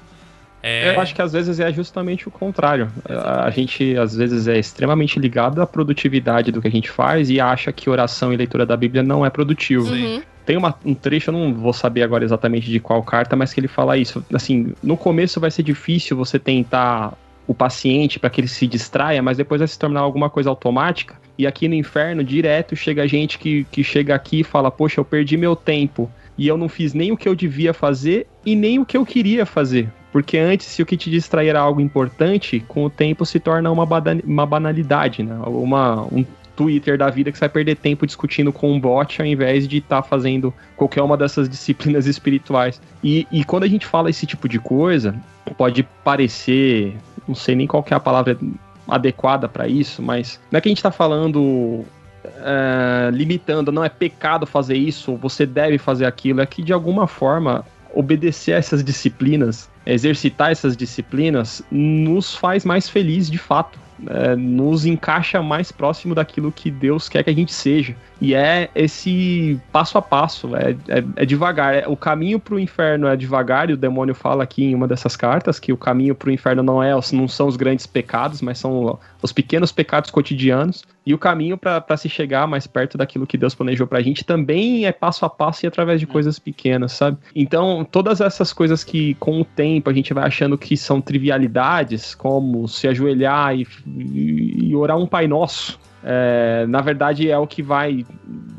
É, Eu acho que às vezes é justamente o contrário. A a gente às vezes é extremamente ligado à produtividade do que a gente faz e acha que oração e leitura da Bíblia não é produtivo. Uhum. Tem uma- um trecho, eu não vou saber agora exatamente de qual carta, mas que ele fala isso. Assim, no começo vai ser difícil você tentar o paciente para que ele se distraia, mas depois vai se tornar alguma coisa automática. E aqui no inferno, direto, chega gente que, que chega aqui e fala: Poxa, eu perdi meu tempo e eu não fiz nem o que eu devia fazer e nem o que eu queria fazer. Porque antes, se o que te distrair era algo importante, com o tempo se torna uma, uma banalidade, né? Uma, um Twitter da vida que você vai perder tempo discutindo com um bot ao invés de estar fazendo qualquer uma dessas disciplinas espirituais. E, e quando a gente fala esse tipo de coisa, pode parecer, não sei nem qual é a palavra adequada para isso, mas não é que a gente tá falando é, limitando, não é pecado fazer isso, você deve fazer aquilo, é que de alguma forma obedecer a essas disciplinas, exercitar essas disciplinas, nos faz mais feliz de fato. É, nos encaixa mais próximo daquilo que Deus quer que a gente seja. E é esse passo a passo, é, é, é devagar. É- o caminho para o inferno é devagar, e o demônio fala aqui em uma dessas cartas que o caminho para o inferno não, é, não são os grandes pecados, mas são os pequenos pecados cotidianos. E o caminho para se chegar mais perto daquilo que Deus planejou pra gente também é passo a passo e através de coisas pequenas, sabe? Então, todas essas coisas que com o tempo a gente vai achando que são trivialidades, como se ajoelhar e, e- e orar um Pai Nosso, é, na verdade é o que vai,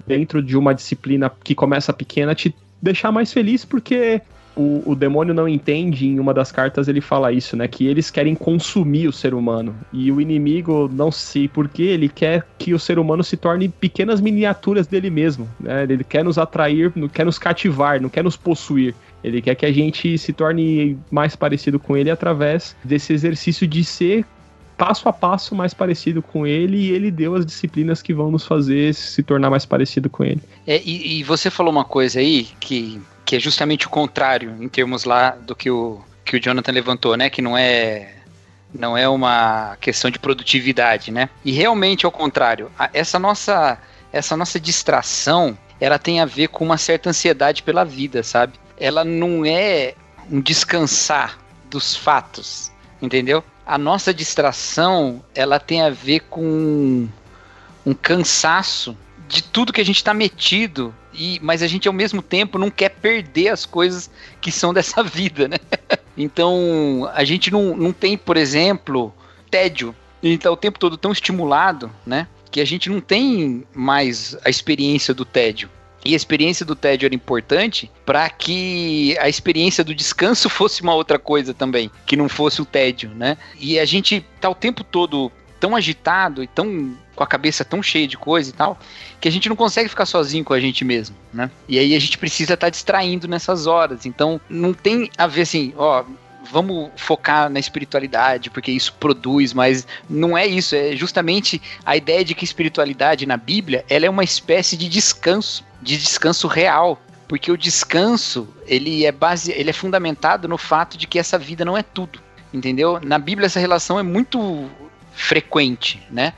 dentro de uma disciplina que começa pequena, te deixar mais feliz, porque o, o demônio não entende, em uma das cartas ele fala isso, né? Que eles querem consumir o ser humano. E o inimigo, não sei porquê, ele quer que o ser humano se torne pequenas miniaturas dele mesmo. Né? Ele quer nos atrair, não quer nos cativar, não quer nos possuir. Ele quer que a gente se torne mais parecido com ele através desse exercício de ser passo a passo mais parecido com ele e ele deu as disciplinas que vão nos fazer se tornar mais parecido com ele. É, e, e você falou uma coisa aí que, que é justamente o contrário em termos lá do que o, que o Jonathan levantou, né? Que não é não é uma questão de produtividade, né? E realmente ao contrário, a- essa nossa essa nossa distração, ela tem a ver com uma certa ansiedade pela vida, sabe? Ela não é um descansar dos fatos, entendeu? A nossa distração, ela tem a ver com um cansaço de tudo que a gente está metido, e, mas a gente ao mesmo tempo não quer perder as coisas que são dessa vida, né? Então a gente não, não tem, por exemplo, tédio. Gente tá o tempo todo tão estimulado, né? Que a gente não tem mais a experiência do tédio. E a experiência do tédio era importante para que a experiência do descanso fosse uma outra coisa também, que não fosse o tédio, né? E a gente tá o tempo todo tão agitado e tão com a cabeça tão cheia de coisa e tal, que a gente não consegue ficar sozinho com a gente mesmo, né? E aí a gente precisa estar distraindo nessas horas. Então, não tem a ver assim, ó, vamos focar na espiritualidade, porque isso produz, mas não é isso, é justamente a ideia de que espiritualidade na Bíblia, ela é uma espécie de descanso, de descanso real, porque o descanso, ele é base, ele é fundamentado no fato de que essa vida não é tudo, entendeu? Na Bíblia essa relação é muito frequente, né?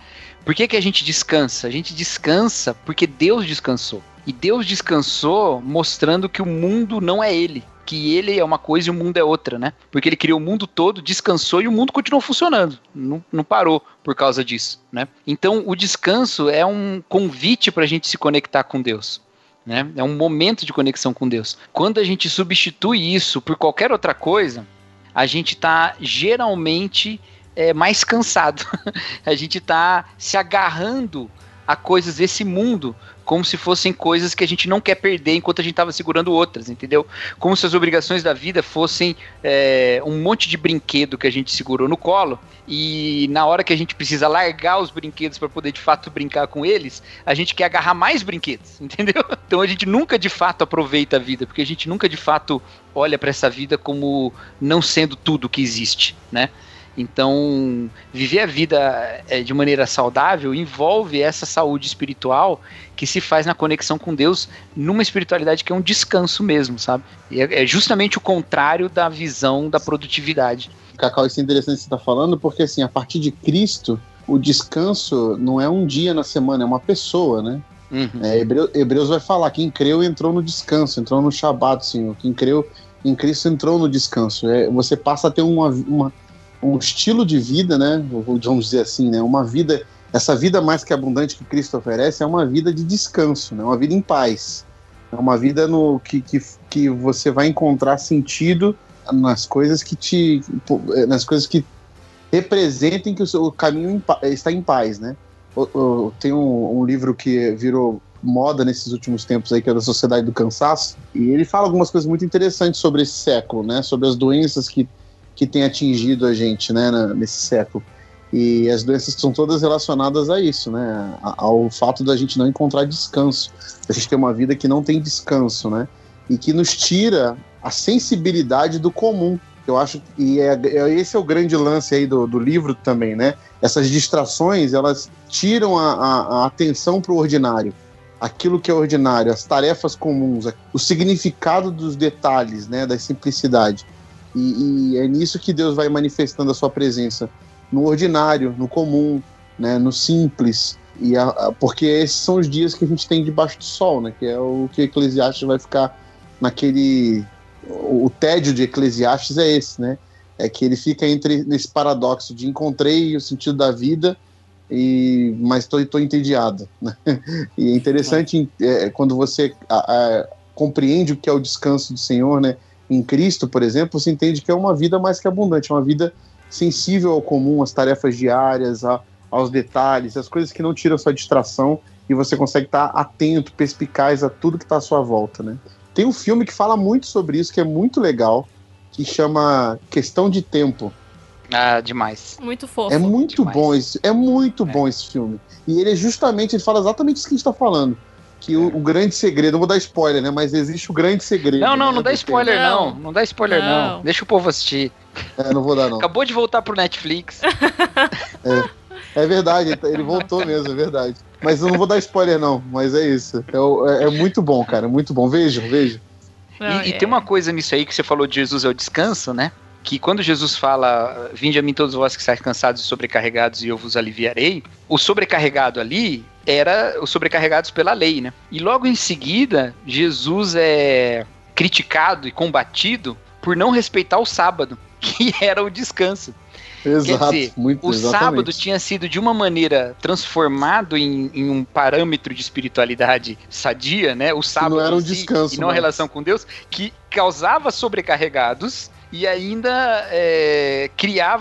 Por que, que a gente descansa? A gente descansa porque Deus descansou. E Deus descansou mostrando que o mundo não é ele. Que ele é uma coisa e o mundo é outra, né? Porque ele criou o mundo todo, descansou e o mundo continuou funcionando. Não, não parou por causa disso, né? Então o descanso é um convite para a gente se conectar com Deus. Né? É um momento de conexão com Deus. Quando a gente substitui isso por qualquer outra coisa, a gente está geralmente é, mais cansado. a gente está se agarrando a coisas desse mundo como se fossem coisas que a gente não quer perder enquanto a gente estava segurando outras, entendeu? Como se as obrigações da vida fossem é, um monte de brinquedo que a gente segurou no colo e na hora que a gente precisa largar os brinquedos para poder de fato brincar com eles, a gente quer agarrar mais brinquedos, entendeu? Então a gente nunca de fato aproveita a vida, porque a gente nunca de fato olha para essa vida como não sendo tudo que existe, né? Então, viver a vida é, de maneira saudável envolve essa saúde espiritual que se faz na conexão com Deus, numa espiritualidade que é um descanso mesmo, sabe? E é, é justamente o contrário da visão da produtividade. Cacau, isso é interessante que você está falando, porque assim, a partir de Cristo, o descanso não é um dia na semana, é uma pessoa, né? Uhum. É, Hebreu, Hebreus vai falar: quem creu entrou no descanso, entrou no Shabat, Senhor. Quem creu em Cristo entrou no descanso. É, você passa a ter uma, uma um estilo de vida, né? Vamos dizer assim, né? Uma vida, essa vida mais que abundante que Cristo oferece é uma vida de descanso, né? Uma vida em paz. É uma vida no que, que, que você vai encontrar sentido nas coisas que te, nas coisas que representem que o seu caminho está em paz, né? Tem um, um livro que virou moda nesses últimos tempos aí, que é da Sociedade do Cansaço, e ele fala algumas coisas muito interessantes sobre esse século, né? Sobre as doenças que que tem atingido a gente né, nesse século. E as doenças são todas relacionadas a isso, né? Ao fato da gente não encontrar descanso. A gente tem uma vida que não tem descanso, né? E que nos tira a sensibilidade do comum. Eu acho e é, é esse é o grande lance aí do, do livro também, né? Essas distrações elas tiram a, a, a atenção para o ordinário, aquilo que é ordinário, as tarefas comuns, o significado dos detalhes, né? Da simplicidade. E, e, é nisso que Deus vai manifestando a sua presença, no ordinário, no comum, né, no simples. E a, a, porque esses são os dias que a gente tem debaixo do sol, né, que é o que Eclesiastes vai ficar naquele. O, tédio de Eclesiastes é esse, né? É que ele fica entre nesse paradoxo de encontrei o sentido da vida, e mas estou entediado. Né? E é interessante é, quando você a, compreende o que é o descanso do Senhor, né? Em Cristo, por exemplo, você entende que é uma vida mais que abundante, uma vida sensível ao comum, às tarefas diárias, a, aos detalhes, as coisas que não tiram sua distração e você consegue estar atento, perspicaz a tudo que está à sua volta, né? Tem um filme que fala muito sobre isso, que é muito legal, que chama Questão de Tempo. Ah, demais. Muito fofo. É muito Demais. bom esse, é muito bom esse filme. E ele é justamente, ele fala exatamente isso que a gente está falando. Que o, o grande segredo, não vou dar spoiler, né? Mas existe o grande segredo. Não, não, né, não dá spoiler Não. não. Não dá spoiler não. Não. Deixa o povo assistir. É, não vou dar, não. Acabou de voltar pro Netflix. É verdade, ele tá- ele voltou mesmo, é verdade. Mas eu não vou dar spoiler, não. Mas é isso. É, é- é muito bom, cara. é Muito bom. Vejam, vejam. Não, E, e é. tem uma coisa nisso aí que você falou de Jesus é o descanso, né? Que quando Jesus fala, vinde a mim todos vós que estáis cansados e sobrecarregados e eu vos aliviarei, o sobrecarregado ali era os sobrecarregados pela lei, né? E logo em seguida, Jesus é criticado e combatido por não respeitar o sábado, que era o descanso. Exato. dizer, muito O exatamente. sábado tinha sido de uma maneira transformado em, em um parâmetro de espiritualidade sadia, né? O sábado era um si, descanso e não a relação com Deus, que causava sobrecarregados e ainda é,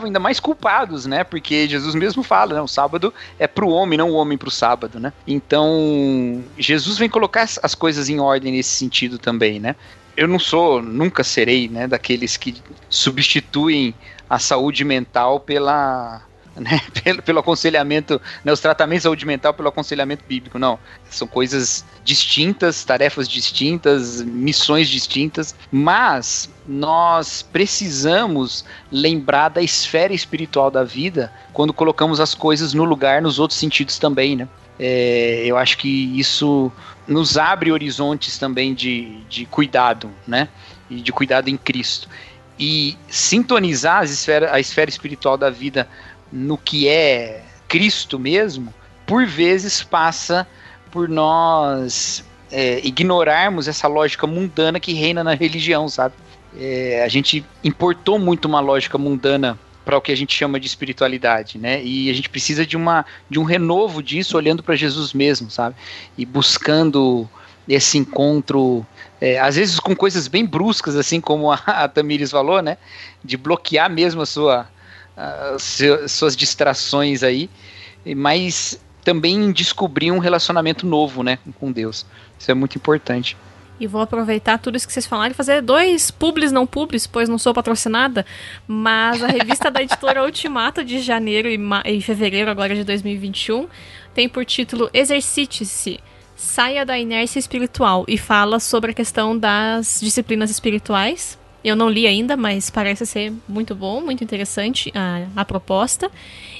ainda mais culpados, né? Porque Jesus mesmo fala, né? O sábado é pro homem, não o homem pro sábado, né? Então Jesus vem colocar as coisas em ordem nesse sentido também, né? Eu não sou, nunca serei, né? Daqueles que substituem a saúde mental pela né, pelo, pelo aconselhamento, né, os tratamentos de saúde mental pelo aconselhamento bíblico, não. São coisas distintas, tarefas distintas, missões distintas, mas nós precisamos lembrar da esfera espiritual da vida quando colocamos as coisas no lugar nos outros sentidos também, né? É, eu acho que isso nos abre horizontes também de, de cuidado, né? E de cuidado em Cristo e sintonizar as esfera, a esfera espiritual da vida no que é Cristo mesmo, por vezes passa por nós é, ignorarmos essa lógica mundana que reina na religião, sabe? É, a gente importou muito uma lógica mundana para o que a gente chama de espiritualidade, né? E a gente precisa de uma de um renovo disso, olhando para Jesus mesmo, sabe? E buscando esse encontro é, às vezes com coisas bem bruscas, assim como a, a Tamires falou, né? De bloquear mesmo a sua, seu- suas distrações aí, mas também descobrir um relacionamento novo, né, com Deus. Isso é muito importante. E vou aproveitar tudo isso que vocês falaram e fazer dois publis não publis, pois não sou patrocinada, mas a revista da editora Ultimato de janeiro e, e fevereiro agora de 2021 tem por título Exercite-se. Saia da inércia espiritual e fala sobre a questão das disciplinas espirituais. Eu não li ainda, mas parece ser muito bom, muito interessante a, a proposta.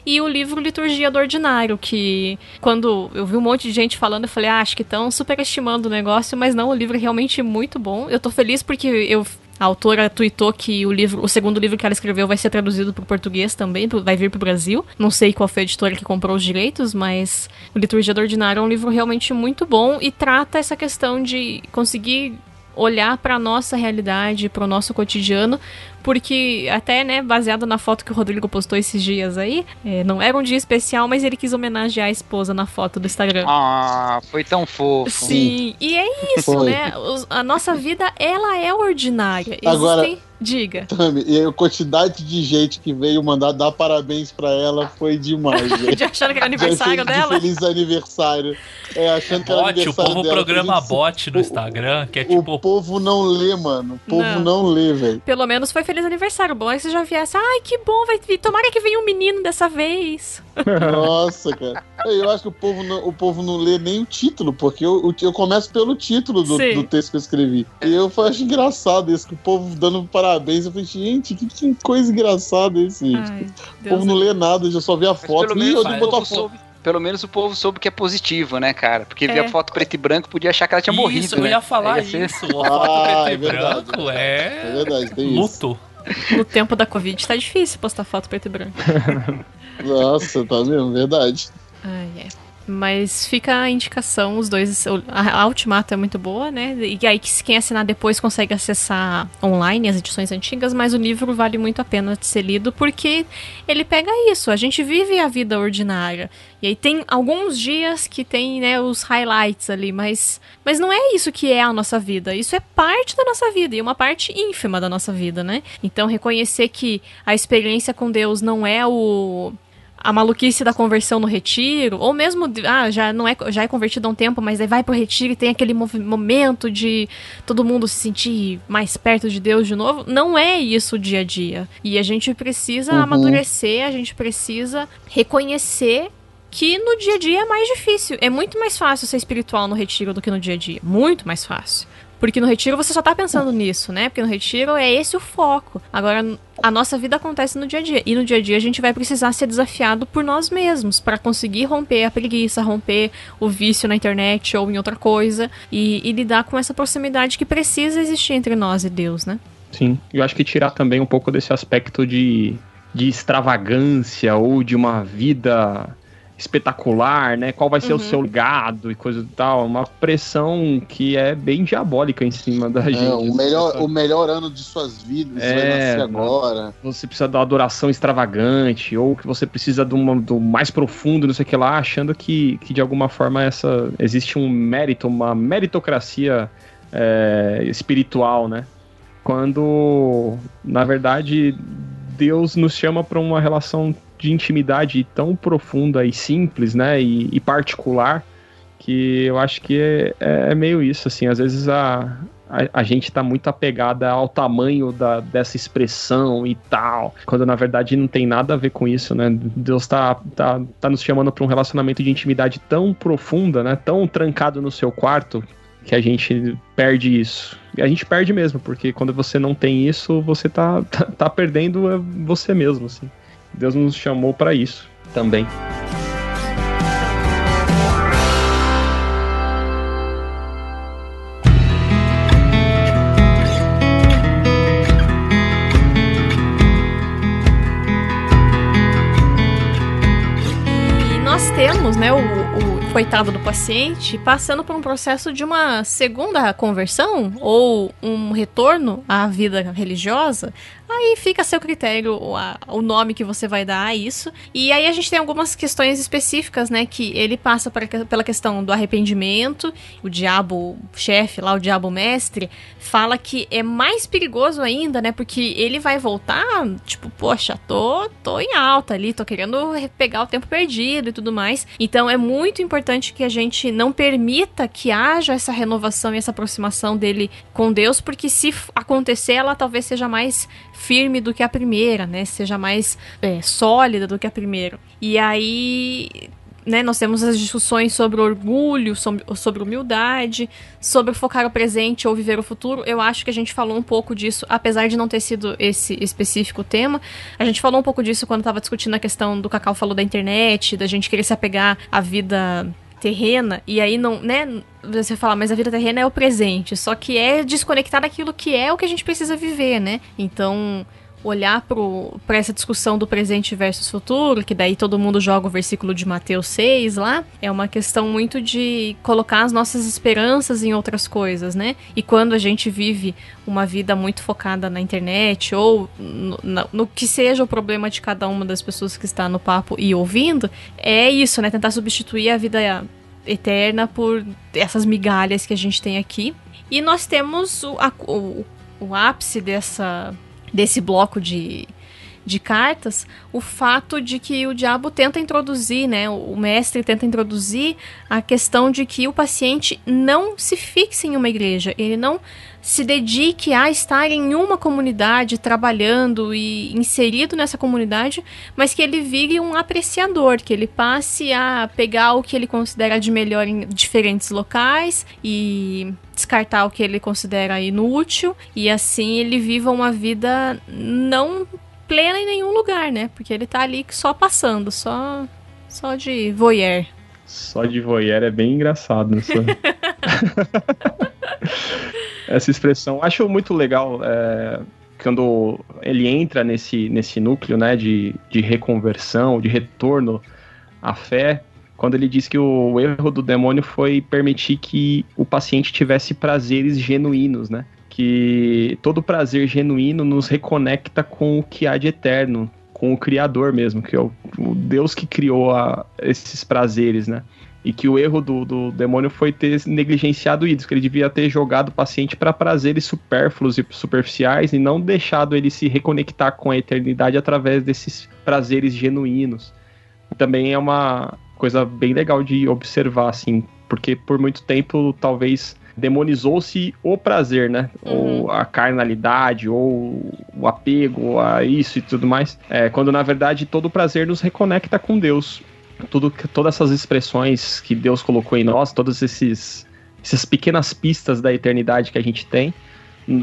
E o livro Liturgia do Ordinário, que quando eu vi um monte de gente falando, eu falei, ah, acho que estão superestimando o negócio, mas não, o livro é realmente muito bom. Eu tô feliz porque eu a autora tweetou que o livro, o segundo livro que ela escreveu vai ser traduzido para o português também, vai vir para o Brasil. Não sei qual foi a editora que comprou os direitos, mas o Liturgia do Ordinário é um livro realmente muito bom e trata essa questão de conseguir olhar para nossa realidade, para o nosso cotidiano, porque até, né, baseado na foto que o Rodrigo postou esses dias aí, é, não era um dia especial, mas ele quis homenagear a esposa na foto do Instagram. Ah, foi tão fofo. Sim, e é isso, Foi. né? Os- a nossa vida, ela é ordinária. Agora- Existem... Diga. Tami, e a quantidade de gente que veio mandar dar parabéns pra ela foi demais, velho. Já achando que era aniversário De- de dela? Feliz aniversário. É, achando que era Bot, o aniversário povo dela. programa Gente, bot no Instagram, que é O tipo. povo não lê, mano. O povo Não. não, lê, velho. Pelo menos foi feliz aniversário. Bom é que você já viesse. Ai, que bom, vai vir. Tomara que venha um menino dessa vez. Nossa, cara. Eu acho que o povo não, o povo não lê nem o título, porque eu, eu- eu começo pelo título do, do texto que eu escrevi. E eu acho engraçado isso, que o povo dando parabéns. Eu falei, gente, que, que coisa engraçada isso, gente. Ai, o povo não lê nada, já só vê a foto. Pelo Ih, menos, onde o botou a foto? soube, pelo menos o povo soube que é positivo, né, cara? Porque É. via foto preto e branco podia achar que ela tinha morrido. Isso, eu né? ia falar Aí ia ser- isso. A foto Ah, preto e é verdade, branco É é. verdade, tem isso. Luto. No tempo da Covid tá difícil postar foto preto e branco. Nossa, tá mesmo? Verdade. Ai, é. Mas fica a indicação, os dois. A, a Ultimato é muito boa, né? E aí, que- quem assinar depois consegue acessar online as edições antigas, mas o livro vale muito a pena de ser lido porque ele pega isso. A gente vive a vida ordinária. E aí tem alguns dias que tem, né, os highlights ali, mas, mas não é isso que é a nossa vida. Isso é parte da nossa vida e uma parte ínfima da nossa vida, né? Então reconhecer que a experiência com Deus não é o a maluquice da conversão no retiro, ou mesmo, ah, já não é, já é convertido há um tempo, mas aí vai pro retiro e tem aquele momento de todo mundo se sentir mais perto de Deus de novo, não é isso o dia a dia. E a gente precisa Uhum. amadurecer, a gente precisa reconhecer que no dia a dia é mais difícil. É muito mais fácil ser espiritual no retiro do que no dia a dia. Muito mais fácil. Porque no retiro você só tá pensando nisso, né? Porque no retiro é esse o foco. Agora, a nossa vida acontece no dia a dia. E no dia a dia a gente vai precisar ser desafiado por nós mesmos para conseguir romper a preguiça, romper o vício na internet ou em outra coisa. E, e lidar com essa proximidade que precisa existir entre nós e Deus, né? Sim, eu acho que tirar também um pouco desse aspecto de, de extravagância ou de uma vida espetacular, né? Qual vai ser Uhum. o seu legado e coisa e tal. Uma pressão que é bem diabólica em cima da gente. É, o, melhor, o melhor ano de suas vidas, você vai É, nascer agora. Você precisa da adoração extravagante, ou que você precisa de uma- do mais profundo, não sei o que lá, achando que, que de alguma forma essa existe um mérito, uma meritocracia é, espiritual, né? Quando, na verdade, Deus nos chama para uma relação de intimidade tão profunda e simples, né? E, e particular, que eu acho que é, é meio isso, assim. Às vezes a, a, a gente tá muito apegada ao tamanho da, dessa expressão e tal, quando na verdade não tem nada a ver com isso, né? Deus tá, tá, tá nos chamando para um relacionamento de intimidade tão profunda, né? Tão trancado no seu quarto, que a gente perde isso. E a gente perde mesmo, porque quando você não tem isso, você tá, tá, tá perdendo é, você mesmo, assim. Deus nos chamou para isso também. Nós temos, né, o, o- coitado do paciente, passando por um processo de uma segunda conversão ou um retorno à vida religiosa, aí fica a seu critério o, o nome que você vai dar a isso. E aí a gente tem algumas questões específicas, né? Que ele passa para- pela questão do arrependimento. O diabo chefe lá, o diabo mestre, fala que é mais perigoso ainda, né? Porque ele vai voltar, tipo, poxa, tô, tô em alta ali, tô querendo re- pegar o tempo perdido e tudo mais. Então é muito importante que a gente não permita que haja essa renovação e essa aproximação dele com Deus, porque se acontecer, ela talvez seja mais firme do que a primeira, né? Seja mais é, sólida do que a primeira. E aí. Né, nós temos as discussões sobre orgulho, sobre, sobre humildade, sobre focar o presente ou viver o futuro. Eu acho que a gente falou um pouco disso, apesar de não ter sido esse específico tema. A gente falou um pouco disso quando estava discutindo a questão do Cacau falou da internet, da gente querer se apegar à vida terrena, e aí não, né, você fala, mas a vida terrena é o presente, só que é desconectar daquilo que é o que a gente precisa viver, né? Então, olhar para essa discussão do presente versus futuro, que daí todo mundo joga o versículo de Mateus 6 lá, é uma questão muito de colocar as nossas esperanças em outras coisas, né? E quando a gente vive uma vida muito focada na internet ou no, na- no que seja o problema de cada uma das pessoas que está no papo e ouvindo, é isso, né? Tentar substituir a vida eterna por essas migalhas que a gente tem aqui. E nós temos o, a- o, o ápice dessa, desse bloco de, de cartas, o fato de que o diabo tenta introduzir, né? O mestre tenta introduzir a questão de que o paciente não se fixe em uma igreja, ele não se dedique a estar em uma comunidade, trabalhando e inserido nessa comunidade, mas que ele vire um apreciador, que ele passe a pegar o que ele considera de melhor em diferentes locais e descartar o que ele considera inútil, e assim ele viva uma vida não plena em nenhum lugar, né? Porque ele tá ali só passando, só só de voyeur. Só de voyeur é bem engraçado essa, essa expressão. Acho muito legal é, quando ele entra nesse, nesse núcleo né, de, de reconversão, de retorno à fé, quando ele diz que o erro do demônio foi permitir que o paciente tivesse prazeres genuínos, né? Que todo prazer genuíno nos reconecta com o que há de eterno, com o Criador mesmo, que é o, o Deus que criou a- esses prazeres, né? E que o erro do, do demônio foi ter negligenciado isso, que ele devia ter jogado o paciente para prazeres supérfluos e superficiais e não deixado ele se reconectar com a eternidade através desses prazeres genuínos. Também é uma coisa bem legal de observar, assim, porque por muito tempo talvez demonizou-se o prazer, né? Ou a carnalidade, ou o apego a isso e tudo mais. É, quando na verdade todo o prazer nos reconecta com Deus. Tudo, todas essas expressões que Deus colocou em nós, todas esses, essas pequenas pistas da eternidade que a gente tem,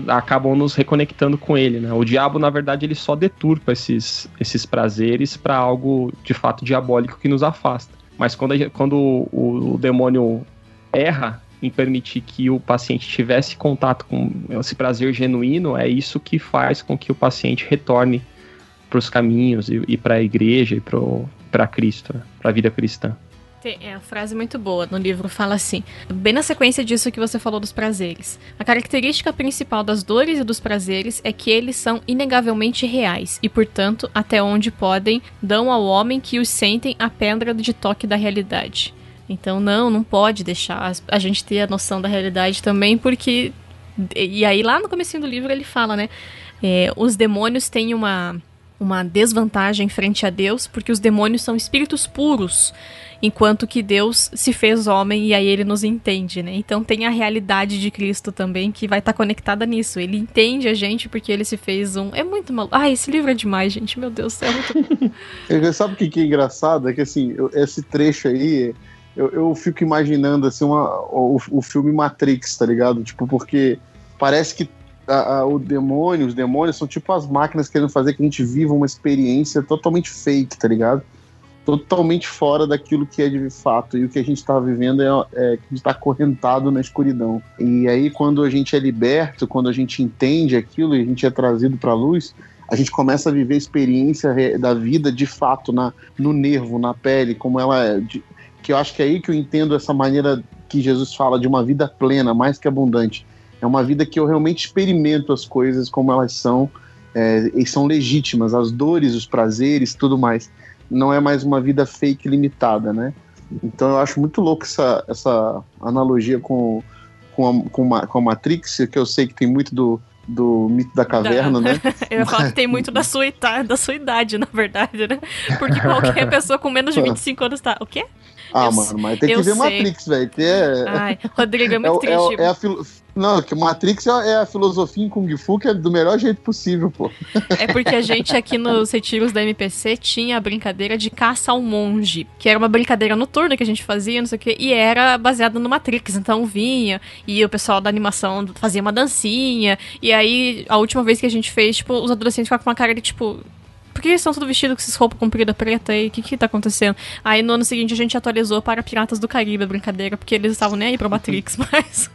acabam nos reconectando com ele, né? O diabo, na verdade, ele só deturpa esses, esses prazeres para algo de fato diabólico que nos afasta. Mas quando, a quando o, o demônio erra em permitir que o paciente tivesse contato com esse prazer genuíno, é isso que faz com que o paciente retorne para os caminhos e, e para a igreja e para Cristo, né? para a vida cristã. É, a frase muito boa no livro fala assim, bem na sequência disso que você falou dos prazeres. A característica principal das dores e dos prazeres é que eles são inegavelmente reais e, portanto, até onde podem, dão ao homem que os sentem a pedra de toque da realidade. Então, não, não pode deixar a gente ter a noção da realidade também, porque. E aí, lá no comecinho do livro, ele fala, né? é, os demônios têm uma, uma desvantagem frente a Deus, porque os demônios são espíritos puros, enquanto que Deus se fez homem e aí ele nos entende, né? Então tem a realidade de Cristo também que vai estar conectada nisso. Ele entende a gente porque ele se fez um. É muito maluco. Ah, esse livro é demais, gente. Meu Deus, é muito. Eu- Sabe o que, que é engraçado? É que assim, esse trecho aí, eu, eu fico imaginando assim, uma, o, o filme Matrix, tá ligado? Tipo, porque parece que a- a- o demônio, os demônios são tipo as máquinas querendo fazer que a gente viva uma experiência totalmente fake, tá ligado? Totalmente fora daquilo que é de fato. E o que a gente tá vivendo é, é que a gente tá acorrentado na escuridão. E aí, quando a gente é liberto, quando a gente entende aquilo e a gente é trazido pra luz, a gente começa a viver a experiência da vida de fato na, no nervo, na pele, como ela é. De- que eu acho que é aí que eu entendo essa maneira que Jesus fala de uma vida plena, mais que abundante. É uma vida que eu realmente experimento as coisas como elas são é, e são legítimas, as dores, os prazeres, tudo mais. Não é mais uma vida fake limitada, né? Então eu acho muito louco essa, essa analogia com, com, a, com, a, com a Matrix, que eu sei que tem muito do, do mito da caverna, né? Eu ia falar que tem muito da sua, da sua idade, na verdade, né? Porque qualquer pessoa com menos de 25 anos tá. O quê? Ah, Eu mano, mas tem que ver sei. Matrix, velho. que é- Ai, Rodrigo, é é, muito é triste. é a filo- Não, que Matrix é é a filosofia em Kung Fu que é do melhor jeito possível, pô. É porque a gente aqui nos retiros da MPC tinha a brincadeira de caça ao monge, que era uma brincadeira noturna que a gente fazia, não sei o quê, e era baseada no Matrix. Então vinha, e o pessoal da animação fazia uma dancinha, e aí a última vez que a gente fez, tipo, os adolescentes ficavam com uma cara de tipo. Por que eles estão tudo vestidos com essas roupas compridas preta aí? O que que tá acontecendo? Aí no ano seguinte a gente atualizou para Piratas do Caribe a brincadeira, porque eles estavam nem aí pra Matrix, mas.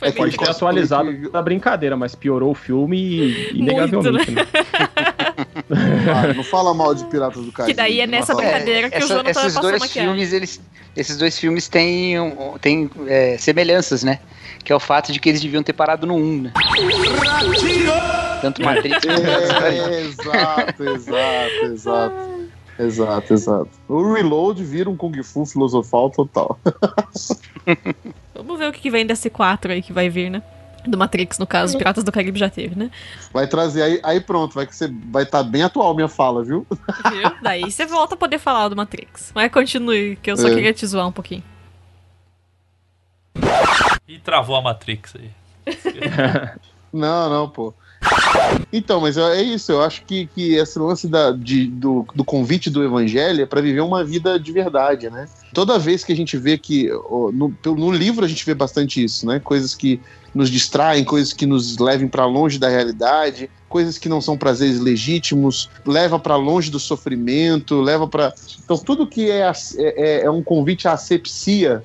É, pode ter atualizado na brincadeira, mas piorou o filme e, inegavelmente. né? Ah, não fala mal de Piratas do Caribe. Que daí é nessa brincadeira que o Jonathan esses passou dois maquiagem. filmes, eles, esses dois filmes têm, um- têm é, semelhanças, né? Que é o fato de que eles deviam ter parado no 1, né? Tanto Matrix quanto. É, exato, exato, exato. Exato, exato. O Reload vira um Kung Fu filosofal total. Vamos ver o que vem desse 4 aí que vai vir, né? Do Matrix, no caso, Piratas do Caribe já teve, né? Vai trazer aí, aí pronto, vai que você vai estar bem atual minha fala, viu? Viu? Daí você volta a poder falar do Matrix. Mas continue, que eu só É. queria te zoar um pouquinho. E travou a Matrix aí. Não, não, pô. Então, mas é é isso, eu acho que, que esse lance da, de- do, do convite do evangelho é para viver uma vida de verdade, né? Toda vez que a gente vê que. No, no livro a gente vê bastante isso, né? Coisas que nos distraem, coisas que nos levem para longe da realidade, coisas que não são prazeres legítimos, leva para longe do sofrimento, leva para. Então, tudo que é, é- é um convite à asepsia,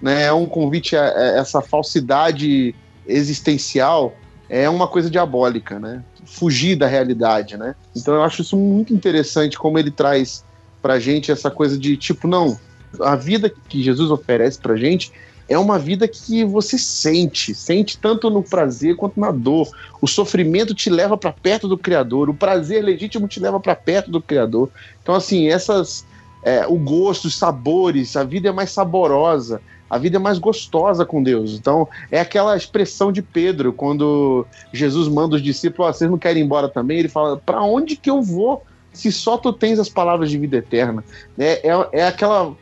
né? É um convite a, a essa falsidade existencial é uma coisa diabólica, né? Fugir da realidade, né? Então eu acho isso muito interessante como ele traz pra gente essa coisa de tipo, não, a vida que Jesus oferece pra gente é uma vida que você sente, sente tanto no prazer quanto na dor. O sofrimento te leva pra perto do Criador, o prazer legítimo te leva pra perto do Criador. Então assim, essas é, o gosto, os sabores, a vida é mais saborosa, a vida é mais gostosa com Deus. Então, é aquela expressão de Pedro, quando Jesus manda os discípulos, "Ó, vocês não querem ir embora também? Ele fala, para onde que eu vou se só tu tens as palavras de vida eterna? É, é, é aquela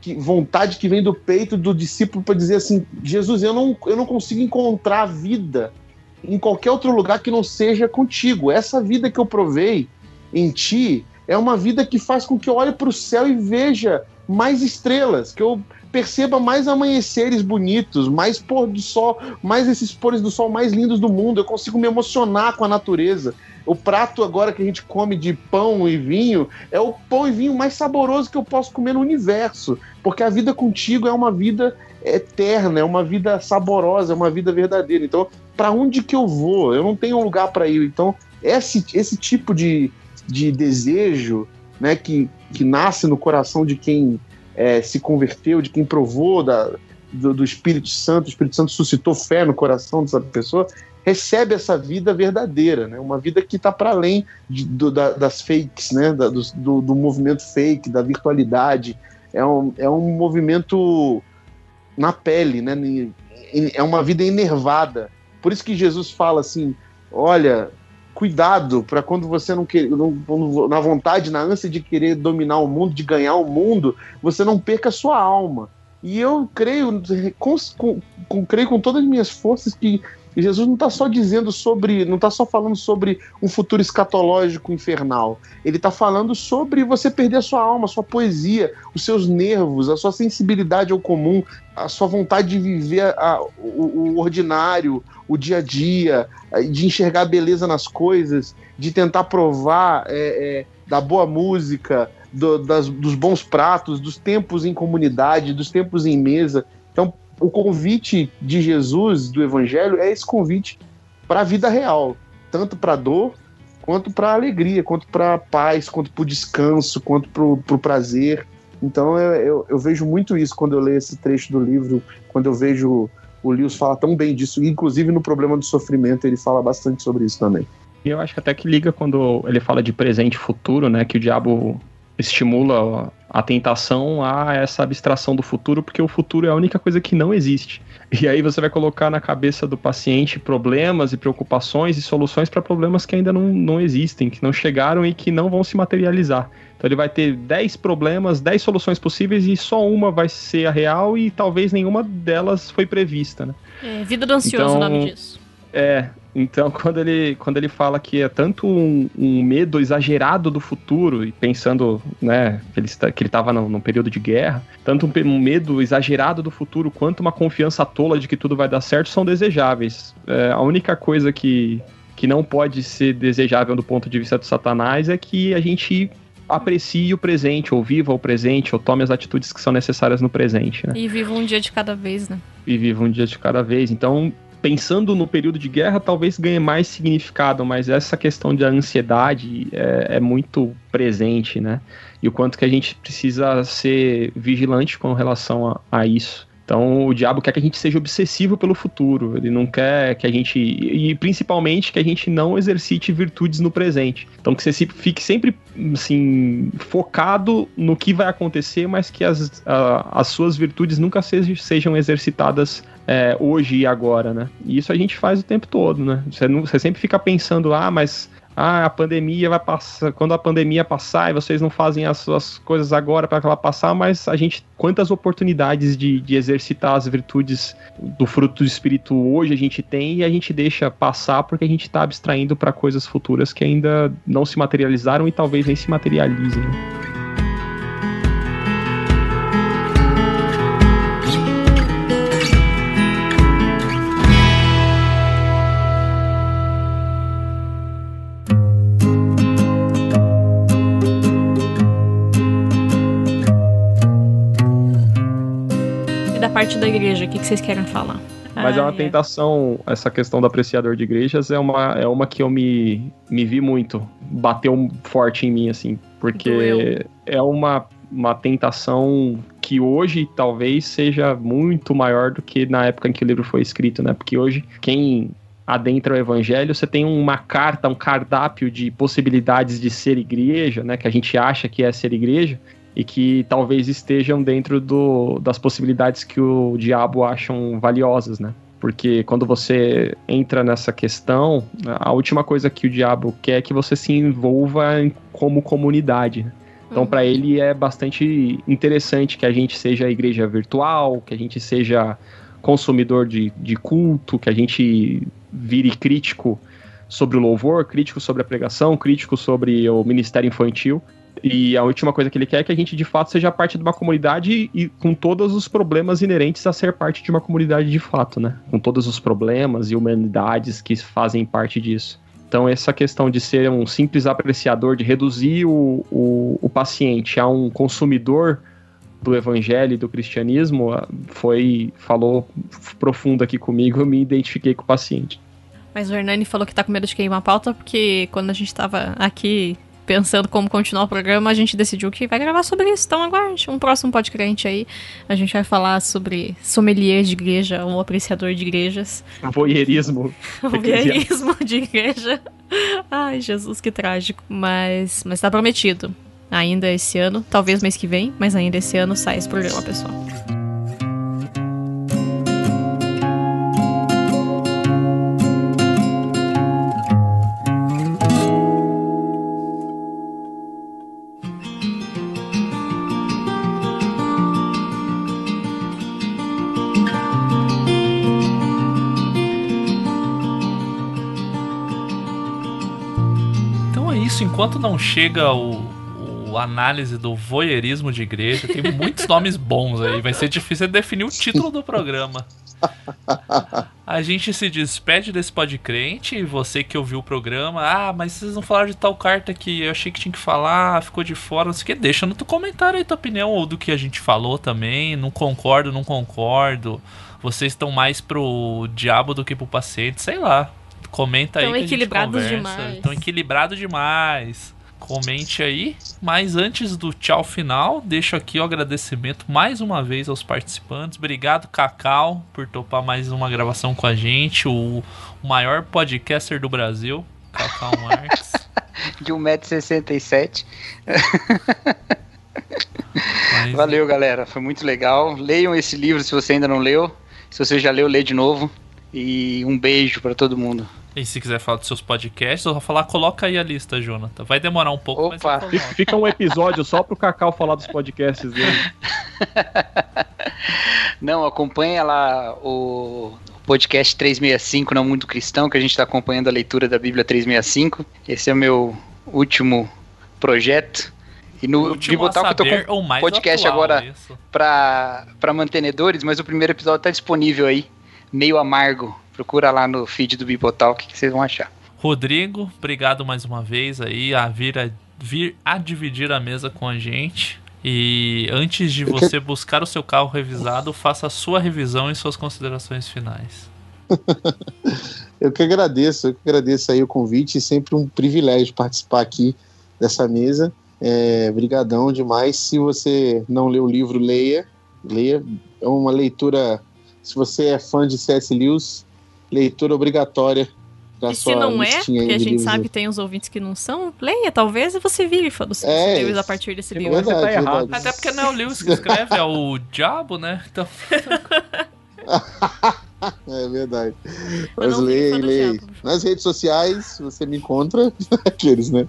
que- vontade que vem do peito do discípulo para dizer assim, Jesus, eu não, eu não consigo encontrar vida em qualquer outro lugar que não seja contigo. Essa vida que eu provei em ti é uma vida que faz com que eu olhe para o céu e veja mais estrelas, que eu perceba mais amanheceres bonitos, mais pôr do sol, mais esses pôres do sol mais lindos do mundo. Eu consigo me emocionar com a natureza. O prato agora que a gente come de pão e vinho é o pão e vinho mais saboroso que eu posso comer no universo, porque a vida contigo é uma vida eterna, é uma vida saborosa, é uma vida verdadeira. Então, para onde que eu vou? Eu não tenho lugar para ir. Então, esse, esse tipo de, de desejo, né, que, que nasce no coração de quem é, se converteu, de quem provou da, do, do Espírito Santo, o Espírito Santo suscitou fé no coração dessa pessoa, recebe essa vida verdadeira, né? uma vida que está para além de- do- da- das fakes, né? da- do, do- movimento fake, da virtualidade. É um, é um movimento na pele, né? É uma vida enervada. Por isso que Jesus fala assim: olha, cuidado para quando você não quer, não- na vontade, na ânsia de querer dominar o mundo, de ganhar o mundo, você não perca a sua alma. E eu creio, com- com- creio com todas as minhas forças que Jesus não está só dizendo sobre, não está só falando sobre um futuro escatológico infernal. Ele está falando sobre você perder a sua alma, a sua poesia, os seus nervos, a sua sensibilidade ao comum, a sua vontade de viver a- o, o ordinário, o dia a dia, de enxergar a beleza nas coisas, de tentar provar é, é, da boa música, do- das- dos bons pratos, dos tempos em comunidade, dos tempos em mesa. O convite de Jesus, do Evangelho, é esse convite para a vida real, tanto para dor, quanto para alegria, quanto para paz, quanto para o descanso, quanto para o prazer. Então eu, eu, eu vejo muito isso quando eu leio esse trecho do livro, quando eu vejo o Lewis fala tão bem disso, inclusive no problema do sofrimento ele fala bastante sobre isso também. E eu acho que até que liga quando ele fala de presente e futuro, né? Que o diabo estimula a tentação a essa abstração do futuro, porque o futuro é a única coisa que não existe. E aí você vai colocar na cabeça do paciente problemas e preocupações e soluções para problemas que ainda não, não existem, que não chegaram e que não vão se materializar. Então ele vai ter 10 problemas, 10 soluções possíveis e só uma vai ser a real e talvez nenhuma delas foi prevista, né? É, vida do ansioso, o Então, nome disso. É, então quando ele, quando ele fala que é tanto um, um medo exagerado do futuro, e pensando né, que ele está- estava num, num período de guerra, tanto um, um medo exagerado do futuro quanto uma confiança tola de que tudo vai dar certo são desejáveis. É, a única coisa que, que não pode ser desejável do ponto de vista do Satanás é que a gente aprecie o presente, ou viva o presente, ou tome as atitudes que são necessárias no presente, né? E viva um dia de cada vez, né? e viva um dia de cada vez. Então, pensando no período de guerra, talvez ganhe mais significado, mas essa questão da ansiedade é, é muito presente, né? E o quanto que a gente precisa ser vigilante com relação a, a isso. Então, o diabo quer que a gente seja obsessivo pelo futuro. Ele não quer que a gente. E principalmente que a gente não exercite virtudes no presente. Então, que você fique sempre, assim, focado no que vai acontecer, mas que as, a- as suas virtudes nunca sejam, sejam exercitadas é, hoje e agora, né? E isso a gente faz o tempo todo, né? Você, não- você sempre fica pensando, ah, mas ah, a pandemia vai passar, quando a pandemia passar e vocês não fazem as suas coisas agora para ela passar, mas a gente, quantas oportunidades de, de exercitar as virtudes do fruto do espírito hoje a gente tem e a gente deixa passar porque a gente está abstraindo para coisas futuras que ainda não se materializaram e talvez nem se materializem. Parte da igreja, o que, que vocês querem falar? Mas é uma tentação, essa questão do apreciador de igrejas é uma, é uma que eu me, me vi muito, bateu forte em mim, assim, porque Doeu. é uma, uma tentação que hoje talvez seja muito maior do que na época em que o livro foi escrito, né? Porque hoje, quem adentra o evangelho, você tem uma carta, um cardápio de possibilidades de ser igreja, né? Que a gente acha que é ser igreja, e que talvez estejam dentro do, das possibilidades que o diabo acham valiosas, né? Porque quando você entra nessa questão, a última coisa que o diabo quer é que você se envolva em- como comunidade. né? Então, para ele é bastante interessante que a gente seja igreja virtual, que a gente seja consumidor de, de culto, que a gente vire crítico sobre o louvor, crítico sobre a pregação, crítico sobre o ministério infantil. E a última coisa que ele quer é que a gente de fato seja parte de uma comunidade e com todos os problemas inerentes a ser parte de uma comunidade de fato, né? Com todos os problemas e humanidades que fazem parte disso. Então, essa questão de ser um simples apreciador, de reduzir o, o, o paciente a um consumidor do evangelho e do cristianismo, ah, foi falou profundo aqui comigo, eu me identifiquei com o paciente. Mas o Hernani falou que tá com medo de queimar a pauta, porque quando a gente tava aqui pensando como continuar o programa, a gente decidiu que vai gravar sobre isso. Então aguarde um próximo podcast aí. A gente vai falar sobre sommelier de igreja, ou apreciador de igrejas. Voyeurismo. Voyeurismo de igreja. Ai, Jesus, que trágico. Mas, mas tá prometido. Ainda esse ano, talvez mês que vem, mas ainda esse ano sai esse programa, pessoal. Enquanto não chega o, o análise do voyeurismo de igreja, tem muitos nomes bons aí. Vai ser difícil definir o título do programa. A gente se despede desse podcrente, você que ouviu o programa, ah, mas vocês não falaram de tal carta que eu achei que tinha que falar, ficou de fora, não sei o que, deixa no teu comentário aí tua opinião ou do que a gente falou também, não concordo, não concordo, vocês estão mais pro diabo do que pro paciente, sei lá. Comenta aí Tão que a gente equilibrados conversa. demais. Tão equilibrado demais. Comente aí. Mas antes do tchau final, deixo aqui o agradecimento mais uma vez aos participantes. Obrigado, Cacau, por topar mais uma gravação com a gente. O maior podcaster do Brasil, Cacau Marques. De 1,67m. Mas- Valeu, galera. Foi muito legal. Leiam esse livro se você ainda não leu. Se você já leu, lê de novo. E um beijo pra todo mundo. E se quiser falar dos seus podcasts, eu vou falar, coloca aí a lista, Jonathan. Vai demorar um pouco, mas Opa. coloco. Fica, fica um episódio só pro Cacau falar dos podcasts dele. Não, acompanha lá o podcast 365 Não Mundo Cristão, que a gente está acompanhando a leitura da Bíblia 365. Esse é o meu último projeto. E no Último eu tô com podcast atual, agora para mantenedores, mas o primeiro episódio tá disponível aí, meio amargo. Procura lá no feed do Bibotalk que vocês vão achar. Rodrigo, obrigado mais uma vez aí a vir a, vir a dividir a mesa com a gente. E antes de você buscar o seu carro revisado, faça a sua revisão e suas considerações finais. Eu que agradeço, eu que agradeço aí o convite, sempre um privilégio participar aqui dessa mesa. É, brigadão demais. Se você não leu o livro, leia. Leia. É uma leitura, se você é fã de C.S. Lewis, leitura obrigatória da E se sua não é, porque a gente livros. sabe que tem uns ouvintes que não são, leia, talvez você vire fã dos É, livros a partir desse se livro. você tá Verdade, errado. verdade. Até porque não é o Lewis que escreve, é o diabo, né? Então, É verdade. Mas Mas leia, leia. diabo. Nas redes sociais, você me encontra, aqueles, né?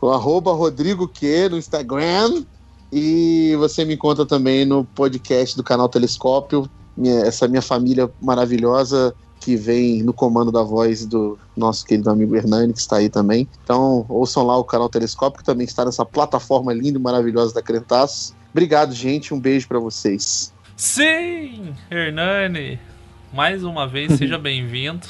O arroba Rodrigo Q no Instagram. E você me encontra também no podcast do canal Telescópio. Minha- essa minha família maravilhosa que vem no comando da voz do nosso querido amigo Hernani, que está aí também. Então, ouçam lá o canal Telescópio, que também está nessa plataforma linda e maravilhosa da Crentaço. Obrigado, gente. Um beijo para vocês. sim, Hernani, mais uma vez, seja bem-vindo.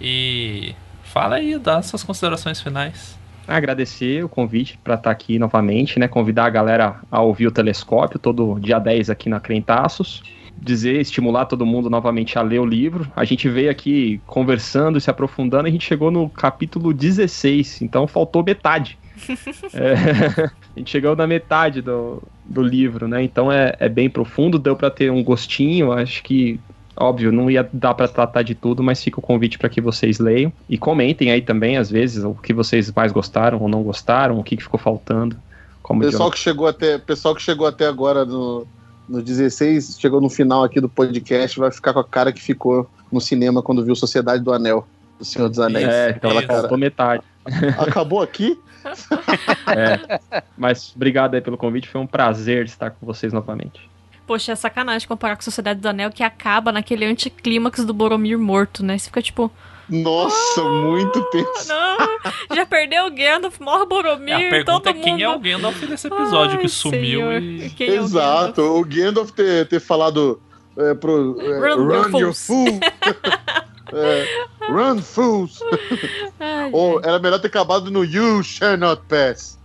E fala aí, dá suas considerações finais. Agradecer o convite para estar aqui novamente, né? Convidar a galera a ouvir o telescópio todo dia 10 aqui na Crentaços. Dizer, estimular todo mundo novamente a ler o livro. A gente veio aqui conversando, se aprofundando, a gente chegou no capítulo 16, então faltou metade. É, a gente chegou na metade do, do livro, né? Então é, é bem profundo, deu para ter um gostinho, acho que Óbvio, não ia dar pra tratar de tudo, mas fica o convite para que vocês leiam e comentem aí também, às vezes, o que vocês mais gostaram ou não gostaram, o que, que ficou faltando. Como Pessoal que chegou até, pessoal que chegou até agora no, no 16, chegou no final aqui do podcast, vai ficar com a cara que ficou no cinema quando viu Sociedade do Anel, do Senhor dos Anéis. É, então ela faltou metade. Acabou aqui? É. Mas obrigado aí pelo convite, foi um prazer estar com vocês novamente. Poxa, é sacanagem comparar com a Sociedade do Anel que acaba naquele anticlímax do Boromir morto, né? Você fica tipo, Nossa, muito tenso. não, já perdeu o Gandalf, morre Boromir, É, a pergunta todo é quem é o. Gandalf desse episódio Ai, que sumiu e. quem é o Exato, o Gandalf ter, ter falado é, pro é, Run, Run, you your fools." fool. É, run, fools. Ai, Ou era melhor ter acabado no You Shall Not Pass.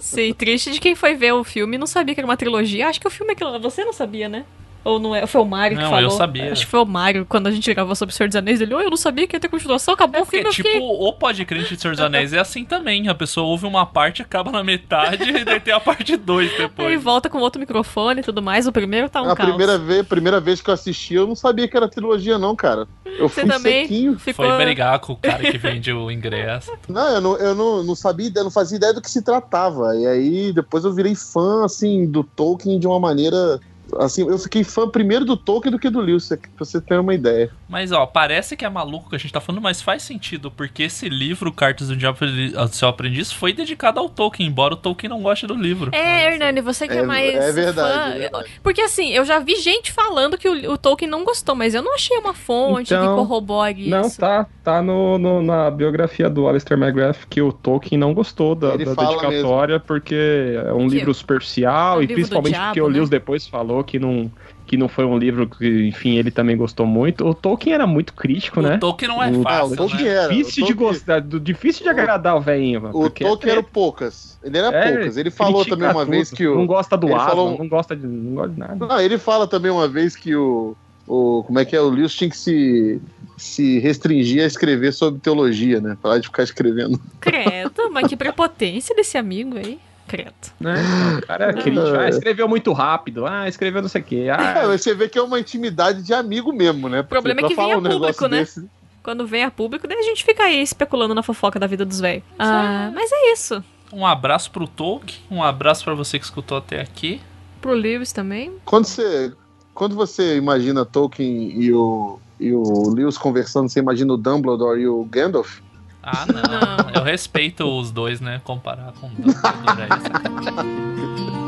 Sim, triste de quem foi ver o filme e não sabia que era uma trilogia. Acho que o filme é aquilo. Você não sabia, né? Ou não é? Foi o Mário que Não, falou. eu sabia. Acho que foi o Mário, quando a gente gravou sobre o Senhor dos Anéis, ele, oh, eu não sabia que ia ter continuação, acabou É o filme, eu tipo, fiquei... o Podcrente de Senhor dos Anéis é assim também. A pessoa ouve uma parte, acaba na metade e daí tem a parte 2 Aí depois. volta com outro microfone e tudo mais. O primeiro tá um a caos. primeira vez, primeira vez que eu assisti, eu não sabia que era trilogia, não, cara. Eu Você fui também sequinho. ficou... Foi brigar com o cara que vende o ingresso. Não, eu não, eu não, não sabia, eu não fazia ideia do que se tratava. E aí depois eu virei fã, assim, do Tolkien de uma maneira. Assim, eu fiquei fã primeiro do Tolkien do que do Lewis, pra você ter uma ideia. Mas, ó, parece que é maluco que a gente tá falando, mas faz sentido, porque esse livro, Cartas do Diabo do Seu Aprendiz, foi dedicado ao Tolkien, embora o Tolkien não goste do livro. É, Hernani, você que é, É- mais é verdade, fã. é verdade. Porque assim, eu já vi gente falando que o, o Tolkien não gostou, mas eu não achei uma fonte que Então, corrobore Não, isso. tá, tá no, no- na biografia do Alistair McGrath que o Tolkien não gostou da, da dedicatória porque é um Que- livro superficial é um e livro principalmente diabo, porque o né? Lewis depois falou que não, que não foi um livro que, enfim, ele também gostou muito. O Tolkien era muito crítico, né? O Tolkien não é O- fácil, o Tolkien né? era. Difícil o de Tolkien- gostar, do- difícil de agradar o velhinho. O porque Tolkien era poucas. Ele era é, poucas. Ele falou também uma tudo. vez que o. Não gosta do Aslan, falou- não gosta de, não gosta de nada. Não, ele fala também uma vez que o o como é que é? O Lewis tinha que se, se restringir a escrever sobre teologia, né? Parar de ficar escrevendo. Credo, mas que prepotência desse amigo aí. Credo. Né? O cara é crítico. Ah, escreveu muito rápido. Ah, escreveu não sei o quê. Ah, É, você vê que é uma intimidade de amigo mesmo, né? O problema é que vem um público, né? desse- Quando vem a público, daí a gente fica aí especulando na fofoca da vida dos velhos. Ah, mas é isso. Um abraço pro Tolkien, um abraço pra você que escutou até aqui. Pro Lewis também. Quando você, quando você imagina Tolkien e o, e o Lewis conversando, você imagina o Dumbledore e o Gandalf? Ah, não. Eu respeito os dois, né? Comparar com o Dumbledore é sacanagem.